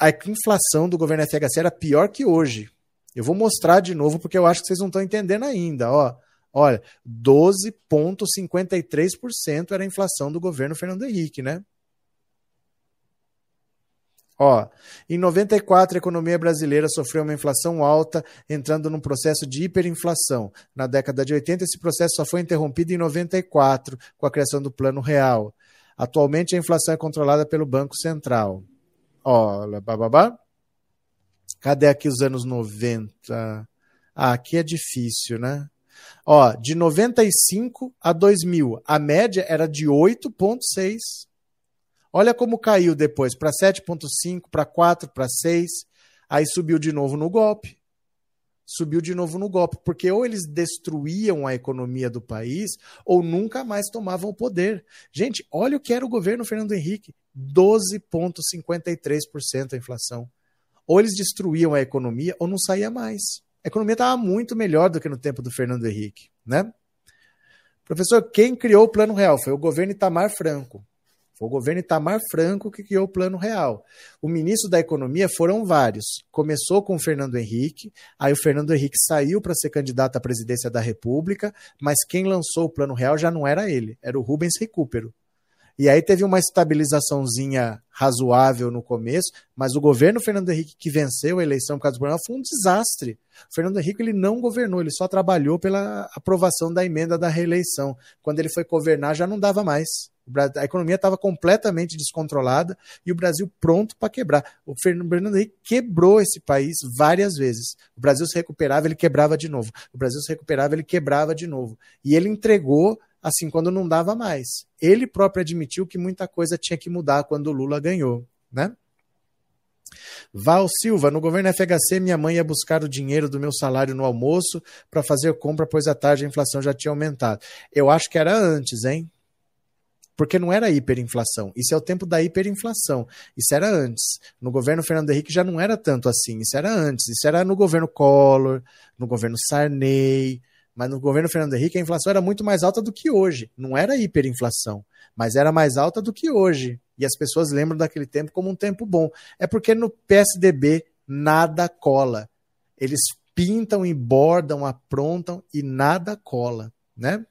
a inflação do governo FHC era pior que hoje. Eu vou mostrar de novo porque eu acho que vocês não estão entendendo ainda. Ó, olha, 12,53% era a inflação do governo Fernando Henrique, né? Ó, em 94, a economia brasileira sofreu uma inflação alta, entrando num processo de hiperinflação. Na década de 80, esse processo só foi interrompido em 94, com a criação do Plano Real. Atualmente, a inflação é controlada pelo Banco Central. Olha, bababá. Cadê aqui os anos 90? Ah, aqui é difícil, né? Ó, de 95 a 2000, a média era de 8,6. Olha como caiu depois para 7,5, para 4, para 6. Aí subiu de novo no golpe. Subiu de novo no golpe, porque ou eles destruíam a economia do país ou nunca mais tomavam o poder. Gente, olha o que era o governo Fernando Henrique: 12,53% a inflação. Ou eles destruíam a economia ou não saía mais. A economia estava muito melhor do que no tempo do Fernando Henrique, né? Professor, quem criou o Plano Real? Foi o governo Itamar Franco. Foi o governo Itamar Franco que criou o Plano Real. O ministro da Economia foram vários. Começou com o Fernando Henrique, aí o Fernando Henrique saiu para ser candidato à presidência da República, mas quem lançou o Plano Real já não era ele, era o Rubens Recupero. E aí teve uma estabilizaçãozinha razoável no começo, mas o governo Fernando Henrique que venceu a eleição por causa do Plano foi um desastre. O Fernando Henrique ele não governou, ele só trabalhou pela aprovação da emenda da reeleição. Quando ele foi governar já não dava mais. A economia estava completamente descontrolada e o Brasil pronto para quebrar. O Fernando Henrique quebrou esse país várias vezes. O Brasil se recuperava, ele quebrava de novo. O Brasil se recuperava, ele quebrava de novo. E ele entregou assim quando não dava mais. Ele próprio admitiu que muita coisa tinha que mudar quando o Lula ganhou, né? Val Silva, no governo FHC, minha mãe ia buscar o dinheiro do meu salário no almoço para fazer compra, pois à tarde a inflação já tinha aumentado. Eu acho que era antes, hein? Porque não era hiperinflação. Isso é o tempo da hiperinflação. Isso era antes. No governo Fernando Henrique já não era tanto assim. Isso era antes. Isso era no governo Collor, no governo Sarney. Mas no governo Fernando Henrique a inflação era muito mais alta do que hoje. Não era hiperinflação, mas era mais alta do que hoje. E as pessoas lembram daquele tempo como um tempo bom. É porque no PSDB nada cola. Eles pintam e bordam, aprontam e nada cola, né?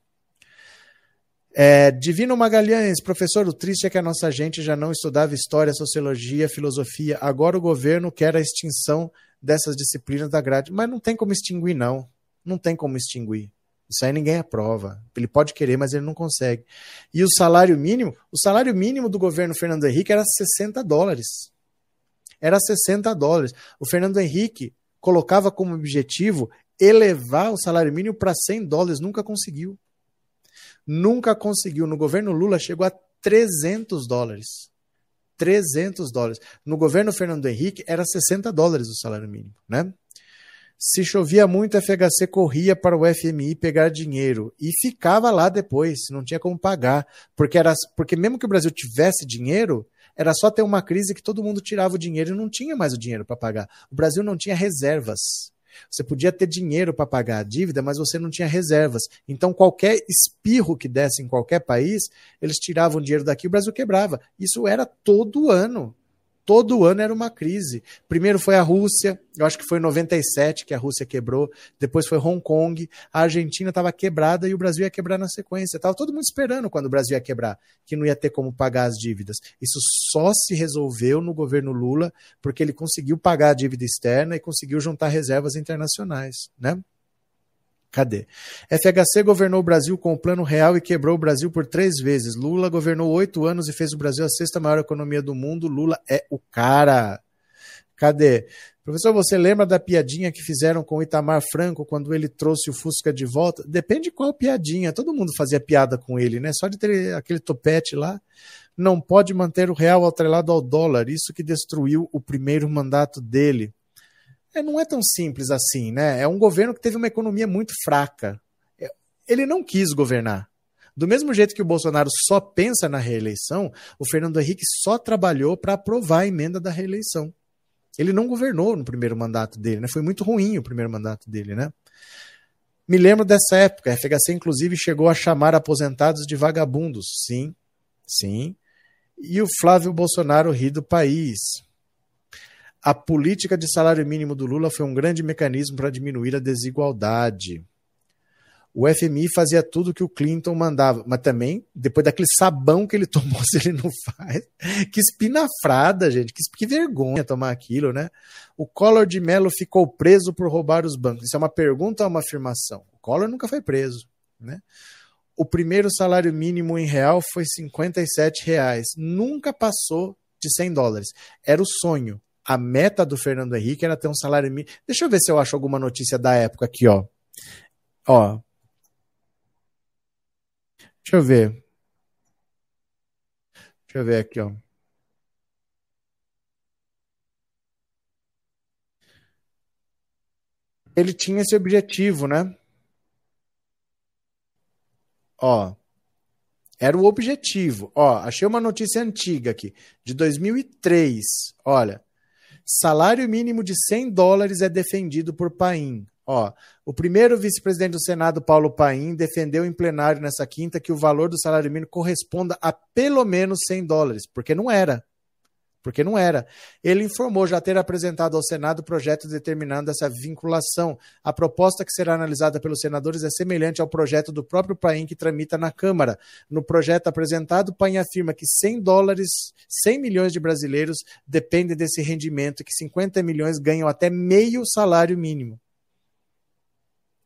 É, Divino Magalhães, professor, o triste é que a nossa gente já não estudava história, sociologia, filosofia. Agora o governo quer a extinção dessas disciplinas da grade. Mas não tem como extinguir, não. Não tem como extinguir. Isso aí ninguém aprova. Ele pode querer, mas ele não consegue. E o salário mínimo? O salário mínimo do governo Fernando Henrique era 60 dólares. Era 60 dólares. O Fernando Henrique colocava como objetivo elevar o salário mínimo para 100 dólares, nunca conseguiu nunca conseguiu. No governo Lula chegou a 300 dólares. 300 dólares. No governo Fernando Henrique era 60 dólares o salário mínimo, né? Se chovia muito, a FHC corria para o FMI pegar dinheiro e ficava lá depois, não tinha como pagar, porque era porque mesmo que o Brasil tivesse dinheiro, era só ter uma crise que todo mundo tirava o dinheiro e não tinha mais o dinheiro para pagar. O Brasil não tinha reservas. Você podia ter dinheiro para pagar a dívida, mas você não tinha reservas. Então, qualquer espirro que desse em qualquer país, eles tiravam dinheiro daqui e o Brasil quebrava. Isso era todo ano todo ano era uma crise. Primeiro foi a Rússia, eu acho que foi em 97 que a Rússia quebrou, depois foi Hong Kong, a Argentina estava quebrada e o Brasil ia quebrar na sequência. Estava todo mundo esperando quando o Brasil ia quebrar, que não ia ter como pagar as dívidas. Isso só se resolveu no governo Lula, porque ele conseguiu pagar a dívida externa e conseguiu juntar reservas internacionais, né? Cadê? FHC governou o Brasil com o Plano Real e quebrou o Brasil por três vezes. Lula governou oito anos e fez o Brasil a sexta maior economia do mundo. Lula é o cara. Cadê? Professor, você lembra da piadinha que fizeram com o Itamar Franco quando ele trouxe o Fusca de volta? Depende de qual piadinha. Todo mundo fazia piada com ele, né? Só de ter aquele topete lá. Não pode manter o real atrelado ao dólar. Isso que destruiu o primeiro mandato dele. É, não é tão simples assim, né? É um governo que teve uma economia muito fraca. É, ele não quis governar. Do mesmo jeito que o Bolsonaro só pensa na reeleição, o Fernando Henrique só trabalhou para aprovar a emenda da reeleição. Ele não governou no primeiro mandato dele, né? Foi muito ruim o primeiro mandato dele, né? Me lembro dessa época. A FHC, inclusive, chegou a chamar aposentados de vagabundos. Sim, sim. E o Flávio Bolsonaro ri do país. A política de salário mínimo do Lula foi um grande mecanismo para diminuir a desigualdade. O FMI fazia tudo que o Clinton mandava, mas também, depois daquele sabão que ele tomou, se ele não faz. Que espinafrada, gente. Que, que vergonha tomar aquilo, né? O Collor de Mello ficou preso por roubar os bancos. Isso é uma pergunta ou uma afirmação? O Collor nunca foi preso, né? O primeiro salário mínimo em real foi 57 reais. Nunca passou de 100 dólares. Era o sonho. A meta do Fernando Henrique era ter um salário mínimo. Deixa eu ver se eu acho alguma notícia da época aqui, ó. Ó, Deixa eu ver. Deixa eu ver aqui, ó. Ele tinha esse objetivo, né? Ó. Era o objetivo. Ó, achei uma notícia antiga aqui, de 2003. Olha. Salário mínimo de 100 dólares é defendido por Paim. Ó, o primeiro vice-presidente do Senado, Paulo Paim, defendeu em plenário nessa quinta que o valor do salário mínimo corresponda a pelo menos 100 dólares, porque não era. Porque não era. Ele informou já ter apresentado ao Senado o projeto determinando essa vinculação. A proposta que será analisada pelos senadores é semelhante ao projeto do próprio Paim que tramita na Câmara. No projeto apresentado, Paim afirma que 100 dólares, 100 milhões de brasileiros dependem desse rendimento e que 50 milhões ganham até meio salário mínimo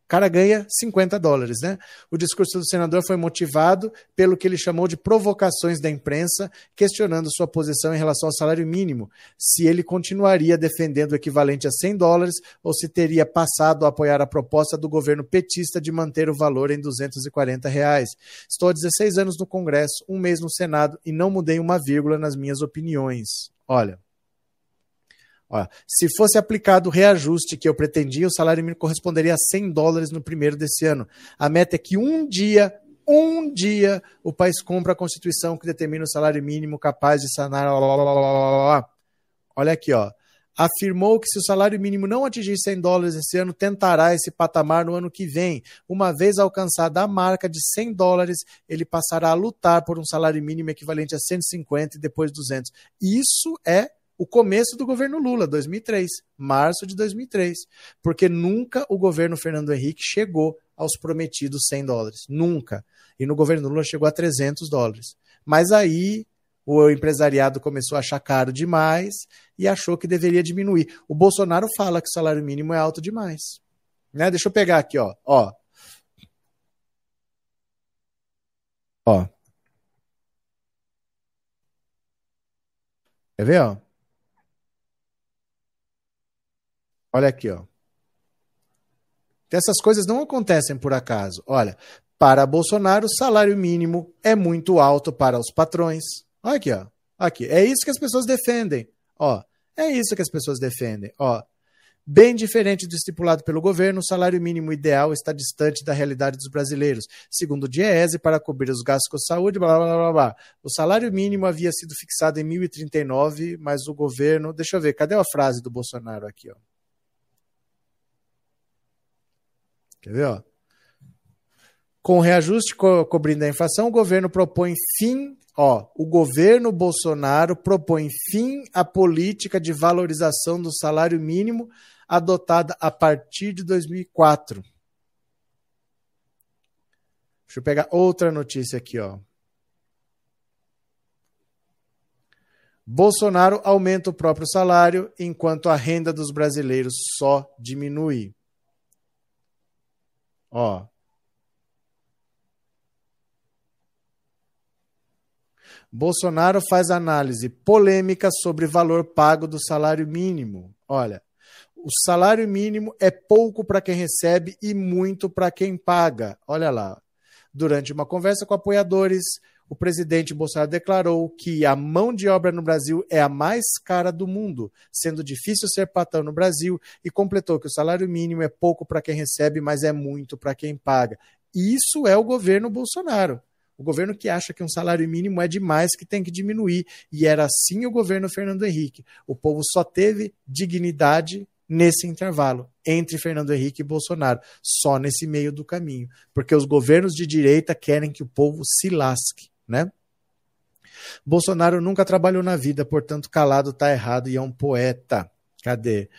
cara ganha 50 dólares, né? O discurso do senador foi motivado pelo que ele chamou de provocações da imprensa, questionando sua posição em relação ao salário mínimo, se ele continuaria defendendo o equivalente a 100 dólares ou se teria passado a apoiar a proposta do governo petista de manter o valor em 240 reais. Estou há 16 anos no Congresso, um mês no Senado e não mudei uma vírgula nas minhas opiniões. Olha, Ó, se fosse aplicado o reajuste que eu pretendia, o salário mínimo corresponderia a 100 dólares no primeiro desse ano. A meta é que um dia, um dia, o país cumpra a Constituição que determina o salário mínimo capaz de sanar. Olha aqui, ó. Afirmou que se o salário mínimo não atingir 100 dólares esse ano, tentará esse patamar no ano que vem. Uma vez alcançada a marca de 100 dólares, ele passará a lutar por um salário mínimo equivalente a 150 e depois 200. Isso é o começo do governo Lula, 2003, março de 2003, porque nunca o governo Fernando Henrique chegou aos prometidos 100 dólares, nunca. E no governo Lula chegou a 300 dólares. Mas aí o empresariado começou a achar caro demais e achou que deveria diminuir. O Bolsonaro fala que o salário mínimo é alto demais. Né? Deixa eu pegar aqui, ó. Ó. Ó. Quer ver, ó? Olha aqui, ó. Essas coisas não acontecem por acaso. Olha, para Bolsonaro, o salário mínimo é muito alto para os patrões. Olha aqui, ó. Aqui. É isso que as pessoas defendem. Ó, é isso que as pessoas defendem. Ó, bem diferente do estipulado pelo governo, o salário mínimo ideal está distante da realidade dos brasileiros. Segundo o DIEESE, para cobrir os gastos com saúde, blá, blá, blá, blá. O salário mínimo havia sido fixado em 1039, mas o governo... Deixa eu ver, cadê a frase do Bolsonaro aqui, ó? Com reajuste co cobrindo a inflação, o governo propõe fim. Ó, o governo Bolsonaro propõe fim à política de valorização do salário mínimo adotada a partir de 2004. Deixa eu pegar outra notícia aqui, ó. Bolsonaro aumenta o próprio salário enquanto a renda dos brasileiros só diminui. Ó. Bolsonaro faz análise polêmica sobre valor pago do salário mínimo. Olha, o salário mínimo é pouco para quem recebe e muito para quem paga. Olha lá. Durante uma conversa com apoiadores, o presidente Bolsonaro declarou que a mão de obra no Brasil é a mais cara do mundo, sendo difícil ser patrão no Brasil, e completou que o salário mínimo é pouco para quem recebe, mas é muito para quem paga. Isso é o governo Bolsonaro. O governo que acha que um salário mínimo é demais, que tem que diminuir. E era assim o governo Fernando Henrique. O povo só teve dignidade nesse intervalo entre Fernando Henrique e Bolsonaro, só nesse meio do caminho, porque os governos de direita querem que o povo se lasque, né? Bolsonaro nunca trabalhou na vida, portanto, calado tá errado e é um poeta. Cadê?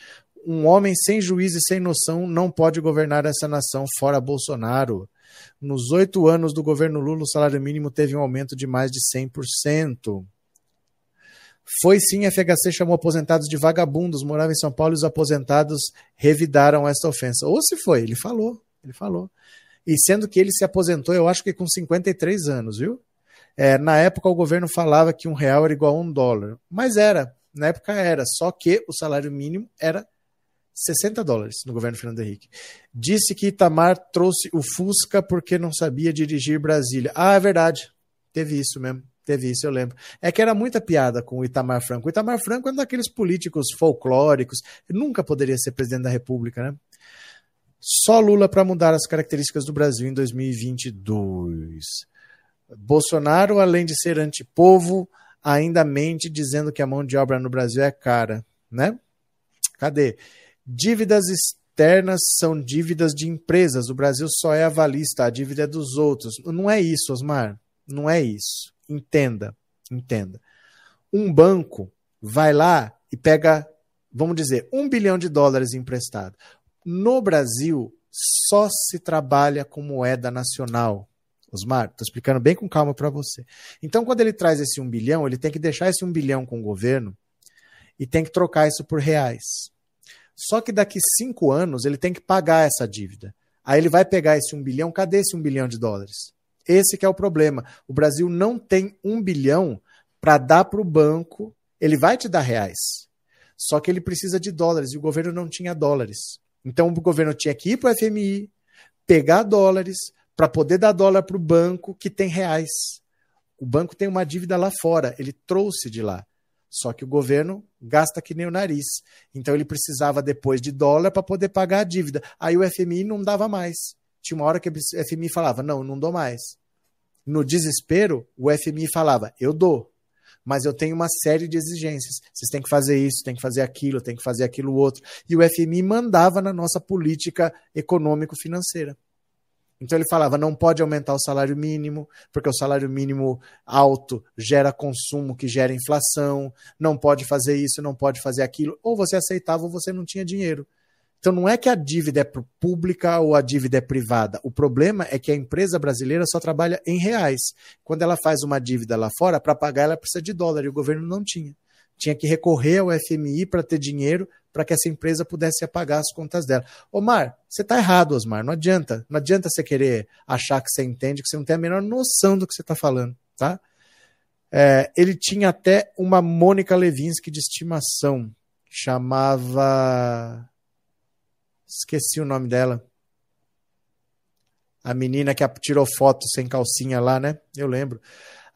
Um homem sem juízo e sem noção não pode governar essa nação fora Bolsonaro. Nos oito anos do governo Lula, o salário mínimo teve um aumento de mais de 100%. Foi sim, a FHC chamou aposentados de vagabundos, morava em São Paulo e os aposentados revidaram esta ofensa. Ou se foi, ele falou, ele falou. E sendo que ele se aposentou, eu acho que com 53 anos, viu? É, na época o governo falava que um real era igual a um dólar. Mas era, na época era, só que o salário mínimo era 60 dólares no governo Fernando Henrique. Disse que Itamar trouxe o Fusca porque não sabia dirigir Brasília. Ah, é verdade. Teve isso mesmo. Teve isso, eu lembro. É que era muita piada com o Itamar Franco. O Itamar Franco é um daqueles políticos folclóricos. Nunca poderia ser presidente da República, né? Só Lula para mudar as características do Brasil em 2022. Bolsonaro, além de ser antipovo, ainda mente dizendo que a mão de obra no Brasil é cara, né? Cadê? Dívidas externas são dívidas de empresas. O Brasil só é avalista, a dívida é dos outros. Não é isso, Osmar. Não é isso. Entenda, entenda. Um banco vai lá e pega, vamos dizer, um bilhão de dólares emprestado. No Brasil, só se trabalha com moeda nacional. Osmar, estou explicando bem com calma para você. Então, quando ele traz esse um bilhão, ele tem que deixar esse um bilhão com o governo e tem que trocar isso por reais. Só que daqui cinco anos ele tem que pagar essa dívida. Aí ele vai pegar esse um bilhão, cadê esse um bilhão de dólares? Esse que é o problema. O Brasil não tem um bilhão para dar para o banco. Ele vai te dar reais. Só que ele precisa de dólares e o governo não tinha dólares. Então o governo tinha que ir para o FMI, pegar dólares para poder dar dólar para o banco que tem reais. O banco tem uma dívida lá fora, ele trouxe de lá. Só que o governo gasta que nem o nariz. Então ele precisava depois de dólar para poder pagar a dívida. Aí o FMI não dava mais. Tinha uma hora que o FMI falava: não, não dou mais. No desespero, o FMI falava: eu dou. Mas eu tenho uma série de exigências. Vocês têm que fazer isso, têm que fazer aquilo, têm que fazer aquilo outro. E o FMI mandava na nossa política econômico-financeira. Então ele falava: não pode aumentar o salário mínimo, porque o salário mínimo alto gera consumo que gera inflação, não pode fazer isso, não pode fazer aquilo. Ou você aceitava ou você não tinha dinheiro. Então não é que a dívida é pública ou a dívida é privada. O problema é que a empresa brasileira só trabalha em reais. Quando ela faz uma dívida lá fora, para pagar ela precisa de dólar e o governo não tinha. Tinha que recorrer ao FMI para ter dinheiro para que essa empresa pudesse apagar as contas dela. Omar, você está errado, Osmar. Não adianta. Não adianta você querer achar que você entende, que você não tem a menor noção do que você está falando, tá? É, ele tinha até uma Mônica Levinsky de estimação. Chamava. Esqueci o nome dela. A menina que tirou foto sem calcinha lá, né? Eu lembro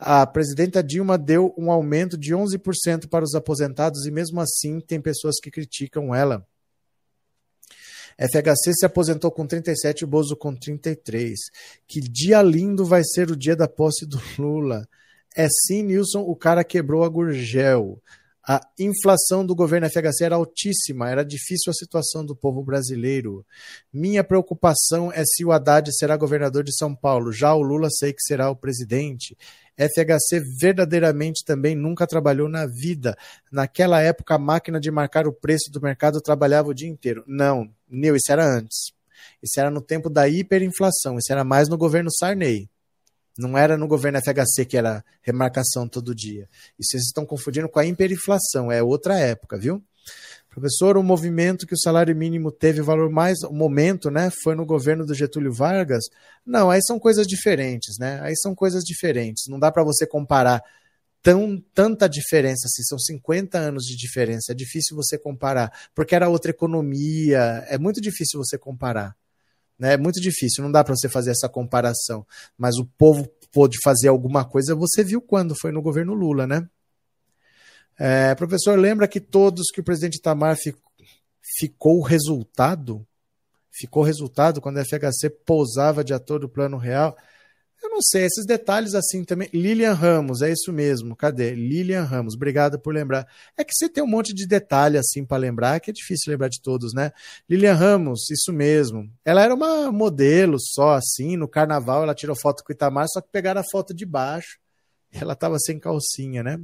a presidenta Dilma deu um aumento de 11% para os aposentados e, mesmo assim, tem pessoas que criticam ela. FHC se aposentou com 37 e Bozo com 33. Que dia lindo vai ser o dia da posse do Lula. É sim, Nilson, o cara quebrou a Gurgel. A inflação do governo FHC era altíssima, era difícil a situação do povo brasileiro. Minha preocupação é se o Haddad será governador de São Paulo. Já o Lula sei que será o presidente. FHC verdadeiramente também nunca trabalhou na vida. Naquela época, a máquina de marcar o preço do mercado trabalhava o dia inteiro. Não, Nil, isso era antes. Isso era no tempo da hiperinflação, isso era mais no governo Sarney. Não era no governo FHC que era remarcação todo dia. Isso vocês estão confundindo com a hiperinflação, é outra época, viu? Professor, o movimento que o salário mínimo teve valor mais, o momento, né, foi no governo do Getúlio Vargas? Não, aí são coisas diferentes, né? Aí são coisas diferentes. Não dá para você comparar tão, tanta diferença, assim, são 50 anos de diferença, é difícil você comparar, porque era outra economia, é muito difícil você comparar. Né? É muito difícil, não dá para você fazer essa comparação. Mas o povo pôde fazer alguma coisa, você viu quando foi no governo Lula, né? É, professor, lembra que todos que o presidente Itamar ficou, ficou resultado? Ficou resultado quando a FHC pousava de ator do plano real? Eu não sei, esses detalhes assim também. Lilian Ramos, é isso mesmo. Cadê? Lilian Ramos, obrigado por lembrar. É que você tem um monte de detalhe assim para lembrar, que é difícil lembrar de todos, né? Lilian Ramos, isso mesmo. Ela era uma modelo só assim, no carnaval ela tirou foto com o Itamar, só que pegaram a foto de baixo. Ela estava sem calcinha, né?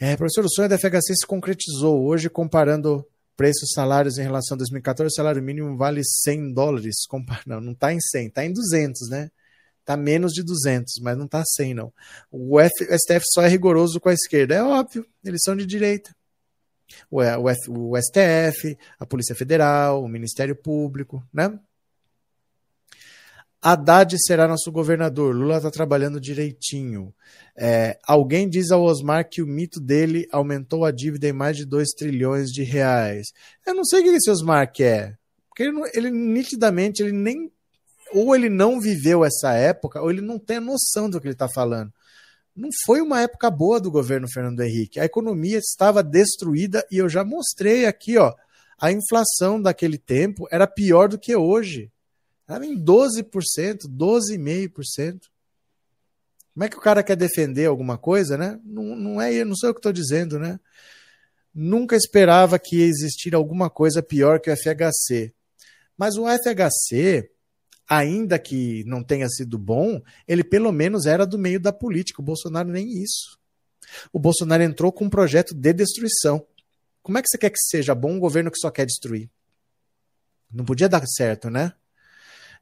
É, professor, o sonho da FHC se concretizou hoje comparando preços salários em relação a 2014, o salário mínimo vale 100 dólares. Não, não está em 100, está em 200, né? Está menos de 200, mas não está 100, não. O, F, STF só é rigoroso com a esquerda. É óbvio, eles são de direita. O, F, o STF, a Polícia Federal, o Ministério Público, né? Haddad será nosso governador. Lula está trabalhando direitinho. É, alguém diz ao Osmar que o mito dele aumentou a dívida em mais de 2 trilhões de reais. Eu não sei o que esse Osmar quer. Porque ele, ele nitidamente ele nem ou ele não viveu essa época, ou ele não tem a noção do que ele está falando. Não foi uma época boa do governo Fernando Henrique. A economia estava destruída e eu já mostrei aqui, ó, a inflação daquele tempo era pior do que hoje. Estava em 12%, 12,5%. Como é que o cara quer defender alguma coisa, né? Não, não é, não sou eu que estou dizendo, né? Nunca esperava que existir alguma coisa pior que o FHC. Mas o FHC, ainda que não tenha sido bom, ele pelo menos era do meio da política. O Bolsonaro nem isso. O Bolsonaro entrou com um projeto de destruição. Como é que você quer que seja bom um governo que só quer destruir? Não podia dar certo, né?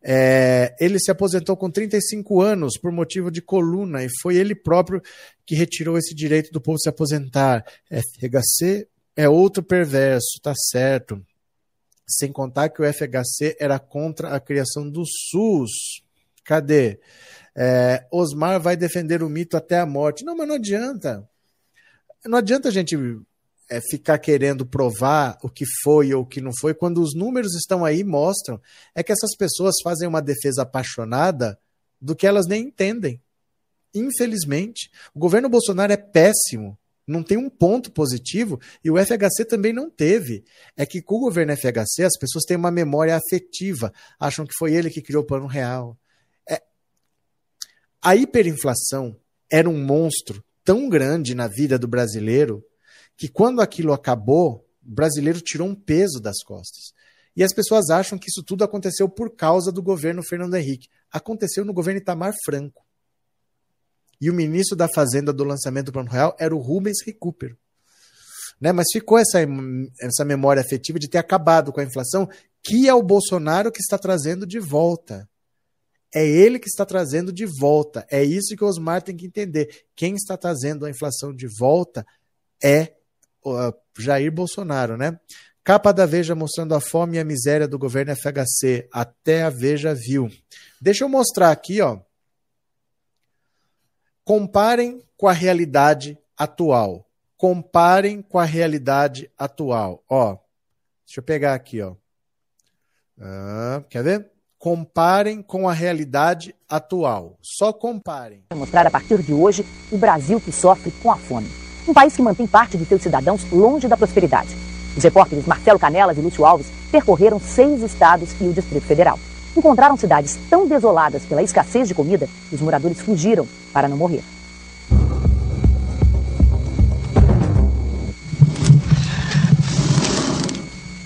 É, ele se aposentou com 35 anos por motivo de coluna e foi ele próprio que retirou esse direito do povo se aposentar. FHC é outro perverso, tá certo. Sem contar que o FHC era contra a criação do SUS. Cadê? É, Osmar vai defender o mito até a morte. Não, mas não adianta. Não adianta a gente é, ficar querendo provar o que foi ou o que não foi, quando os números estão aí mostram. É que essas pessoas fazem uma defesa apaixonada do que elas nem entendem. Infelizmente, o governo Bolsonaro é péssimo não tem um ponto positivo e o FHC também não teve. É que com o governo FHC as pessoas têm uma memória afetiva, acham que foi ele que criou o plano real. É... A hiperinflação era um monstro tão grande na vida do brasileiro que quando aquilo acabou, o brasileiro tirou um peso das costas. E as pessoas acham que isso tudo aconteceu por causa do governo Fernando Henrique. Aconteceu no governo Itamar Franco. E o ministro da Fazenda do lançamento do Plano Real era o Rubens Recupero. Né? Mas ficou essa, essa memória afetiva de ter acabado com a inflação, que é o Bolsonaro que está trazendo de volta. É ele que está trazendo de volta. É isso que o Osmar tem que entender. Quem está trazendo a inflação de volta é Jair Bolsonaro, né? Capa da Veja mostrando a fome e a miséria do governo FHC. Até a Veja viu. Deixa eu mostrar aqui, ó. Comparem com a realidade atual. Comparem com a realidade atual. Ó, deixa eu pegar aqui, ó. Ah, quer ver? Comparem com a realidade atual. Só comparem. Mostrar a partir de hoje o Brasil que sofre com a fome. Um país que mantém parte de seus cidadãos longe da prosperidade. Os repórteres Marcelo Canelas e Lúcio Alves percorreram seis estados e o Distrito Federal encontraram cidades tão desoladas pela escassez de comida que os moradores fugiram para não morrer.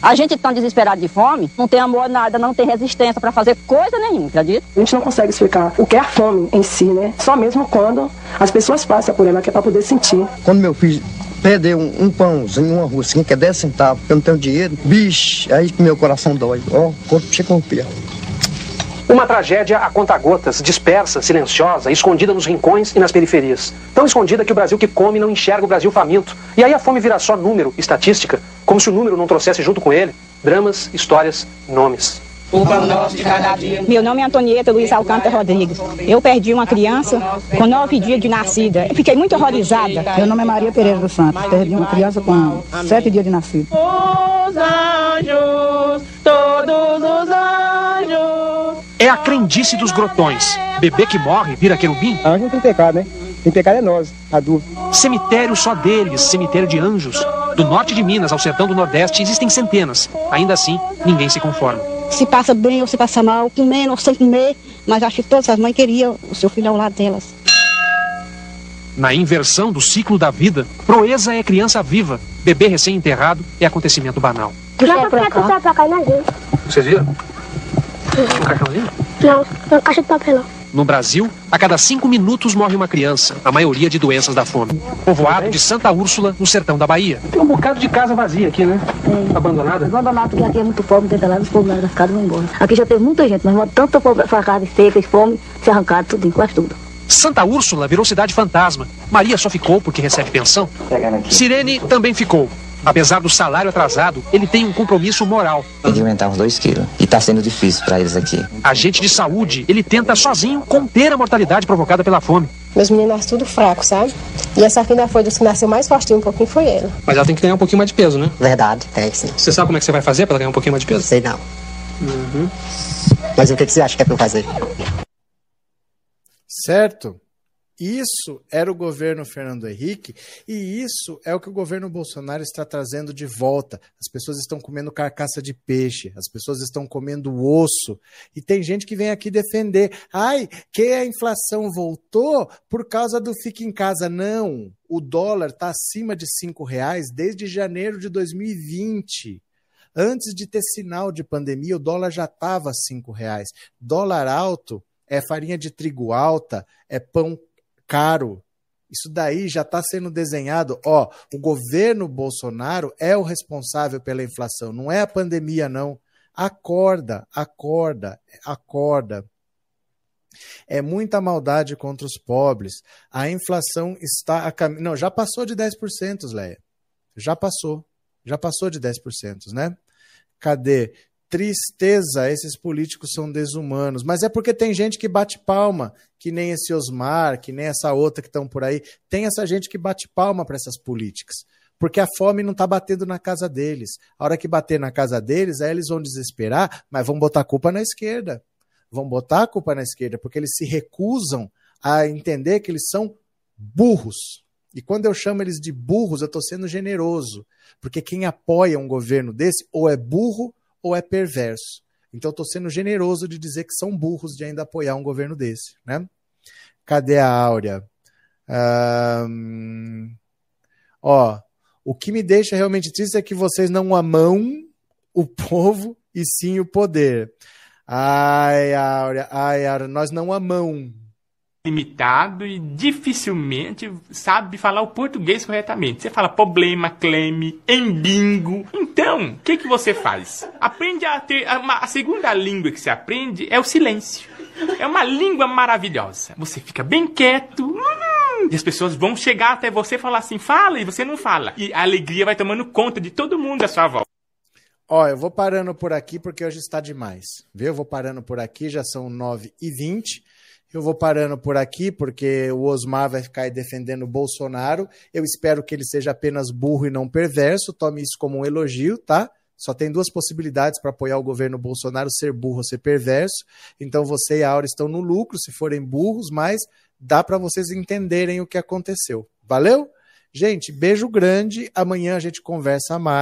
A gente tão desesperado de fome, não tem amor nada, não tem resistência para fazer coisa nenhuma, acredita? A gente não consegue explicar o que é a fome em si, né? Só mesmo quando as pessoas passam por ela, que é para poder sentir. Quando meu filho perder um, um pãozinho, uma rucinha, que é 10 centavos, porque eu não tenho dinheiro, bicho, aí que meu coração dói. Ó, o corpo chega com uma tragédia a conta-gotas, dispersa, silenciosa, escondida nos rincões e nas periferias. Tão escondida que o Brasil que come não enxerga o Brasil faminto. E aí a fome vira só número, estatística, como se o número não trouxesse junto com ele dramas, histórias, nomes. Meu nome é Antonieta Luiz Alcântara Rodrigues. Eu perdi uma criança com nove dias de nascida. Eu fiquei muito horrorizada. Meu nome é Maria Pereira dos Santos. Perdi uma criança com sete dias de nascido. Os anjos, todos os anjos. É a crendice dos grotões. Bebê que morre vira querubim. Anjo não tem pecado, né? Tem pecado é nós, adulto. Cemitério só deles, cemitério de anjos. Do norte de Minas ao sertão do Nordeste existem centenas. Ainda assim, ninguém se conforma. Se passa bem ou se passa mal, comendo ou sem comer, mas acho que todas as mães queriam o seu filho ao lado delas. Na inversão do ciclo da vida, proeza é criança viva, bebê recém-enterrado é acontecimento banal. Não, pra cá. pra cá, não Vocês viram? Um caixãozinho? Não, uma caixa de papelão. No Brasil, a cada cinco minutos morre uma criança, a maioria de doenças da fome. Povoado de Santa Úrsula, no sertão da Bahia. Tem um bocado de casa vazia aqui, né? É. Abandonada? Abandonado, porque aqui é muito pobre, tenta lá, os povos lá da casa vão embora. Aqui já teve muita gente, mas tanta pobre, facada, seca e fome, se arrancaram tudo, quase tudo. Santa Úrsula virou cidade fantasma. Maria só ficou porque recebe pensão. Sirene também ficou. Apesar do salário atrasado, ele tem um compromisso moral. Tem que aumentar uns 2 quilos. E tá sendo difícil para eles aqui. Agente de saúde, ele tenta sozinho conter a mortalidade provocada pela fome. Meus meninos nascem tudo fraco, sabe? E essa aqui ainda foi dos que nasceu mais fortinho um pouquinho, foi ela. Mas ela tem que ganhar um pouquinho mais de peso, né? Verdade, tem sim. Você sabe como é que você vai fazer para ela ganhar um pouquinho mais de peso? Sei não. Uhum. Mas o que, que você acha que é pra eu fazer? Certo? Isso era o governo Fernando Henrique e isso é o que o governo Bolsonaro está trazendo de volta. As pessoas estão comendo carcaça de peixe, as pessoas estão comendo osso e tem gente que vem aqui defender. Ai, que a inflação voltou por causa do fique em casa. Não, o dólar está acima de cinco reais desde janeiro de 2020. Antes de ter sinal de pandemia, o dólar já estava cinco reais. Dólar alto é farinha de trigo alta, é pão caro. Isso daí já está sendo desenhado. Ó, o governo Bolsonaro é o responsável pela inflação, não é a pandemia, não. Acorda, acorda, acorda. É muita maldade contra os pobres. A inflação está a caminho. Não, já passou de 10%, Leia. Já passou. Já passou de 10%, né? Cadê? Tristeza, esses políticos são desumanos. Mas é porque tem gente que bate palma, que nem esse Osmar, que nem essa outra que estão por aí. Tem essa gente que bate palma para essas políticas. Porque a fome não está batendo na casa deles. A hora que bater na casa deles, aí eles vão desesperar, mas vão botar a culpa na esquerda. Vão botar a culpa na esquerda, porque eles se recusam a entender que eles são burros. E quando eu chamo eles de burros, eu estou sendo generoso. Porque quem apoia um governo desse ou é burro ou é perverso. Então, estou sendo generoso de dizer que são burros de ainda apoiar um governo desse. Né? Cadê a Áurea? Um... Ó, o que me deixa realmente triste é que vocês não amam o povo e sim o poder. Ai, Áurea, ai, Áurea, nós não amamos limitado e dificilmente sabe falar o português corretamente. Você fala problema, cleme, embingo. Então, o que, que você faz? Aprende a ter. Uma, a segunda língua que você aprende é o silêncio. É uma língua maravilhosa. Você fica bem quieto. Hum, e as pessoas vão chegar até você e falar assim, fala, e você não fala. E a alegria vai tomando conta de todo mundo à sua volta. Ó, eu vou parando por aqui porque hoje está demais. Viu? Eu vou parando por aqui, já são 9h20. Eu vou parando por aqui, porque o Osmar vai ficar defendendo o Bolsonaro. Eu espero que ele seja apenas burro e não perverso. Tome isso como um elogio, tá? Só tem duas possibilidades para apoiar o governo Bolsonaro: ser burro ou ser perverso. Então você e a Aura estão no lucro se forem burros, mas dá para vocês entenderem o que aconteceu. Valeu? Gente, beijo grande. Amanhã a gente conversa mais.